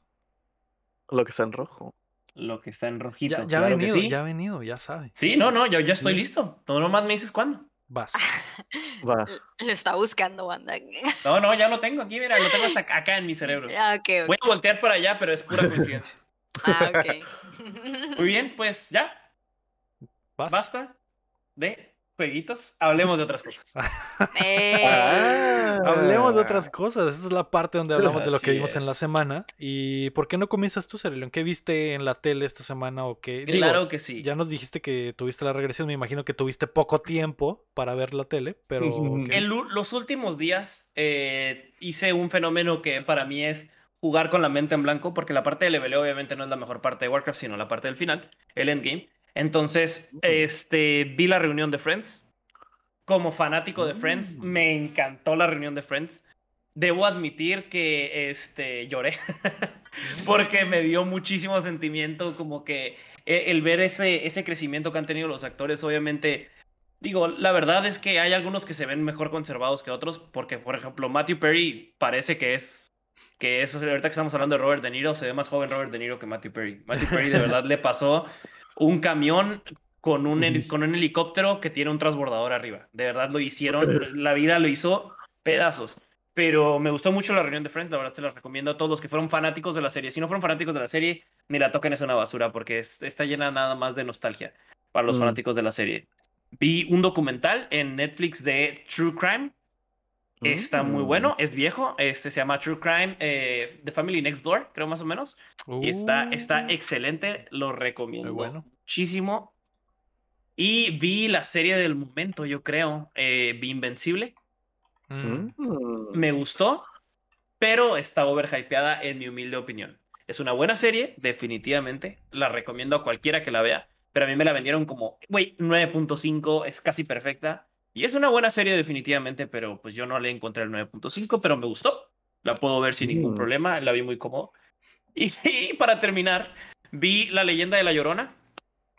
Lo que está en rojo. Lo que está en rojito. Ya, ya ha claro venido, sí. ya ha venido, ya sabe. Sí, no, no, yo ya estoy Sí. listo. No nomás me dices cuándo. Vas. Va. Lo está buscando, banda. No, no, ya lo tengo aquí, mira, lo tengo hasta acá- en mi cerebro. Ah. Voy a voltear para allá, pero es pura coincidencia. Ah, ok. Muy bien, pues ya, Vas. basta de jueguitos. Hablemos de otras cosas. Ah. Hablemos de otras cosas. Esta es la parte donde hablamos de lo que vimos en la semana. ¿Y por qué no comienzas tú, Cereleón? ¿Qué viste en la tele esta semana? o qué? Digo, Claro que sí. Ya nos dijiste que tuviste la regresión. Me imagino que tuviste poco tiempo para ver la tele, pero. En los últimos días eh, hice un fenómeno que para mí es jugar con la mente en blanco, porque la parte de leveleo obviamente no es la mejor parte de Warcraft, sino la parte del final, el endgame. Entonces, este, vi la reunión de Friends. Como fanático de Friends, Mm. me encantó la reunión de Friends. Debo admitir que este, lloré, porque me dio muchísimo sentimiento, como que eh, el ver ese, ese crecimiento que han tenido los actores, obviamente Digo, la verdad es que hay algunos que se ven mejor conservados que otros, porque, por ejemplo, Matthew Perry parece que es, que es, ahorita que estamos hablando de Robert De Niro, se ve más joven Robert De Niro que Matthew Perry. Matthew Perry de verdad le pasó un camión con un, con un helicóptero que tiene un transbordador arriba. De verdad lo hicieron, la vida lo hizo pedazos. Pero me gustó mucho la reunión de Friends, la verdad se las recomiendo a todos los que fueron fanáticos de la serie. Si no fueron fanáticos de la serie, ni la toquen, es una basura, porque es- está llena nada más de nostalgia para los Mm. fanáticos de la serie. Vi un documental en Netflix de True Crime. Está muy Mm. bueno, es viejo. Este se llama True Crime eh, The Family Next Door, creo más o menos. Y está, está Uh, excelente, lo recomiendo bueno. muchísimo. Y vi la serie del momento, yo creo. eh, vi Invencible. mm, Mm. Me gustó, pero está overhypeada en mi humilde opinión. Es una buena serie, definitivamente. La recomiendo a cualquiera que la vea. Pero a mí me la vendieron como, güey, 9.5, es casi perfecta. Y es una buena serie, definitivamente, pero pues yo no le encontré el 9.5, pero me gustó. La puedo ver sin ningún Mm. problema, la vi muy cómodo. Y, y para terminar, vi La leyenda de la Llorona,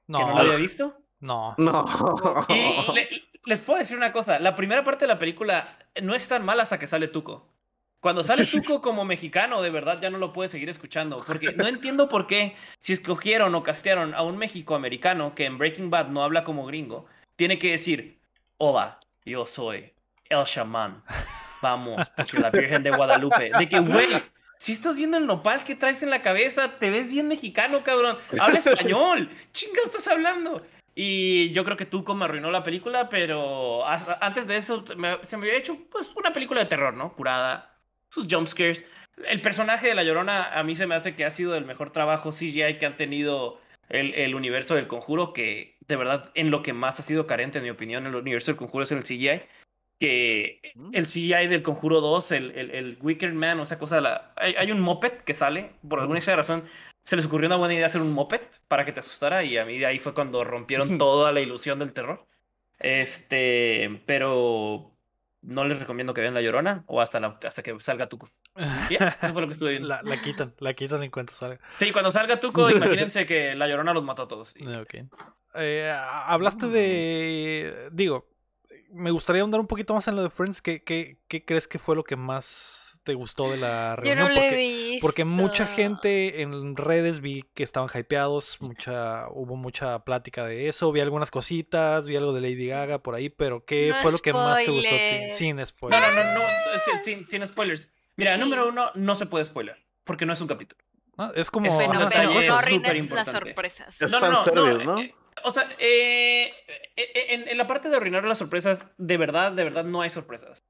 No, que no la había visto. no. No. Y le- les puedo decir una cosa, la primera parte de la película no es tan mala hasta que sale Tuco. Cuando sale Tuco como mexicano, de verdad ya no lo puedes seguir escuchando, porque no entiendo por qué si escogieron o castearon a un México-americano que en Breaking Bad no habla como gringo, tiene que decir, hola, yo soy el chamán, vamos, porque la Virgen de Guadalupe. De que, güey, si estás viendo el nopal que traes en la cabeza, te ves bien mexicano, cabrón. Habla español. Chinga, estás hablando. Y yo creo que Tuco me arruinó la película, pero hasta- antes de eso me- se me había hecho pues una película de terror, ¿no? Curada, sus jumpscares. El personaje de La Llorona a mí se me hace que ha sido el mejor trabajo CGI que han tenido el, el universo del conjuro, que de verdad en lo que más ha sido carente, en mi opinión, el universo del conjuro es en el CGI. Que el CGI del Conjuro 2, el, el, el Wicker Man, o esa cosa, la, hay, hay un moped que sale, por alguna extraña razón, se les ocurrió una buena idea hacer un moped para que te asustara y a mí de ahí fue cuando rompieron toda la ilusión del terror. Este, pero no les recomiendo que vean La Llorona o hasta, la- hasta que salga Tuco. Ya, eso fue lo que estuve viendo. La, la quitan, la quitan en cuanto salga. Sí, cuando salga Tuco, imagínense que La Llorona los mató a todos. Y- Ok. Eh, hablaste de. Digo, me gustaría ahondar un poquito más en lo de Friends. ¿Qué, qué, qué crees que fue lo que más te gustó de la Yo reunión? no lo he porque, visto. porque mucha gente en redes vi que estaban hypeados, mucha, hubo mucha plática de eso, vi algunas cositas, vi algo de Lady Gaga por ahí, pero ¿qué No fue lo que más te gustó a ti? spoilers. Sin No, spoilers. no, no, no, sin, sin- sin spoilers. Mira, Sí. número uno, no se puede spoiler, porque no es un capítulo. Ah, Es como. Es Bueno, pero no arruines las sorpresas. Es No, no, no, no, ¿no? eh, o sea, eh, eh, en, en la parte de arruinar las sorpresas, de verdad, de verdad no hay sorpresas.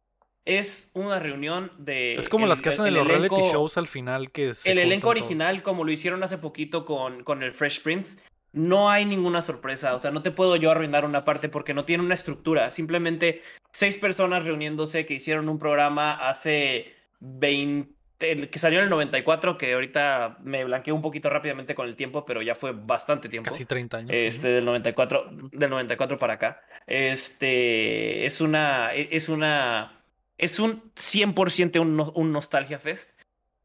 Es una reunión de... Es como el- las que hacen en los reality shows al final que se El elenco original, como lo hicieron hace poquito con, con el Fresh Prince, no hay ninguna sorpresa. O sea, no te puedo yo arruinar una parte porque no tiene una estructura. Simplemente seis personas reuniéndose que hicieron un programa hace 20, el que salió en el 94, que ahorita me blanqueé un poquito rápidamente con el tiempo, pero ya fue bastante tiempo. Casi 30 años. Este, del 94, del 94 para acá. Este, es una, e- es una, es un 100% un, un nostalgia fest.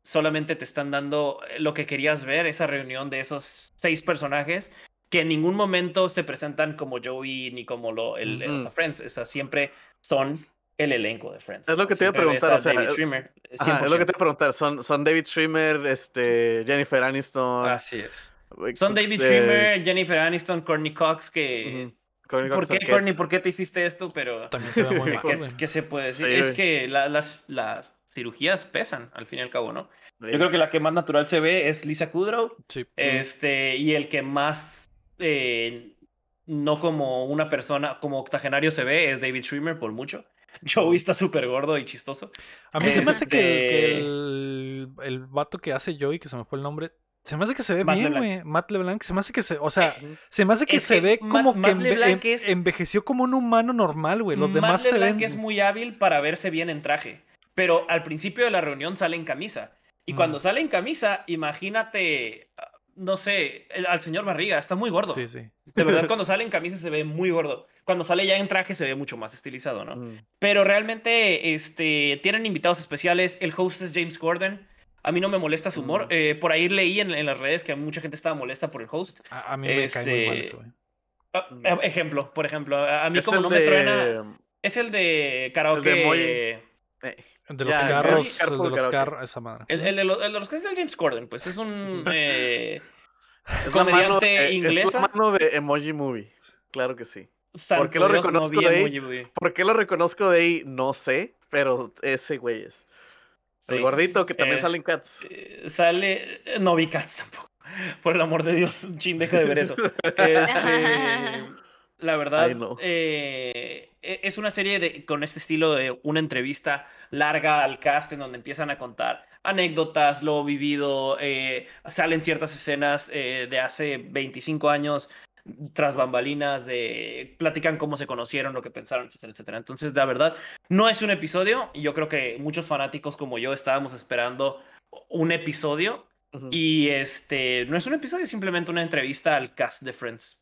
Solamente te están dando lo que querías ver, esa reunión de esos seis personajes que en ningún momento se presentan como Joey ni como lo, el, Ujú. Friends. O sea, siempre son el elenco de Friends. Es lo que te iba a preguntar, o sea, David Schwimmer, Ajá, es lo que te 100%. iba a preguntar. Son, son David Schwimmer, este, Jennifer Aniston. Así es. Son David eh, Schwimmer, Jennifer Aniston, Courtney Cox, que... ujú, Courtney ¿Por Cox qué. Courtney? ¿Por qué te hiciste esto? Pero... También se ve muy mal, ¿Qué, se puede decir? Sí, es que la- las, las cirugías pesan, al fin y al cabo, ¿no? Yo creo que la que más natural se ve es Lisa Kudrow, Sí. este, y el que más eh, no como una persona, como octogenario se ve es David Schwimmer por mucho. Joey está súper gordo y chistoso. A mí se me hace que, que Este- el, el vato que hace Joey, que se me fue el nombre, se me hace que se ve Matt bien, LeBlanc. güey. Matt LeBlanc, se me hace que se, o sea, Ujú. se me hace que se que ve Matt- como que Matt enve- LeBlanc em- es- envejeció como un humano normal, güey. Los Matt demás se ven. LeBlanc es muy hábil para verse bien en traje, pero al principio de la reunión sale en camisa. Y Mm. cuando sale en camisa, imagínate, no sé, el- al señor Barriga, está muy gordo. Sí, sí. De verdad, cuando sale en camisa se ve muy gordo. Cuando sale ya en traje se ve mucho más estilizado, ¿no? Mm. Pero realmente este, tienen invitados especiales. El host es James Gordon. A mí no me molesta su humor. Mm. Eh, por ahí leí en, en las redes que mucha gente estaba molesta por el host. A, a mí me cae muy mal Este, eso, güey. Eh, ejemplo, por ejemplo. A, a mí Es como no me de- truena... Es el de karaoke... Moy- eh, eh, De los ya, carros, el Carpool de los carros, esa madre. el, el de los, el de los que es el James Gordon, pues es un eh, es la mano comediante de- Es inglesa. la mano de Emoji Movie. Claro que sí. santo qué lo Dios, no reconozco vi de ahí? emoji, güey. ¿Por qué lo reconozco de ahí? No sé, pero ese güey es. Sí. El gordito que también Es- sale en Cats. Eh, sale. No vi Cats tampoco. Por el amor de Dios, chin, deja de ver eso. Este, la verdad, Ay, no. eh, e- es una serie de, con este estilo de una entrevista larga al cast en donde empiezan a contar anécdotas, lo vivido, eh, salen ciertas escenas eh, de hace 25 años tras bambalinas, de platican cómo se conocieron, lo que pensaron, etcétera, etcétera. Entonces, la verdad, no es un episodio y yo creo que muchos fanáticos como yo estábamos esperando un episodio. Y este, no es un episodio, es simplemente una entrevista al cast de Friends.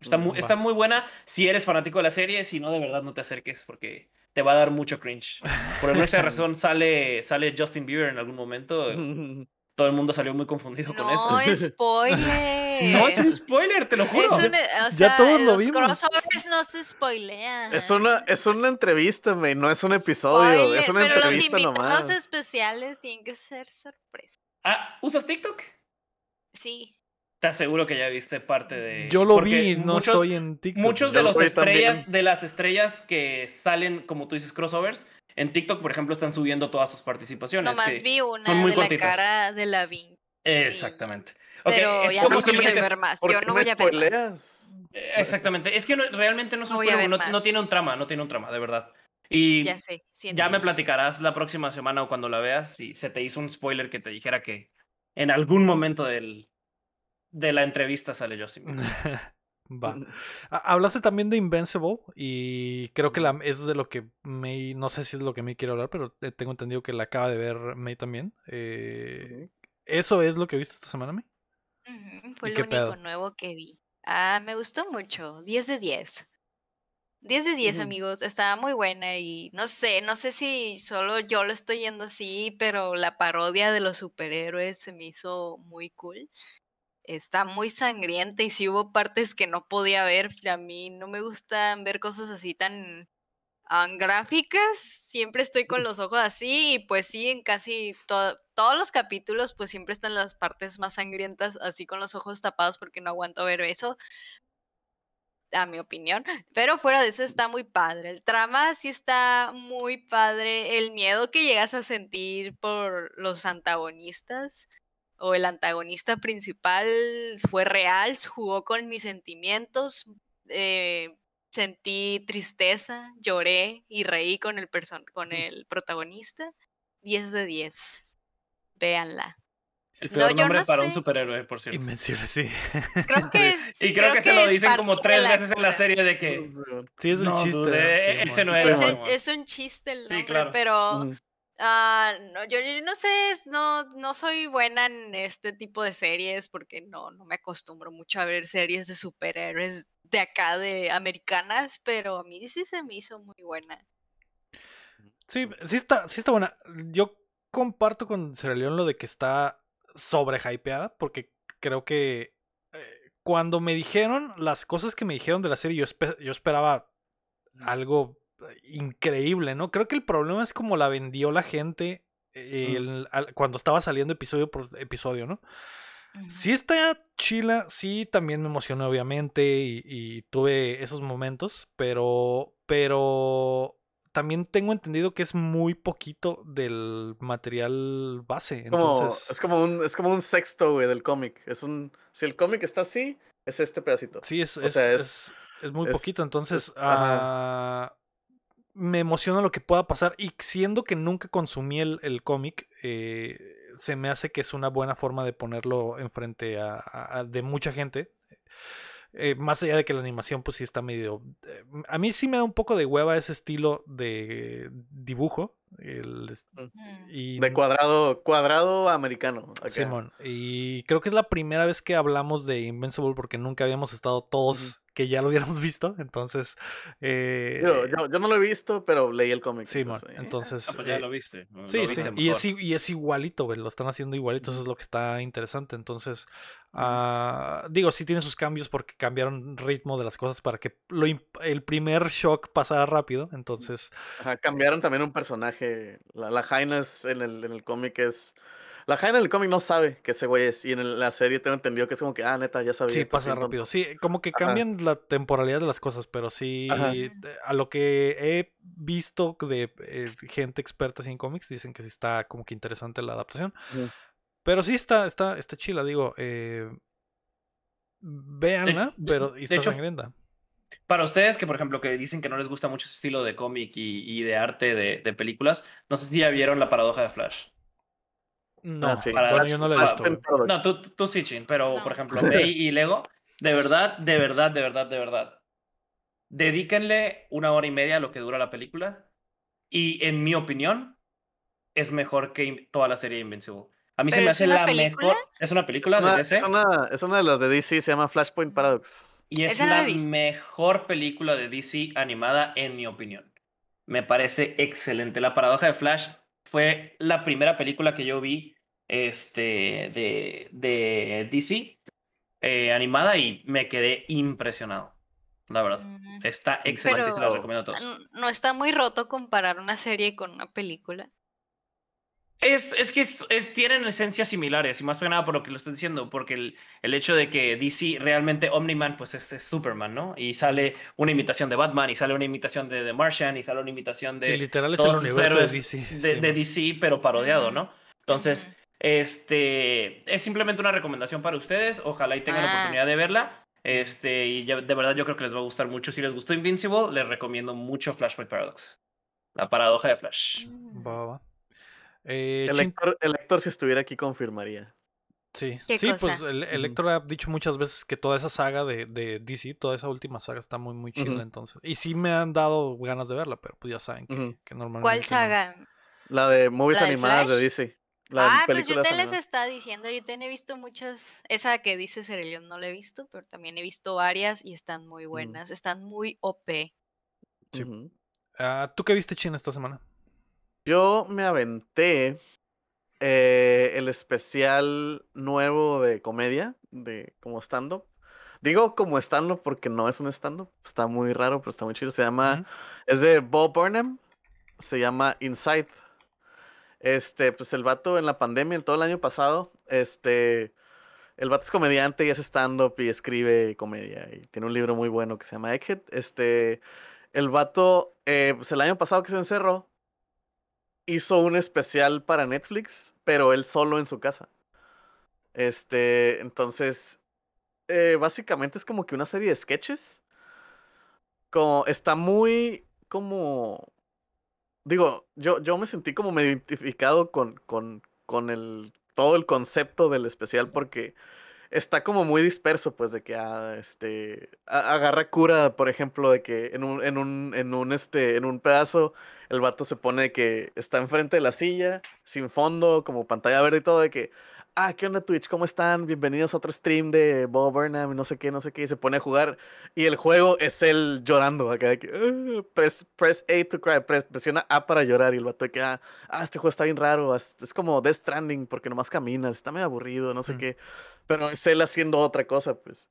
Está Mm, muy, va. está muy buena si eres fanático de la serie, si no, de verdad no te acerques porque te va a dar mucho cringe. Por alguna razón sale, sale Justin Bieber en algún momento, todo el mundo salió muy confundido con eso. No, spoiler. No es un spoiler, te lo juro. Es un, o sea, todos lo los vimos. crossovers no se spoilean. Es una, es una entrevista, me, no es un episodio. Spoiler, es una pero los invitados nomás. especiales tienen que ser sorpresa. Ah, ¿usas TikTok? Sí. Te aseguro que ya viste parte de. Yo lo porque vi, no muchos, estoy en TikTok. Muchos de lo los estrellas, también. de las estrellas que salen, como tú dices, crossovers, en TikTok, por ejemplo, están subiendo todas sus participaciones. Nomás vi una son muy de la cara de la Vin. Exactamente. Ok, Pero es ya como no si quise ver más. ¿Por Yo no voy a ver más. Eh, Exactamente. Es que no- realmente no es un No no, no tiene un trama, no tiene un trama, de verdad. Y Ya sé. sí ya me platicarás la próxima semana o cuando la veas si se te hizo un spoiler que te dijera que en algún momento del, de la entrevista sale Justin. Bieber. Va. Ha- Hablaste también de Invincible y creo que la, es de lo que May, no sé si es lo que May quiere hablar, pero eh, tengo entendido que la acaba de ver May también. Eh, ¿Eso es lo que viste esta semana, May? Fue ¿Y lo único pedo? nuevo que vi. Ah, me gustó mucho. 10 de 10. 10 de 10, Ujú. amigos. Estaba muy buena y no sé, no sé si solo yo lo estoy yendo así, pero la parodia de los superhéroes se me hizo muy cool. Está muy sangrienta y sí hubo partes que no podía ver. A mí no me gustan ver cosas así tan gráficas. Siempre estoy con los ojos así y pues sí, en casi to- todos los capítulos pues siempre están las partes más sangrientas así con los ojos tapados porque no aguanto ver eso. A mi opinión. Pero fuera de eso está muy padre. El trama sí está muy padre. El miedo que llegas a sentir por los antagonistas o el antagonista principal fue real, jugó con mis sentimientos, eh, sentí tristeza, lloré y reí con el, person con el protagonista. 10 de 10. Véanla. El No, peor yo nombre no para un sé. superhéroe, por cierto. Invencible, sí. Creo que es. Y creo, que se lo es dicen como tres veces en la serie de que. Sí, es el No, chiste. dude, ese no Es, el- Simón. es un chiste el Sí, nombre, claro. pero Ujú. Ah, no, yo, yo no sé, no, no soy buena en este tipo de series porque no, no me acostumbro mucho a ver series de superhéroes de acá, de americanas, pero a mí sí se me hizo muy buena. Sí, sí está, sí está buena. Yo comparto con Sierra León lo de que está sobre hypeada, porque creo que eh, cuando me dijeron las cosas que me dijeron de la serie, yo, espe- yo esperaba algo increíble, ¿no? Creo que el problema es como la vendió la gente eh, al- cuando estaba saliendo episodio por episodio, ¿no? Sí está chila, sí también me emocioné obviamente y, y tuve esos momentos, pero, pero también tengo entendido que es muy poquito del material base, Como, es como un, es como un sexto, güey, del cómic. Es un, si el cómic está así, es este pedacito. sí es, o es, sea, es- es- es muy poquito, entonces ah, me emociona lo que pueda pasar y siendo que nunca consumí el, el cómic, eh, se me hace que es una buena forma de ponerlo enfrente a, a- a- de mucha gente. Eh, más allá de que la animación pues sí está medio... eh, a mí sí me da un poco de hueva ese estilo de dibujo. el- Mm. y, De cuadrado, cuadrado americano. Simón. Y creo que es la primera vez que hablamos de Invincible porque nunca habíamos estado todos que ya lo hubiéramos visto. Entonces... eh, yo, yo no lo he visto, pero leí el cómic. Simón, eh, entonces... Ah, pues ya eh, lo viste. Sí, lo sí, y es, i- y es igualito, lo están haciendo igualito, eso es lo que está interesante. Entonces, ah, digo, sí tiene sus cambios porque cambiaron ritmo de las cosas para que lo el primer shock pasara rápido. Entonces, Ajá, cambiaron también un personaje. La, la Jaina es en el, en el cómic es. La Jaina en el cómic no sabe que ese güey es. Y en la serie tengo entendido que es como que, ah, neta, ya sabía. sí, está pasa bien tonto". rápido. Sí, como que Ajá. cambian la temporalidad de las cosas, pero sí, Ajá. eh, a lo que he visto de eh, gente experta en cómics, dicen que sí está como que interesante la adaptación. Pero sí está, está, está chila, digo, eh, véanla, de- pero y de está sangrienta. Para ustedes que, por ejemplo, que dicen que no les gusta mucho ese estilo de cómic y, y de arte de, de películas, no sé si ya vieron la paradoja de Flash. No, Ah, sí. bueno, yo no la he visto. No, tú, tú sí, Chin, pero No. por ejemplo, May y Lego, de verdad, de verdad, de verdad, de verdad. Dedíquenle una hora y media a lo que dura la película. Y en mi opinión, es mejor que toda la serie Invincible. A mí se ¿Pero me hace la película? mejor. Es una película Es una, de DC. es, una, es una de las de DC, se llama Flashpoint Paradox. Y es la mejor película de DC animada, en mi opinión. Me parece excelente. La paradoja de Flash fue la primera película que yo vi este, de, de DC eh, animada y me quedé impresionado. La verdad. Mm, Está excelente y se la recomiendo a todos. No está muy roto comparar una serie con una película. Es, es que es- es- tienen esencias similares, y más que nada por lo que lo estoy diciendo, porque el, el hecho de que DC realmente Omniman, pues es, es Superman, ¿no? Y sale una imitación de Batman, y sale una imitación de The Martian, y sale una imitación de Sí, literal es el todos universo de DC. de, sí, de man. DC, pero parodiado. ¿no? Entonces, este, es simplemente una recomendación para ustedes, ojalá y tengan la Ah. oportunidad de verla. Este, y ya- de verdad yo creo que les va a gustar mucho. Si les gustó Invincible, les recomiendo mucho Flashpoint Paradox. La paradoja de Flash. Mm. Eh, El Héctor, el si estuviera aquí, confirmaría. Sí, ¿Qué sí cosa? pues el, el ha dicho muchas veces que toda esa saga de, de DC, toda esa última saga está muy, muy chila, Ujú. entonces. Y sí me han dado ganas de verla, pero pues ya saben que, normalmente. ¿Cuál no. saga? La de movies ¿La de animadas de? DC. La ah, pues yo te les estaba diciendo, yo también he visto muchas, esa que dice Cerelión no la he visto, pero también he visto varias y están muy buenas, están muy OP. Sí. Ah, ¿Tú qué viste, China, esta semana? Yo me aventé eh, el especial nuevo de comedia, de como stand-up. Digo como stand-up porque no es un stand-up. Está muy raro, pero está muy chido. Se llama. Es de Bob Burnham. Se llama Inside. Este, pues el vato en la pandemia, en todo el año pasado, este. El vato es comediante y hace stand-up y escribe comedia. Y tiene un libro muy bueno que se llama Egghead. Este. El vato, eh, pues el año pasado que se encerró, hizo un especial para Netflix, pero él solo en su casa. Este, entonces, eh, básicamente es como que una serie de sketches. Como, está muy, como, digo, yo, yo me sentí como identificado con, con, con el, todo el concepto del especial porque está como muy disperso, pues, de que, ah, este, a- agarra cura, por ejemplo, de que en un, en un, en un, este, en un pedazo, el vato se pone que está enfrente de la silla, sin fondo, como pantalla verde y todo, de que, ah, ¿qué onda Twitch? ¿Cómo están? Bienvenidos a otro stream de Bob Burnham, y no sé qué, no sé qué, y se pone a jugar, y el juego es él llorando, acá de que, "Ah, press, press A to cry, press- presiona A para llorar, y el vato de que, ah, ah, este juego está bien raro, es, es como Death Stranding, porque nomás caminas, está medio aburrido, no sé Mm. qué, pero es él haciendo otra cosa, pues.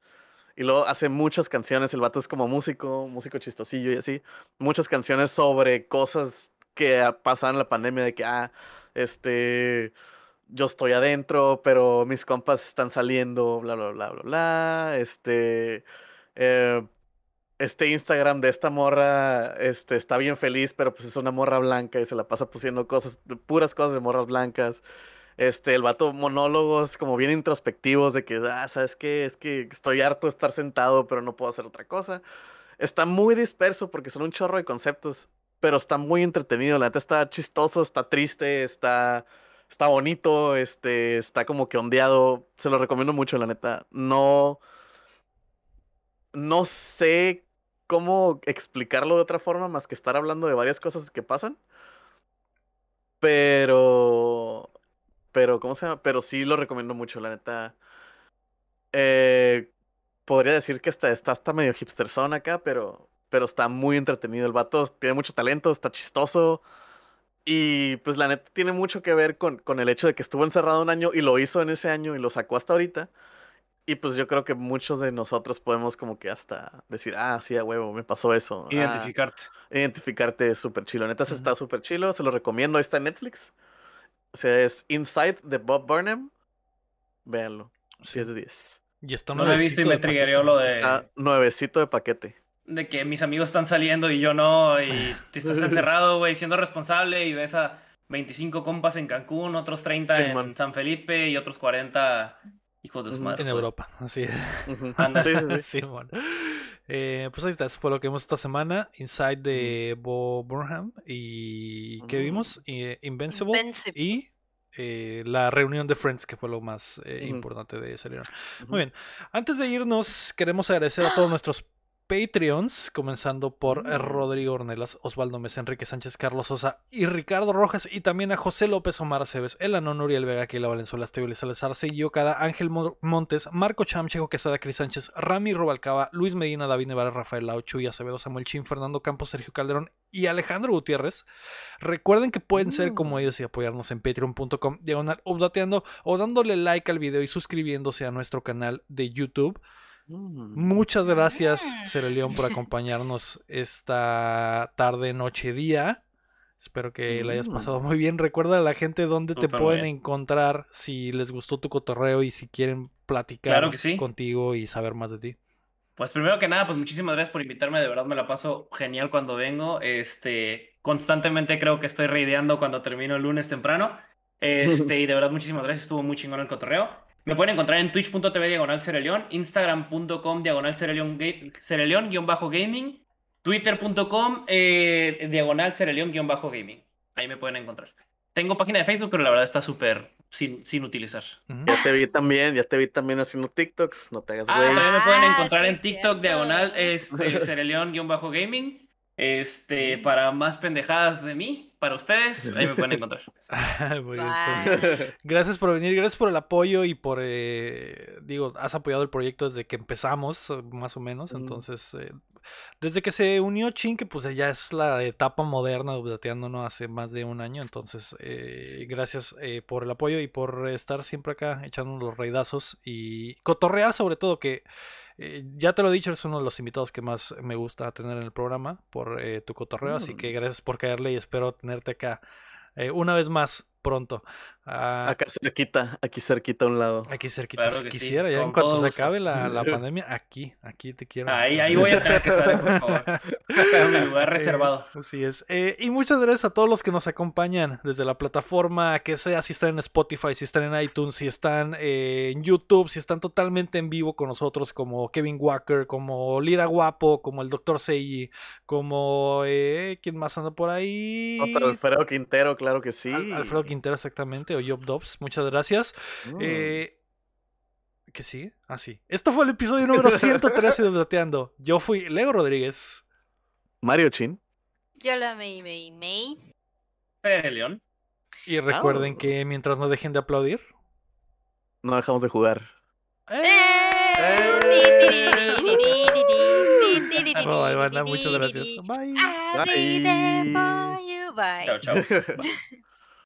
Y luego hace muchas canciones, el vato es como músico, músico chistosillo y así. Muchas canciones sobre cosas que pasaban en la pandemia, de que, ah, este, yo estoy adentro, pero mis compas están saliendo, bla, bla, bla, bla, bla. Este, eh, este Instagram de esta morra, este, está bien feliz, pero pues es una morra blanca y se la pasa pusiendo cosas, puras cosas de morras blancas. Este, el vato monólogos como bien introspectivos de que, ah, ¿sabes qué? Es que estoy harto de estar sentado, pero no puedo hacer otra cosa. Está muy disperso porque son un chorro de conceptos, pero está muy entretenido. La neta está chistoso, está triste, está, está bonito, este, está como que ondeado. Se lo recomiendo mucho, la neta. No, no sé cómo explicarlo de otra forma más que estar hablando de varias cosas que pasan. Pero, pero, ¿cómo se llama? Pero sí lo recomiendo mucho, la neta. Eh, podría decir que está, está hasta medio hipsterzón acá, pero, pero está muy entretenido. El vato tiene mucho talento, está chistoso. Y pues la neta tiene mucho que ver con, con el hecho de que estuvo encerrado un año y lo hizo en ese año y lo sacó hasta ahorita. Y pues yo creo que muchos de nosotros podemos como que hasta decir, ah, sí, a huevo, me pasó eso. ah, Identificarte. identificarte es súper chilo. Neta, se Ujú. está súper chilo. Se lo recomiendo. Ahí está en Netflix. O sea, es Inside de Bob Burnham. Véanlo. Sí. 10 de 10. Y está No lo he visto y me triggereó lo de, Está nuevecito de paquete. De que mis amigos están saliendo y yo no, y te estás encerrado, güey, siendo responsable y ves a 25 compas en Cancún, otros 30 Sí, en man. San Felipe y otros 40 hijos de su madre. En güey. Europa, así es. Anda. Sí. Eh, pues ahí está, eso fue lo que vimos esta semana. Inside de Bo Burnham. ¿Y qué Mm. vimos? Eh, Invincible. Invincible. Y eh, la reunión de Friends, que fue lo más eh, importante de esa reunión. Ujú. Muy bien. Antes de irnos, queremos agradecer a todos nuestros Patreons, comenzando por eh, Mm. Rodrigo Ornelas, Osvaldo Mesa, Enrique Sánchez, Carlos Sosa y Ricardo Rojas, y también a José López Omar Aceves, Elanón Uriel Vega, Keila Valenzuela, Estebel Salazar, Seguillo Cada, Ángel Mo- Montes, Marco Chamcheco, Quesada, Cris Sánchez, Rami Robalcaba, Luis Medina, David Nevara, Rafael Lau, Chuy Acevedo, Samuel Chin, Fernando Campos, Sergio Calderón y Alejandro Gutiérrez. Recuerden que pueden ser como Mm. ellos y apoyarnos en patreon.com, diagonal updateando, o dándole like al video y suscribiéndose a nuestro canal de YouTube. Mm. Muchas gracias, Mm. Cere León, por acompañarnos esta tarde, noche, día. Espero que la hayas Mm. pasado muy bien. Recuerda a la gente dónde te pueden encontrar si les gustó tu cotorreo y si quieren platicar Claro que sí. contigo y saber más de ti. Pues primero que nada, pues muchísimas gracias por invitarme, de verdad me la paso genial cuando vengo. Este, constantemente creo que estoy reideando cuando termino el lunes temprano. Este, y de verdad muchísimas gracias, estuvo muy chingón el cotorreo. Me pueden encontrar en twitch.tv diagonal Cereleón, instagram.com diagonal Cereleón ga- Cereleón guion bajo gaming, twitter.com eh, diagonal Cereleón guion bajo gaming. Ahí me pueden encontrar. Tengo página de Facebook, pero la verdad está súper sin, sin utilizar. Ya te vi también, ya te vi también haciendo TikToks, no te hagas Ah, güey. también me pueden Ah, encontrar sí, en TikTok cierto. diagonal este Cereleón-gaming. Este, para más pendejadas de mí, para ustedes, ahí me pueden encontrar. Muy bien, Bye. pues, Gracias por venir, gracias por el apoyo y por, eh, digo, has apoyado el proyecto desde que empezamos, eh, más o menos, Mm. entonces, eh, desde que se unió Chin, que pues ya es la etapa moderna de. Hace más de un año, entonces, eh, Sí, sí. gracias eh, por el apoyo y por estar siempre acá echando los raidazos y cotorrear sobre todo, que eh, ya te lo he dicho, eres uno de los invitados que más me gusta tener en el programa por eh, tu cotorreo, así Mm. que gracias por caerle y espero tenerte acá eh, una vez más pronto. Ah, Acá cerquita, aquí cerquita a un lado. aquí cerquita, Claro si que sí, quisiera, ya en cuanto se acabe la, la pandemia, aquí, aquí te quiero. Ahí, ahí voy a tener que estar, por favor. En mi lugar reservado. Eh, así es. Eh, y muchas gracias a todos los que nos acompañan desde la plataforma que sea, si están en Spotify, si están en iTunes, si están eh, en YouTube, si están totalmente en vivo con nosotros, como Kevin Walker, como Lira Guapo, como el Dr. Seiji, como eh, ¿quién más anda por ahí? No, pero Alfredo Quintero, claro que sí. Al- Alfredo Quintero, exactamente, o Job Dobbs, muchas gracias. Mm. Eh, ¿Qué sigue? Ah, sí. Esto fue el episodio número 113 de Updateando. Yo fui Leo Rodríguez. Mario Chin. Yo la May May May. Cere León. Y recuerden Oh. que mientras no dejen de aplaudir. No dejamos de jugar. Bye, banda, muchas gracias. Bye. For you. Bye. Chao, chao. Bye.